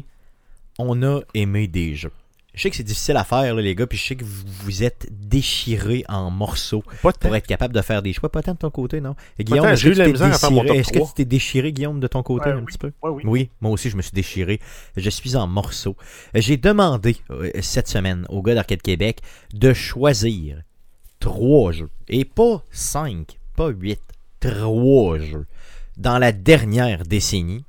On a aimé des jeux. Je sais que c'est difficile à faire, là, les gars, puis je sais que vous vous êtes déchirés en morceaux pas pour être capable de faire des choix. Pas tant de ton côté, non? Guillaume, est-ce j'ai que eu de la tu t'es misère à faire mon déchiré? top Est-ce que 3? tu t'es déchiré, Guillaume, de ton côté, Ouais, un oui. petit peu? Ouais, oui. Oui, moi aussi, je me suis déchiré. Je suis en morceaux. J'ai demandé euh, cette semaine au gars d'Arcade Québec de choisir trois jeux. Et pas cinq, pas huit, trois jeux dans la dernière décennie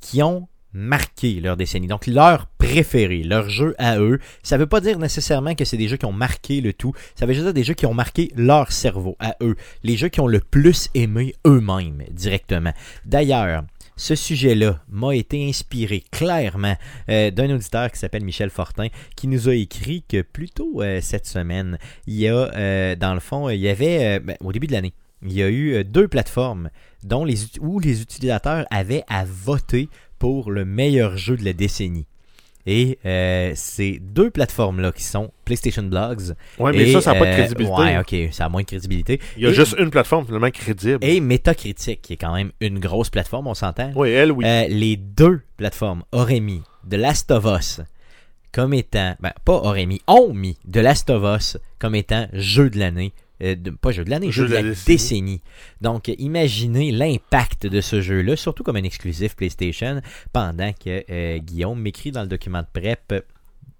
qui ont marqué leur décennie. Donc, leur préféré, leur jeu à eux. Ça veut pas dire nécessairement que c'est des jeux qui ont marqué le tout. Ça veut juste dire des jeux qui ont marqué leur cerveau à eux. Les jeux qui ont le plus aimé eux-mêmes directement. D'ailleurs, ce sujet-là m'a été inspiré clairement euh, d'un auditeur qui s'appelle Michel Fortin, qui nous a écrit que plus tôt euh, cette semaine, il y a, euh, dans le fond, il y avait, ben, au début de l'année, il y a eu euh, deux plateformes dont les, où les utilisateurs avaient à voter pour le meilleur jeu de la décennie. Et euh, ces deux plateformes-là qui sont PlayStation Blogs. Ouais, mais et, ça, ça n'a pas de euh, crédibilité. Ouais, ok, ça a moins de crédibilité. Il y a Et- juste une plateforme finalement crédible. Et Metacritic, qui est quand même une grosse plateforme, on s'entend. Oui, elle, oui. Euh, les deux plateformes auraient mis The Last of Us comme étant, ben, pas auraient mis, ont mis The Last of Us comme étant jeu de l'année. Euh, de- pas jeu de l'année, jeu, de la, décennie. Donc, imaginez l'impact de ce jeu-là, surtout comme un exclusif PlayStation, pendant que euh, Guillaume m'écrit dans le document de prep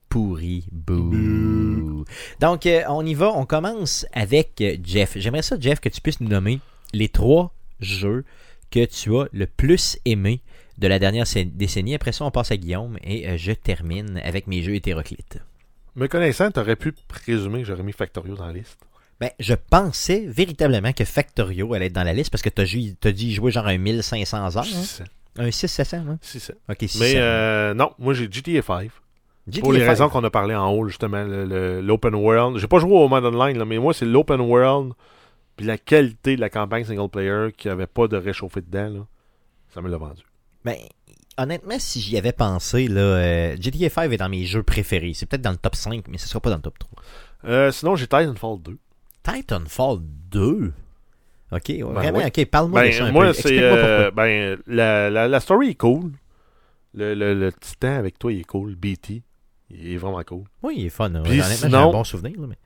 pourri, bouh. Donc, euh, on y va, on commence avec Jeff. J'aimerais ça, Jeff, que tu puisses nous nommer les trois jeux que tu as le plus aimé de la dernière décennie. Après ça, on passe à Guillaume et je termine avec mes jeux hétéroclites. Me connaissant, t'aurais pu présumer que j'aurais mis Factorio dans la liste. Ben, je pensais véritablement que Factorio allait être dans la liste parce que tu as, dit jouer genre un 1500 heures. hein? 600. Un 600 hein? 600. Ok, 600. Mais euh, non, moi j'ai GTA 5. GTA Pour les 5. raisons qu'on a parlé en haut, justement, l'open world. J'ai pas joué au mode online, là, mais moi, c'est l'open world puis la qualité de la campagne single player qui avait pas de réchauffé dedans. Là. Ça me l'a vendu. Ben, honnêtement, si j'y avais pensé, là, euh, GTA 5 est dans mes jeux préférés. C'est peut-être dans le top 5, mais ce sera pas dans le top 3. Euh, sinon, j'ai Titanfall 2. Titanfall 2 Ok, ouais, vraiment, oui. ok, parle-moi de ça Ben, un moi, peu. c'est. Explique-moi euh, ben, la, la, la story est cool. Le, le, le titan avec toi, il est cool. BT. Il est vraiment cool. Oui, il est fun. Puis Honnêtement, j'ai sinon- un bon souvenir. là, mais...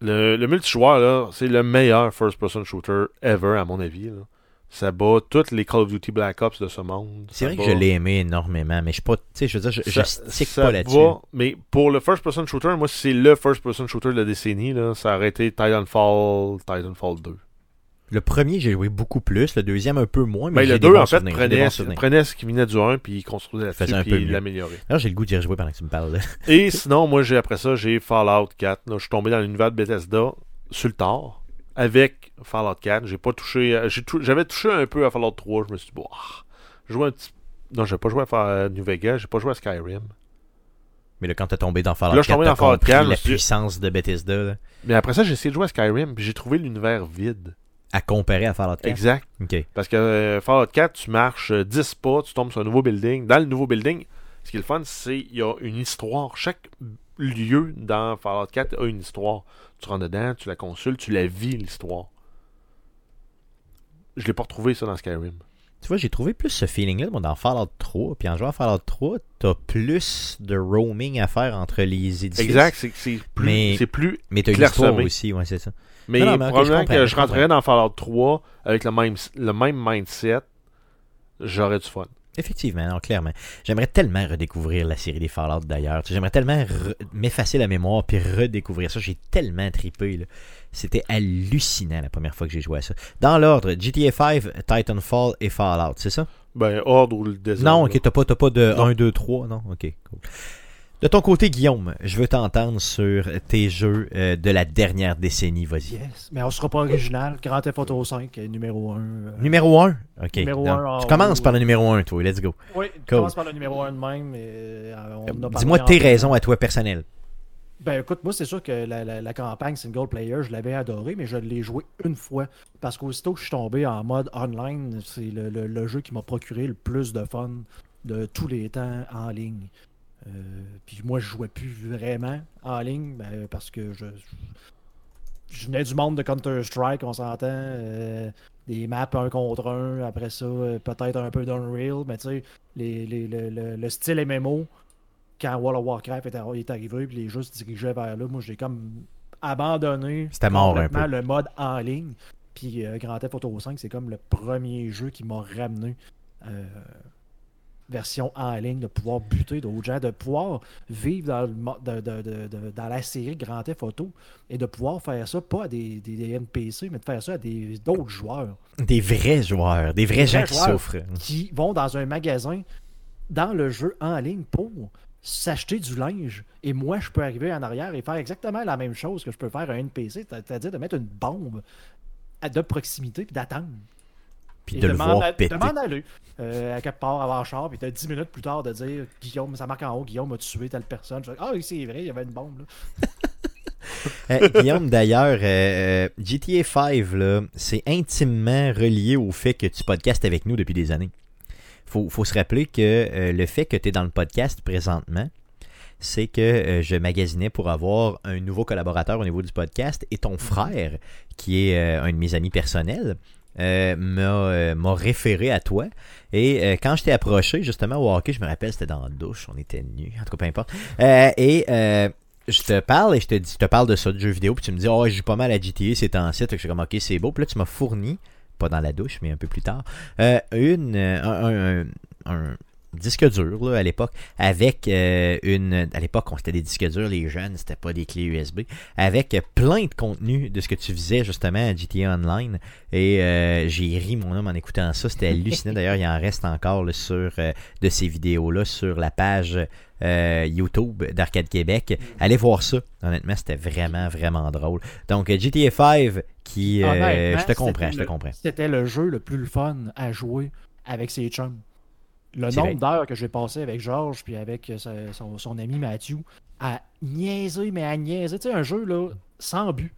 Le, le multijoueur, là, c'est le meilleur first-person shooter ever, à mon avis. Là. Ça bat toutes les Call of Duty Black Ops de ce monde. C'est vrai que je l'ai aimé énormément, mais je suis pas. Tu sais, je veux dire, je, je ça- stick ça pas là-dessus. mais pour le first-person shooter, moi, c'est le first-person shooter de la décennie. Là, ça aurait été Titanfall, Titanfall 2. Le premier, j'ai joué beaucoup plus. Le deuxième, un peu moins. Mais Ben, le des 2, bons en fait, prenait, prenait ce qui venait du 1 puis il construisait un puis peu il l'améliorait. Alors, j'ai le goût d'y rejouer pendant que tu me parles. là. Et sinon, moi, j'ai après ça, j'ai Fallout 4. Là, je suis tombé dans l'univers de Bethesda sur le tard avec Fallout 4. J'ai pas touché. euh, J'avais touché un peu à Fallout 3. Je me suis dit, bon, ah, joué un petit. Non, j'ai pas joué à Fa- New Vegas, j'ai pas joué à Skyrim. Mais là, quand t'es tombé dans Fallout Là, je suis 4, tombé t'as Fallout compris 4, je la puissance de Bethesda là, Mais après ça, j'ai essayé de jouer à Skyrim, puis j'ai trouvé l'univers vide. à comparer à Fallout 4. Exact. Parce que euh, Fallout 4, tu marches euh, 10 pas, tu tombes sur un nouveau building. Dans le nouveau building, ce qui est le fun, c'est qu'il y a une histoire. Chaque lieu dans Fallout 4 a une histoire. Tu rentres dedans, tu la consultes, tu la vis, l'histoire. Je l'ai pas retrouvé ça dans Skyrim. Tu vois, j'ai trouvé plus ce feeling-là dans Fallout 3. Puis en jouant à Fallout 3, t'as plus de roaming à faire entre les édifices. Exact, c'est plus, Mais- c'est plus. Mais t'as une histoire aussi, ouais, c'est ça. Mais Non, non, mais probablement je que je je rentrerais dans Fallout 3 avec le même, le même mindset, j'aurais du fun. Effectivement, non, clairement. J'aimerais tellement redécouvrir la série des Fallout d'ailleurs. J'aimerais tellement m'effacer la mémoire puis redécouvrir ça. J'ai tellement trippé. là. C'était hallucinant la première fois que j'ai joué à ça. Dans l'ordre, GTA 5, Titanfall et Fallout, c'est ça? Ben, Horde ou le désert. Non, ok, t'as pas, pas de Non. 1, 2, 3, non? Ok, cool. De ton côté, Guillaume, je veux t'entendre sur tes jeux euh, de la dernière décennie, vas-y. Yes. Mais on sera pas original. Grand Theft Auto 5, euh, numéro 1. Numéro 1? Ok. Numéro donc, un, en tu commences par le numéro 1, toi, let's go. Oui, Cool. on commence par le numéro 1 de même. euh, Dis-moi tes raisons à toi personnelles. Ben écoute, moi c'est sûr que la, la- la campagne single player, je l'avais adoré, mais je l'ai joué une fois. Parce qu'aussitôt que je suis tombé en mode online, c'est le, le- le jeu qui m'a procuré le plus de fun de tous les temps en ligne. Euh, puis moi, je jouais plus vraiment en ligne ben, parce que je, je venais du monde de Counter-Strike, on s'entend. euh, des maps un contre un, après ça, euh, peut-être un peu d'Unreal, mais tu sais, les- les- le, le- le style MMO, quand World of Warcraft est, arri- est arrivé, puis les jeux se dirigeaient vers là, moi j'ai comme abandonné C'était mort un complètement peu. le mode en ligne. Puis euh, Grand Theft Auto 5, c'est comme le premier jeu qui m'a ramené euh, version en ligne, de pouvoir buter d'autres gens, de pouvoir vivre dans, le mo- de- de- de- de- dans la série Grand Theft Auto et de pouvoir faire ça pas à des, des- des NPC, mais de faire ça à d'autres joueurs Des vrais joueurs, des vrais Des gens qui souffrent. qui vont dans un magasin dans le jeu en ligne pour s'acheter du linge. Et moi, je peux arriver en arrière et faire exactement la même chose que je peux faire à un NPC, c'est-à-dire de mettre une bombe de proximité puis d'attendre. Puis de le demande voir à- péter. demande à lui, euh, à quelque part avant char, puis t'as 10 minutes plus tard de dire Guillaume, ça marque en haut, Guillaume a tué telle personne. Ah oui, c'est vrai, il y avait une bombe. Là. Euh, Guillaume, d'ailleurs, euh, euh, GTA 5, là, c'est intimement relié au fait que tu podcastes avec nous depuis des années. Faut, faut se rappeler que euh, le fait que tu es dans le podcast présentement, c'est que je magasinais pour avoir un nouveau collaborateur au niveau du podcast et ton frère, qui est un de mes amis personnels, euh, m'a euh, m'a référé à toi. Et euh, quand je t'ai approché, justement, au hockey, je me rappelle, c'était dans la douche, on était nus, en tout cas, peu importe. Euh, et je te parle et je te dis, je te parle de ça, de jeux vidéo, puis tu me dis, oh, je joue pas mal à GTA, c'est en site. Je suis comme, ok, c'est beau. Puis là, tu m'as fourni, pas dans la douche, mais un peu plus tard, une, un, un- un- un disque dur là, à l'époque avec euh, une à l'époque on c'était des disques durs les jeunes c'était pas des clés USB avec plein de contenu de ce que tu faisais justement à GTA Online. Et euh, j'ai ri mon homme en écoutant ça. C'était hallucinant. D'ailleurs il en reste encore là, sur euh, de ces vidéos là sur la page YouTube d'Arcade Québec. Allez voir ça. Honnêtement c'était vraiment vraiment drôle. Donc GTA 5 qui je te comprends je te comprends. C'était le jeu le plus fun à jouer avec ses chums. Le nombre d'heures que j'ai passé avec Georges puis avec euh, sa- son, son ami Matthew à niaiser, mais à niaiser. Tu sais, un jeu là, sans but.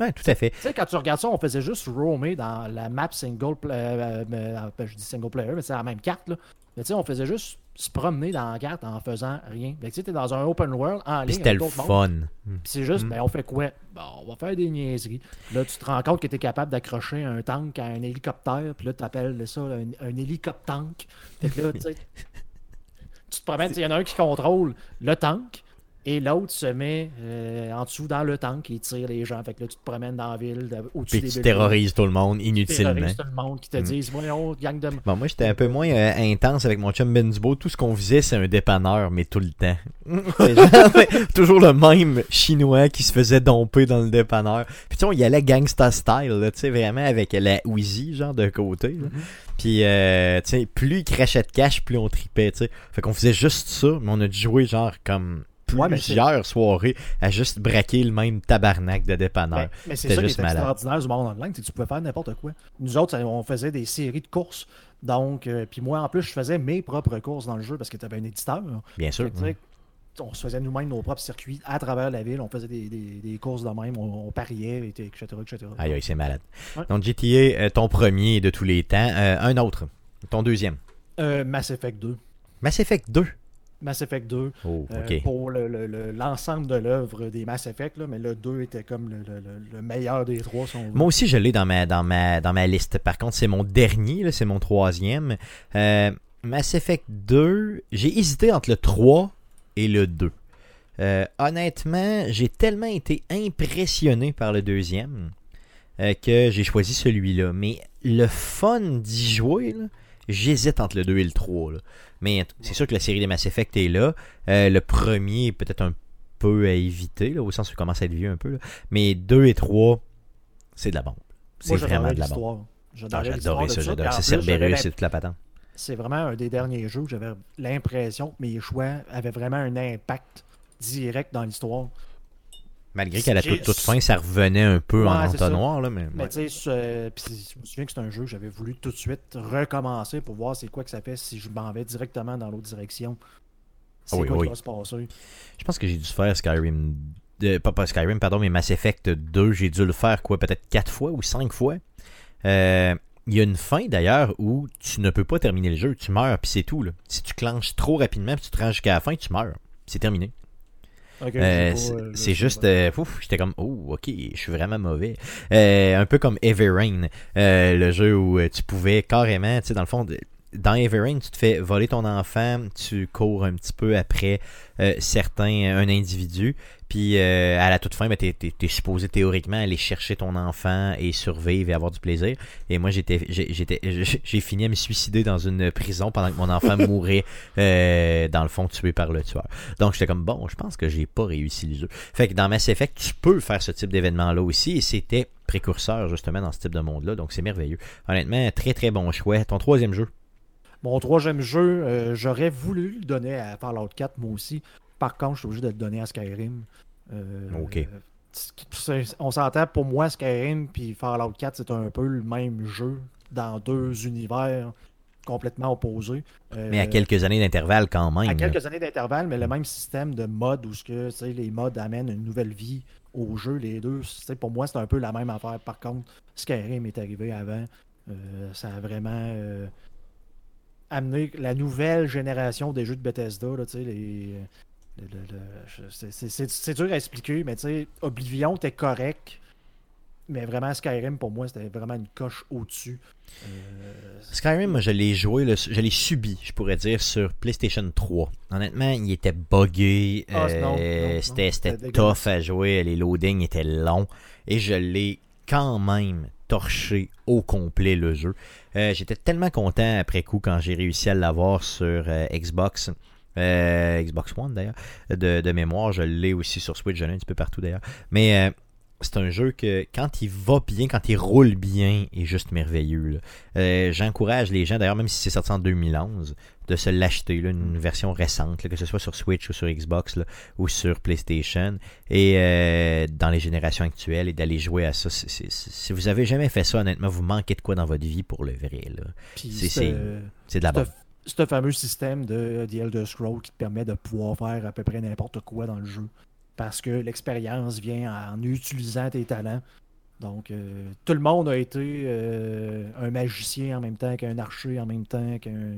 ouais tout à fait Tu sais, quand tu regardes ça, on faisait juste roamer dans la map single player. euh, euh, ben, je dis single player, mais c'est la même carte. Là. Mais tu sais, on faisait juste se promener dans la carte en faisant rien. Fait que tu sais, t'es dans un open world en ligne. c'était le fun c'est juste, Mm. ben, on fait quoi? Bon, on va faire des niaiseries. Là, tu te rends compte que tu es capable d'accrocher un tank à un hélicoptère. Puis là, tu appelles ça un, un hélicoptank. Fait que là, tu sais, tu te promènes. Il y en a un qui contrôle le tank et l'autre se met euh, en dessous dans le tank et tire les gens. Fait que là, tu te promènes dans la ville, au-dessus puis tu terrorises tout le monde Tu inutilement terrorises tout le monde qui te Mm. disent, voyons, gang de. Bon, moi, j'étais un peu moins euh, intense avec mon chum Benzubo. Tout ce qu'on faisait, c'est un dépanneur, mais tout le temps. Genre, toujours le même chinois qui se faisait domper dans le dépanneur. Puis tu sais, on y allait gangsta style, tu sais, vraiment avec la Uzi, genre, de côté. là. Mhm. Puis, euh, tu sais, plus il crachait de cash, plus on tripait, tu sais. Fait qu'on faisait juste ça, mais on a dû jouer, genre, comme Ouais, plusieurs soirées à juste braquer le même tabarnak de dépanneur. Mais, mais c'est qui est juste malade. extraordinaire du monde online, c'est que tu pouvais faire n'importe quoi. Nous autres, on faisait des séries de courses. Donc, euh, puis moi, en plus, je faisais mes propres courses dans le jeu parce que tu avais un éditeur. Bien sûr. On se faisait nous-mêmes nos propres circuits à travers la ville. On faisait des, des- des courses de même. On, on pariait, et- etc. etc. Aïe, aïe, c'est malade. Ouais. Donc, GTA, euh, ton premier de tous les temps. Euh, un autre. Ton deuxième. Euh, Mass Effect 2. Mass Effect 2. Mass Effect 2. Oh, euh, pour le- le- le- l'ensemble de l'œuvre des Mass Effect, là, mais le 2 était comme le, le- le- le meilleur des trois. Si. Moi aussi, je l'ai dans ma, dans, ma, dans ma liste. Par contre, c'est mon dernier, c'est mon troisième. Euh, Mass Effect 2, j'ai hésité entre le 3 et le 2. Euh, honnêtement, j'ai tellement été impressionné par le deuxième que j'ai choisi celui-là. Mais le fun d'y jouer, là, j'hésite entre le 2 et le 3. là. Mais c'est sûr que la série des Mass Effect est là. Euh, le premier est peut-être un peu à éviter, là, au sens où il commence à être vieux un peu. là. Mais 2 et 3, c'est de la bombe. C'est vraiment de la bombe. Ah, J'adorais de ça, j'adorais. C'est Cerberus toute la patente. c'est vraiment un des derniers jeux où j'avais l'impression que mes choix avaient vraiment un impact direct dans l'histoire. Malgré qu'à la J'ai- toute, toute fin, ça revenait un peu en Ouais, entonnoir, là, mais... Mais ouais. tu sais, ce- puis je me souviens que c'est un jeu que j'avais voulu tout de suite recommencer pour voir c'est quoi que ça fait si je m'en vais directement dans l'autre direction. C'est oui, quoi oui. qui va se passer. Je pense que j'ai dû faire Skyrim... euh, pas, pas Skyrim, pardon, mais Mass Effect 2, j'ai dû le faire, quoi, peut-être 4 fois ou 5 fois. Euh, Il y a une fin, d'ailleurs, où tu ne peux pas terminer le jeu. Tu meurs, puis c'est tout, là. Si tu clenches trop rapidement, puis tu te rends jusqu'à la fin, tu meurs. C'est terminé. Euh, c'est euh, juste, euh, ouf, j'étais comme, oh, ok, je suis vraiment mauvais. Euh, un peu comme Heavy Rain, le jeu où tu pouvais carrément, tu sais, dans le fond, dans Heavy Rain, tu te fais voler ton enfant, tu cours un petit peu après certains, un individu, puis euh, à la toute fin, ben, t'es es, supposé théoriquement aller chercher ton enfant et survivre et avoir du plaisir. Et moi, j'étais, j'ai- j'étais, j'ai j'ai fini à me suicider dans une prison pendant que mon enfant mourait, euh, dans le fond, tué par le tueur. Donc j'étais comme bon, je pense que j'ai pas réussi le jeu. Fait que dans Mass Effect, tu peux faire ce type d'événement là aussi et c'était précurseur justement dans ce type de monde là, donc c'est merveilleux. Honnêtement, très très bon choix. Ton troisième jeu? Mon troisième jeu, euh, j'aurais voulu le donner à Fallout 4, moi aussi. Par contre, je suis obligé de le donner à Skyrim. Euh, Ok. On s'entend, pour moi, Skyrim puis Fallout 4, c'est un peu le même jeu dans deux univers complètement opposés. Euh, Mais à quelques années d'intervalle quand même. à quelques années d'intervalle, mais le même système de mode où ce que, les modes amènent une nouvelle vie au jeu, les deux. Pour moi, c'est un peu la même affaire. Par contre, Skyrim est arrivé avant. Euh, ça a vraiment euh, amené la nouvelle génération des jeux de Bethesda. Là, les, c'est- dur à expliquer, mais tu sais, Oblivion était correct. Mais vraiment, Skyrim, pour moi, c'était vraiment une coche au-dessus. Euh, Skyrim, moi, je l'ai joué, je l'ai subi, je pourrais dire, sur PlayStation 3. Honnêtement, il était buggé, Ah, euh, c'était tough à jouer, les loadings étaient longs, et je l'ai quand même torché au complet le jeu. Euh, J'étais tellement content après coup quand j'ai réussi à l'avoir sur Xbox. Euh, Xbox One d'ailleurs, de, de mémoire, je l'ai aussi sur Switch, je l'ai un petit peu partout d'ailleurs. Mais euh, c'est un jeu que quand il va bien, quand il roule bien, est juste merveilleux. Euh, J'encourage les gens, d'ailleurs, même si c'est sorti en 2011, de se l'acheter, une version récente, là, que ce soit sur Switch ou sur Xbox là, ou sur PlayStation, et euh, dans les générations actuelles, et d'aller jouer à ça. Si vous avez jamais fait ça, honnêtement, vous manquez de quoi dans votre vie pour le vrai. C'est- de la bonne. Ce fameux système de The Elder Scrolls qui te permet de pouvoir faire à peu près n'importe quoi dans le jeu. Parce que l'expérience vient en utilisant tes talents. Donc, euh, tout le monde a été euh, un magicien en même temps qu'un archer, en même temps qu'un.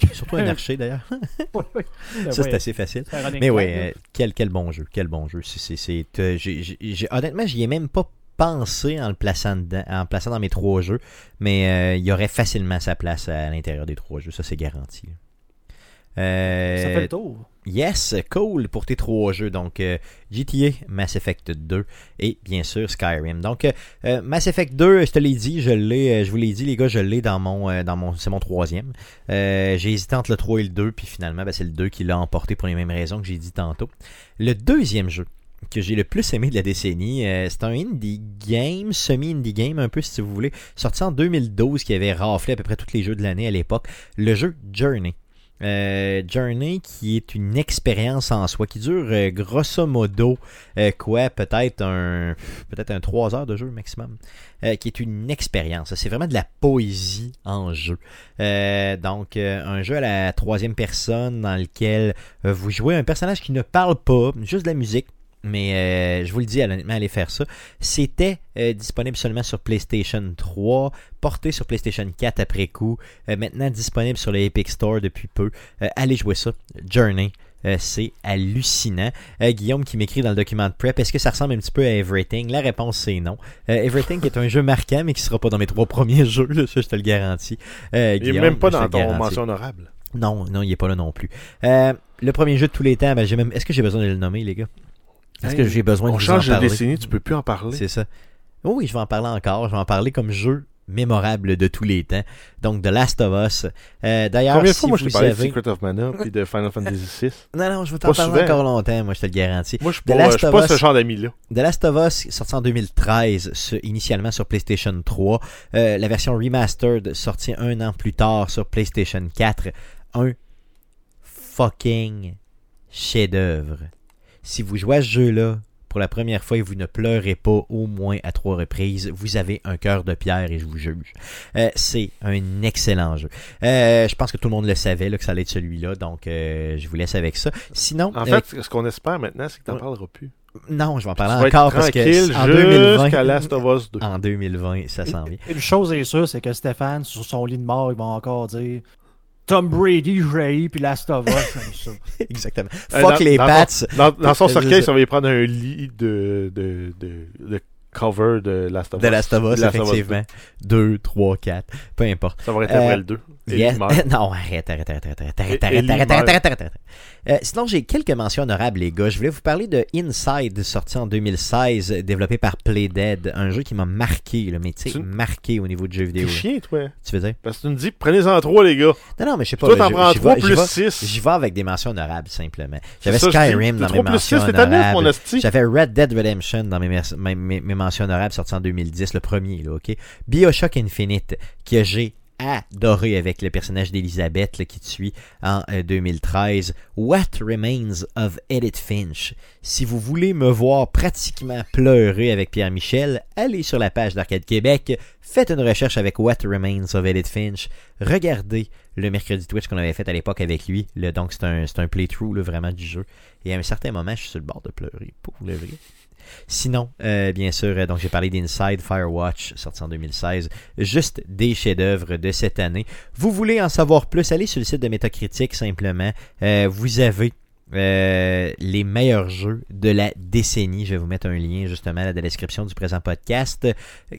Surtout un archer d'ailleurs. Ouais, ouais. Ça, c'est Ouais, assez facile. Mais oui, euh, quel, quel bon jeu, quel bon jeu. Euh, j'ai- j'ai- honnêtement, j'y ai même pas pensé en le plaçant, dedans, en le plaçant dans mes trois jeux, mais euh, il y aurait facilement sa place à l'intérieur des trois jeux, ça c'est garanti. Euh, Ça fait le tour. Yes, cool pour tes trois jeux. Donc, euh, GTA, Mass Effect 2 et bien sûr Skyrim. Donc, euh, euh, Mass Effect 2, je te l'ai dit, je l'ai, euh, je vous l'ai dit, les gars, je l'ai dans mon, euh, dans mon, c'est mon troisième. Euh, j'ai hésité entre le 3 et le 2, puis finalement, ben, c'est le 2 qui l'a emporté pour les mêmes raisons que j'ai dit tantôt. Le deuxième jeu que j'ai le plus aimé de la décennie, euh, c'est un indie game, semi-indie game un peu si vous voulez, sorti en 2012 qui avait raflé à peu près tous les jeux de l'année à l'époque, le jeu Journey. Euh, Journey qui est une expérience en soi qui dure euh, grosso modo quoi peut-être un peut-être un 3 heures de jeu maximum. Qui est une expérience. C'est vraiment de la poésie en jeu. Donc un jeu à la troisième personne dans lequel vous jouez un personnage qui ne parle pas juste de la musique mais euh, je vous le dis, honnêtement, allez faire ça. C'était euh, disponible seulement sur PlayStation 3, porté sur PlayStation 4 après coup, euh, maintenant disponible sur le Epic Store depuis peu. Euh, allez jouer ça. Journey. Euh, c'est hallucinant. Euh, Guillaume qui m'écrit dans le document de prep, est-ce que ça ressemble un petit peu à Everything? La réponse c'est non. Euh, Everything est un jeu marquant, mais qui sera pas dans mes trois premiers jeux, là, ça je te le garantis. Euh, Il est même pas dans ton mention honorable. Non, non, il est pas là non plus. Euh, le premier jeu de tous les temps, ben, j'ai même... est-ce que j'ai besoin de le nommer, les gars? Est-ce que j'ai besoin de On vous change en de décennie, tu peux plus en parler. C'est ça. Oh oui, je vais en parler encore. Je vais en parler comme jeu mémorable de tous les temps. Donc, The Last of Us. Euh, D'ailleurs, Combien de si fois, moi, je vous parlé de. Secret of Mana puis de Final Fantasy VI Non, non, je vais t'en parler encore longtemps, moi, je te le garantis. Moi, je suis pas, je suis pas ce genre d'ami-là. The Last of Us, sorti en 2013, ce- initialement sur PlayStation 3. Euh, la version remastered, sortie un an plus tard sur PlayStation 4. Un fucking chef-d'œuvre. Si vous jouez à ce jeu-là pour la première fois et vous ne pleurez pas au moins à trois reprises, vous avez un cœur de pierre et je vous juge. Euh, c'est un excellent jeu. Euh, je pense que tout le monde le savait là, que ça allait être celui-là, donc euh, je vous laisse avec ça. Sinon, En euh, fait, ce qu'on espère maintenant, c'est que t'en ouais. parleras plus. non, je vais en Tu parler encore parce que tranquille en 2020, jusqu'à Last of Us 2. en 2020, ça s'en vient. Une chose est sûre, c'est que Stéphane, sur son lit de mort, il va encore dire Tom Brady, j'ai puis Last of Us, j'aime ça. Exactement. Euh, Fuck dans- les dans Pats. Dans, dans son C'est cercueil, ça. va y prendre un lit de, de, de, de cover de Last of Us. De Last of Us, Last of Us effectivement. 2, 3, 4, peu importe. 2. Ça va être Euh, après le 2. Yes. non, arrête, arrête, arrête, arrête, arrête, arrête, arrête, arrête, arrête, arrête, arrête. Euh, sinon, j'ai quelques mentions honorables, les gars. Je voulais vous parler de Inside, sorti en 2016, développé par Playdead. Un jeu qui m'a marqué, là, mais tu marqué au niveau de jeux vidéo. chien, toi. Tu veux dire? Parce que tu me dis, prenez-en trois, les gars. Non, non, mais je sais pas. Toi, t'en prends trois plus six. J'y vais avec des mentions honorables, simplement. J'avais. Skyrim dans mes mentions honorables. J'avais Red Dead Redemption dans mes mentions honorables sorti en 2010, le premier, là, ok? Bioshock Infinite, que j'ai adoré avec le personnage d'Elisabeth là, qui te suit en euh, 2013. What Remains of Edith Finch? Si vous voulez me voir pratiquement pleurer avec Pierre Michel, allez sur la page d'Arcade Québec, faites une recherche avec What Remains of Edith Finch, regardez le mercredi Twitch qu'on avait fait à l'époque avec lui. Donc, c'est un, un playthrough vraiment du jeu. Et à un certain moment, je suis sur le bord de pleurer, pour le vrai. Sinon, euh, bien sûr, euh, donc j'ai parlé d'Inside Firewatch, sorti en 2016, juste des chefs-d'œuvre de cette année. Vous voulez en savoir plus, allez sur le site de Metacritic simplement. Euh, vous avez les meilleurs jeux de la décennie. Je vais vous mettre un lien justement dans la description du présent podcast.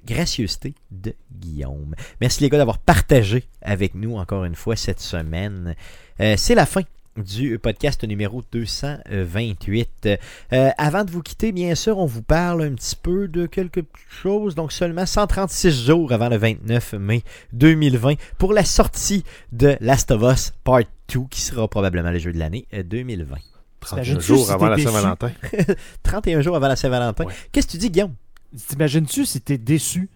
Gracieuseté de Guillaume. Merci les gars d'avoir partagé avec nous encore une fois cette semaine. C'est la fin du podcast numéro 228. Euh, avant de vous quitter, bien sûr, on vous parle un petit peu de quelque chose. Donc seulement 136 jours avant le 29 mai 2020 pour la sortie de Last of Us Part 2 qui sera probablement le jeu de l'année euh, 2020. 31 T'imagines-tu jours si avant la? Saint-Valentin. 31 jours avant la Saint-Valentin. Ouais. Qu'est-ce que tu dis, Guillaume? T'imagines-tu si t'es déçu?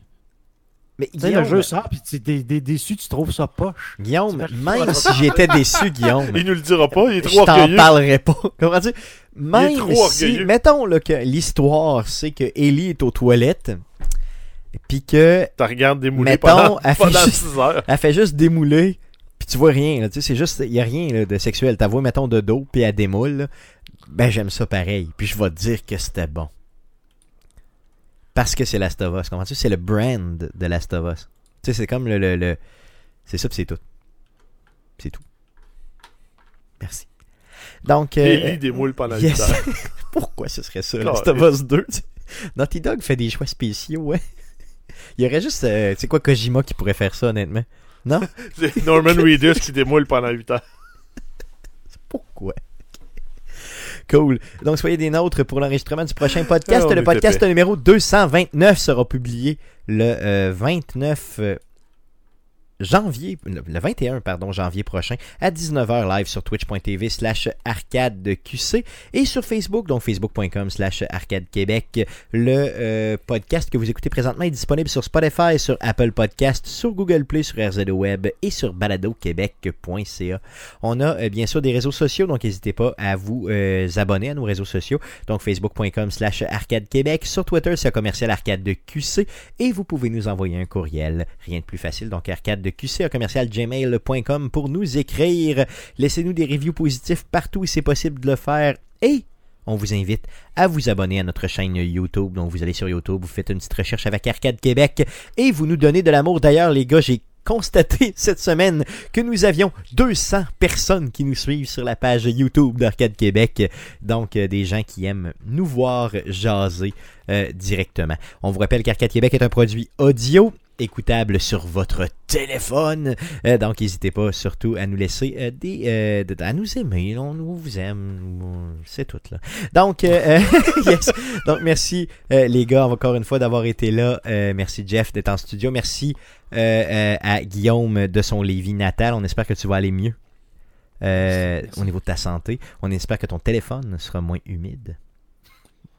Mais Tu sais, le jeu sort, puis t'es dé- dé- déçu, tu trouves ça poche. Guillaume, même si j'étais déçu, Guillaume, Il nous le dira pas, il est je trop t'en orgueilleux. parlerai pas. Comprends-tu? Même trop si, orgueilleux. mettons là, que l'histoire, c'est que Ellie est aux toilettes, puis que T'as regardé démouler Mettons, pendant, elle fait pendant juste- 6 heures. elle fait juste démouler, puis tu vois rien. là, Tu sais, c'est juste, il y a rien là, de sexuel. T'as vois, mettons, de dos, puis elle démoule. là. Ben, j'aime ça pareil. Puis je vais te dire que c'était bon. Parce que c'est Last of Us. Comprends-tu? C'est le brand de Last of Us. Tu sais, c'est comme le... le, le- C'est ça, c'est tout. C'est tout. Merci. Donc... euh, Ellie démoule pendant yes. 8 heures. Pourquoi ce serait ça, Last of Us 2? tu sais? Naughty Dog fait des choix spéciaux, ouais. Il y aurait juste, euh, tu sais quoi, Kojima qui pourrait faire ça, honnêtement. Non? C'est Norman Reedus qui démoule pendant 8 heures. Pourquoi? Cool. Donc, soyez des nôtres pour l'enregistrement du prochain podcast. Ah, le podcast numéro 229 sera publié le euh, 29 euh, janvier, le le 21, pardon, janvier prochain, à 19h live sur twitch.tv slash arcadeqc et sur Facebook, donc facebook.com slash arcadequebec. Le euh, podcast que vous écoutez présentement est disponible sur Spotify, sur Apple Podcast, sur Google Play, sur RZO Web et sur baladoquebec.ca. On a euh, bien sûr des réseaux sociaux, donc n'hésitez pas à vous euh, abonner à nos réseaux sociaux. Donc facebook.com slash arcade québec. Sur Twitter, c'est commercial arcade de QC. Et vous pouvez nous envoyer un courriel. Rien de plus facile. Donc arcade de QC, un commercial gmail.com pour nous écrire. Laissez-nous des reviews positifs partout où c'est possible de le faire. Et on vous invite à vous abonner à notre chaîne YouTube. Donc vous allez sur YouTube, vous faites une petite recherche avec Arcade Québec et vous nous donnez de l'amour. D'ailleurs, les gars, j'ai constaté cette semaine que nous avions 200 personnes qui nous suivent sur la page YouTube d'Arcade Québec. Donc, euh, des gens qui aiment nous voir jaser euh, directement. On vous rappelle qu'Arcade Québec est un produit audio écoutable sur votre téléphone. Euh, donc, n'hésitez pas surtout à nous laisser euh, des... euh, de- à nous aimer. On, vous aime. C'est tout, là. Donc, yes. Donc, merci les gars encore une fois d'avoir été là. Merci Jeff d'être en studio. Merci à Guillaume de son Lévis natal. On espère que tu vas aller mieux Merci. au niveau de ta santé. On espère que ton téléphone sera moins humide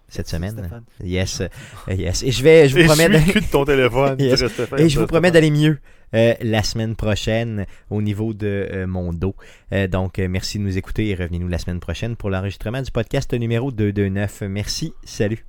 cette semaine. Stéphane. Yes, yes. Et je vais, je vous Et promets, suis le d'aller- cul de ton téléphone. Yes. dirait Stéphane. et je vous promets d'aller mieux euh, la semaine prochaine au niveau de euh, mon dos. Euh, donc, euh, merci de nous écouter et revenez-nous la semaine prochaine pour l'enregistrement du podcast numéro 229. Merci, salut.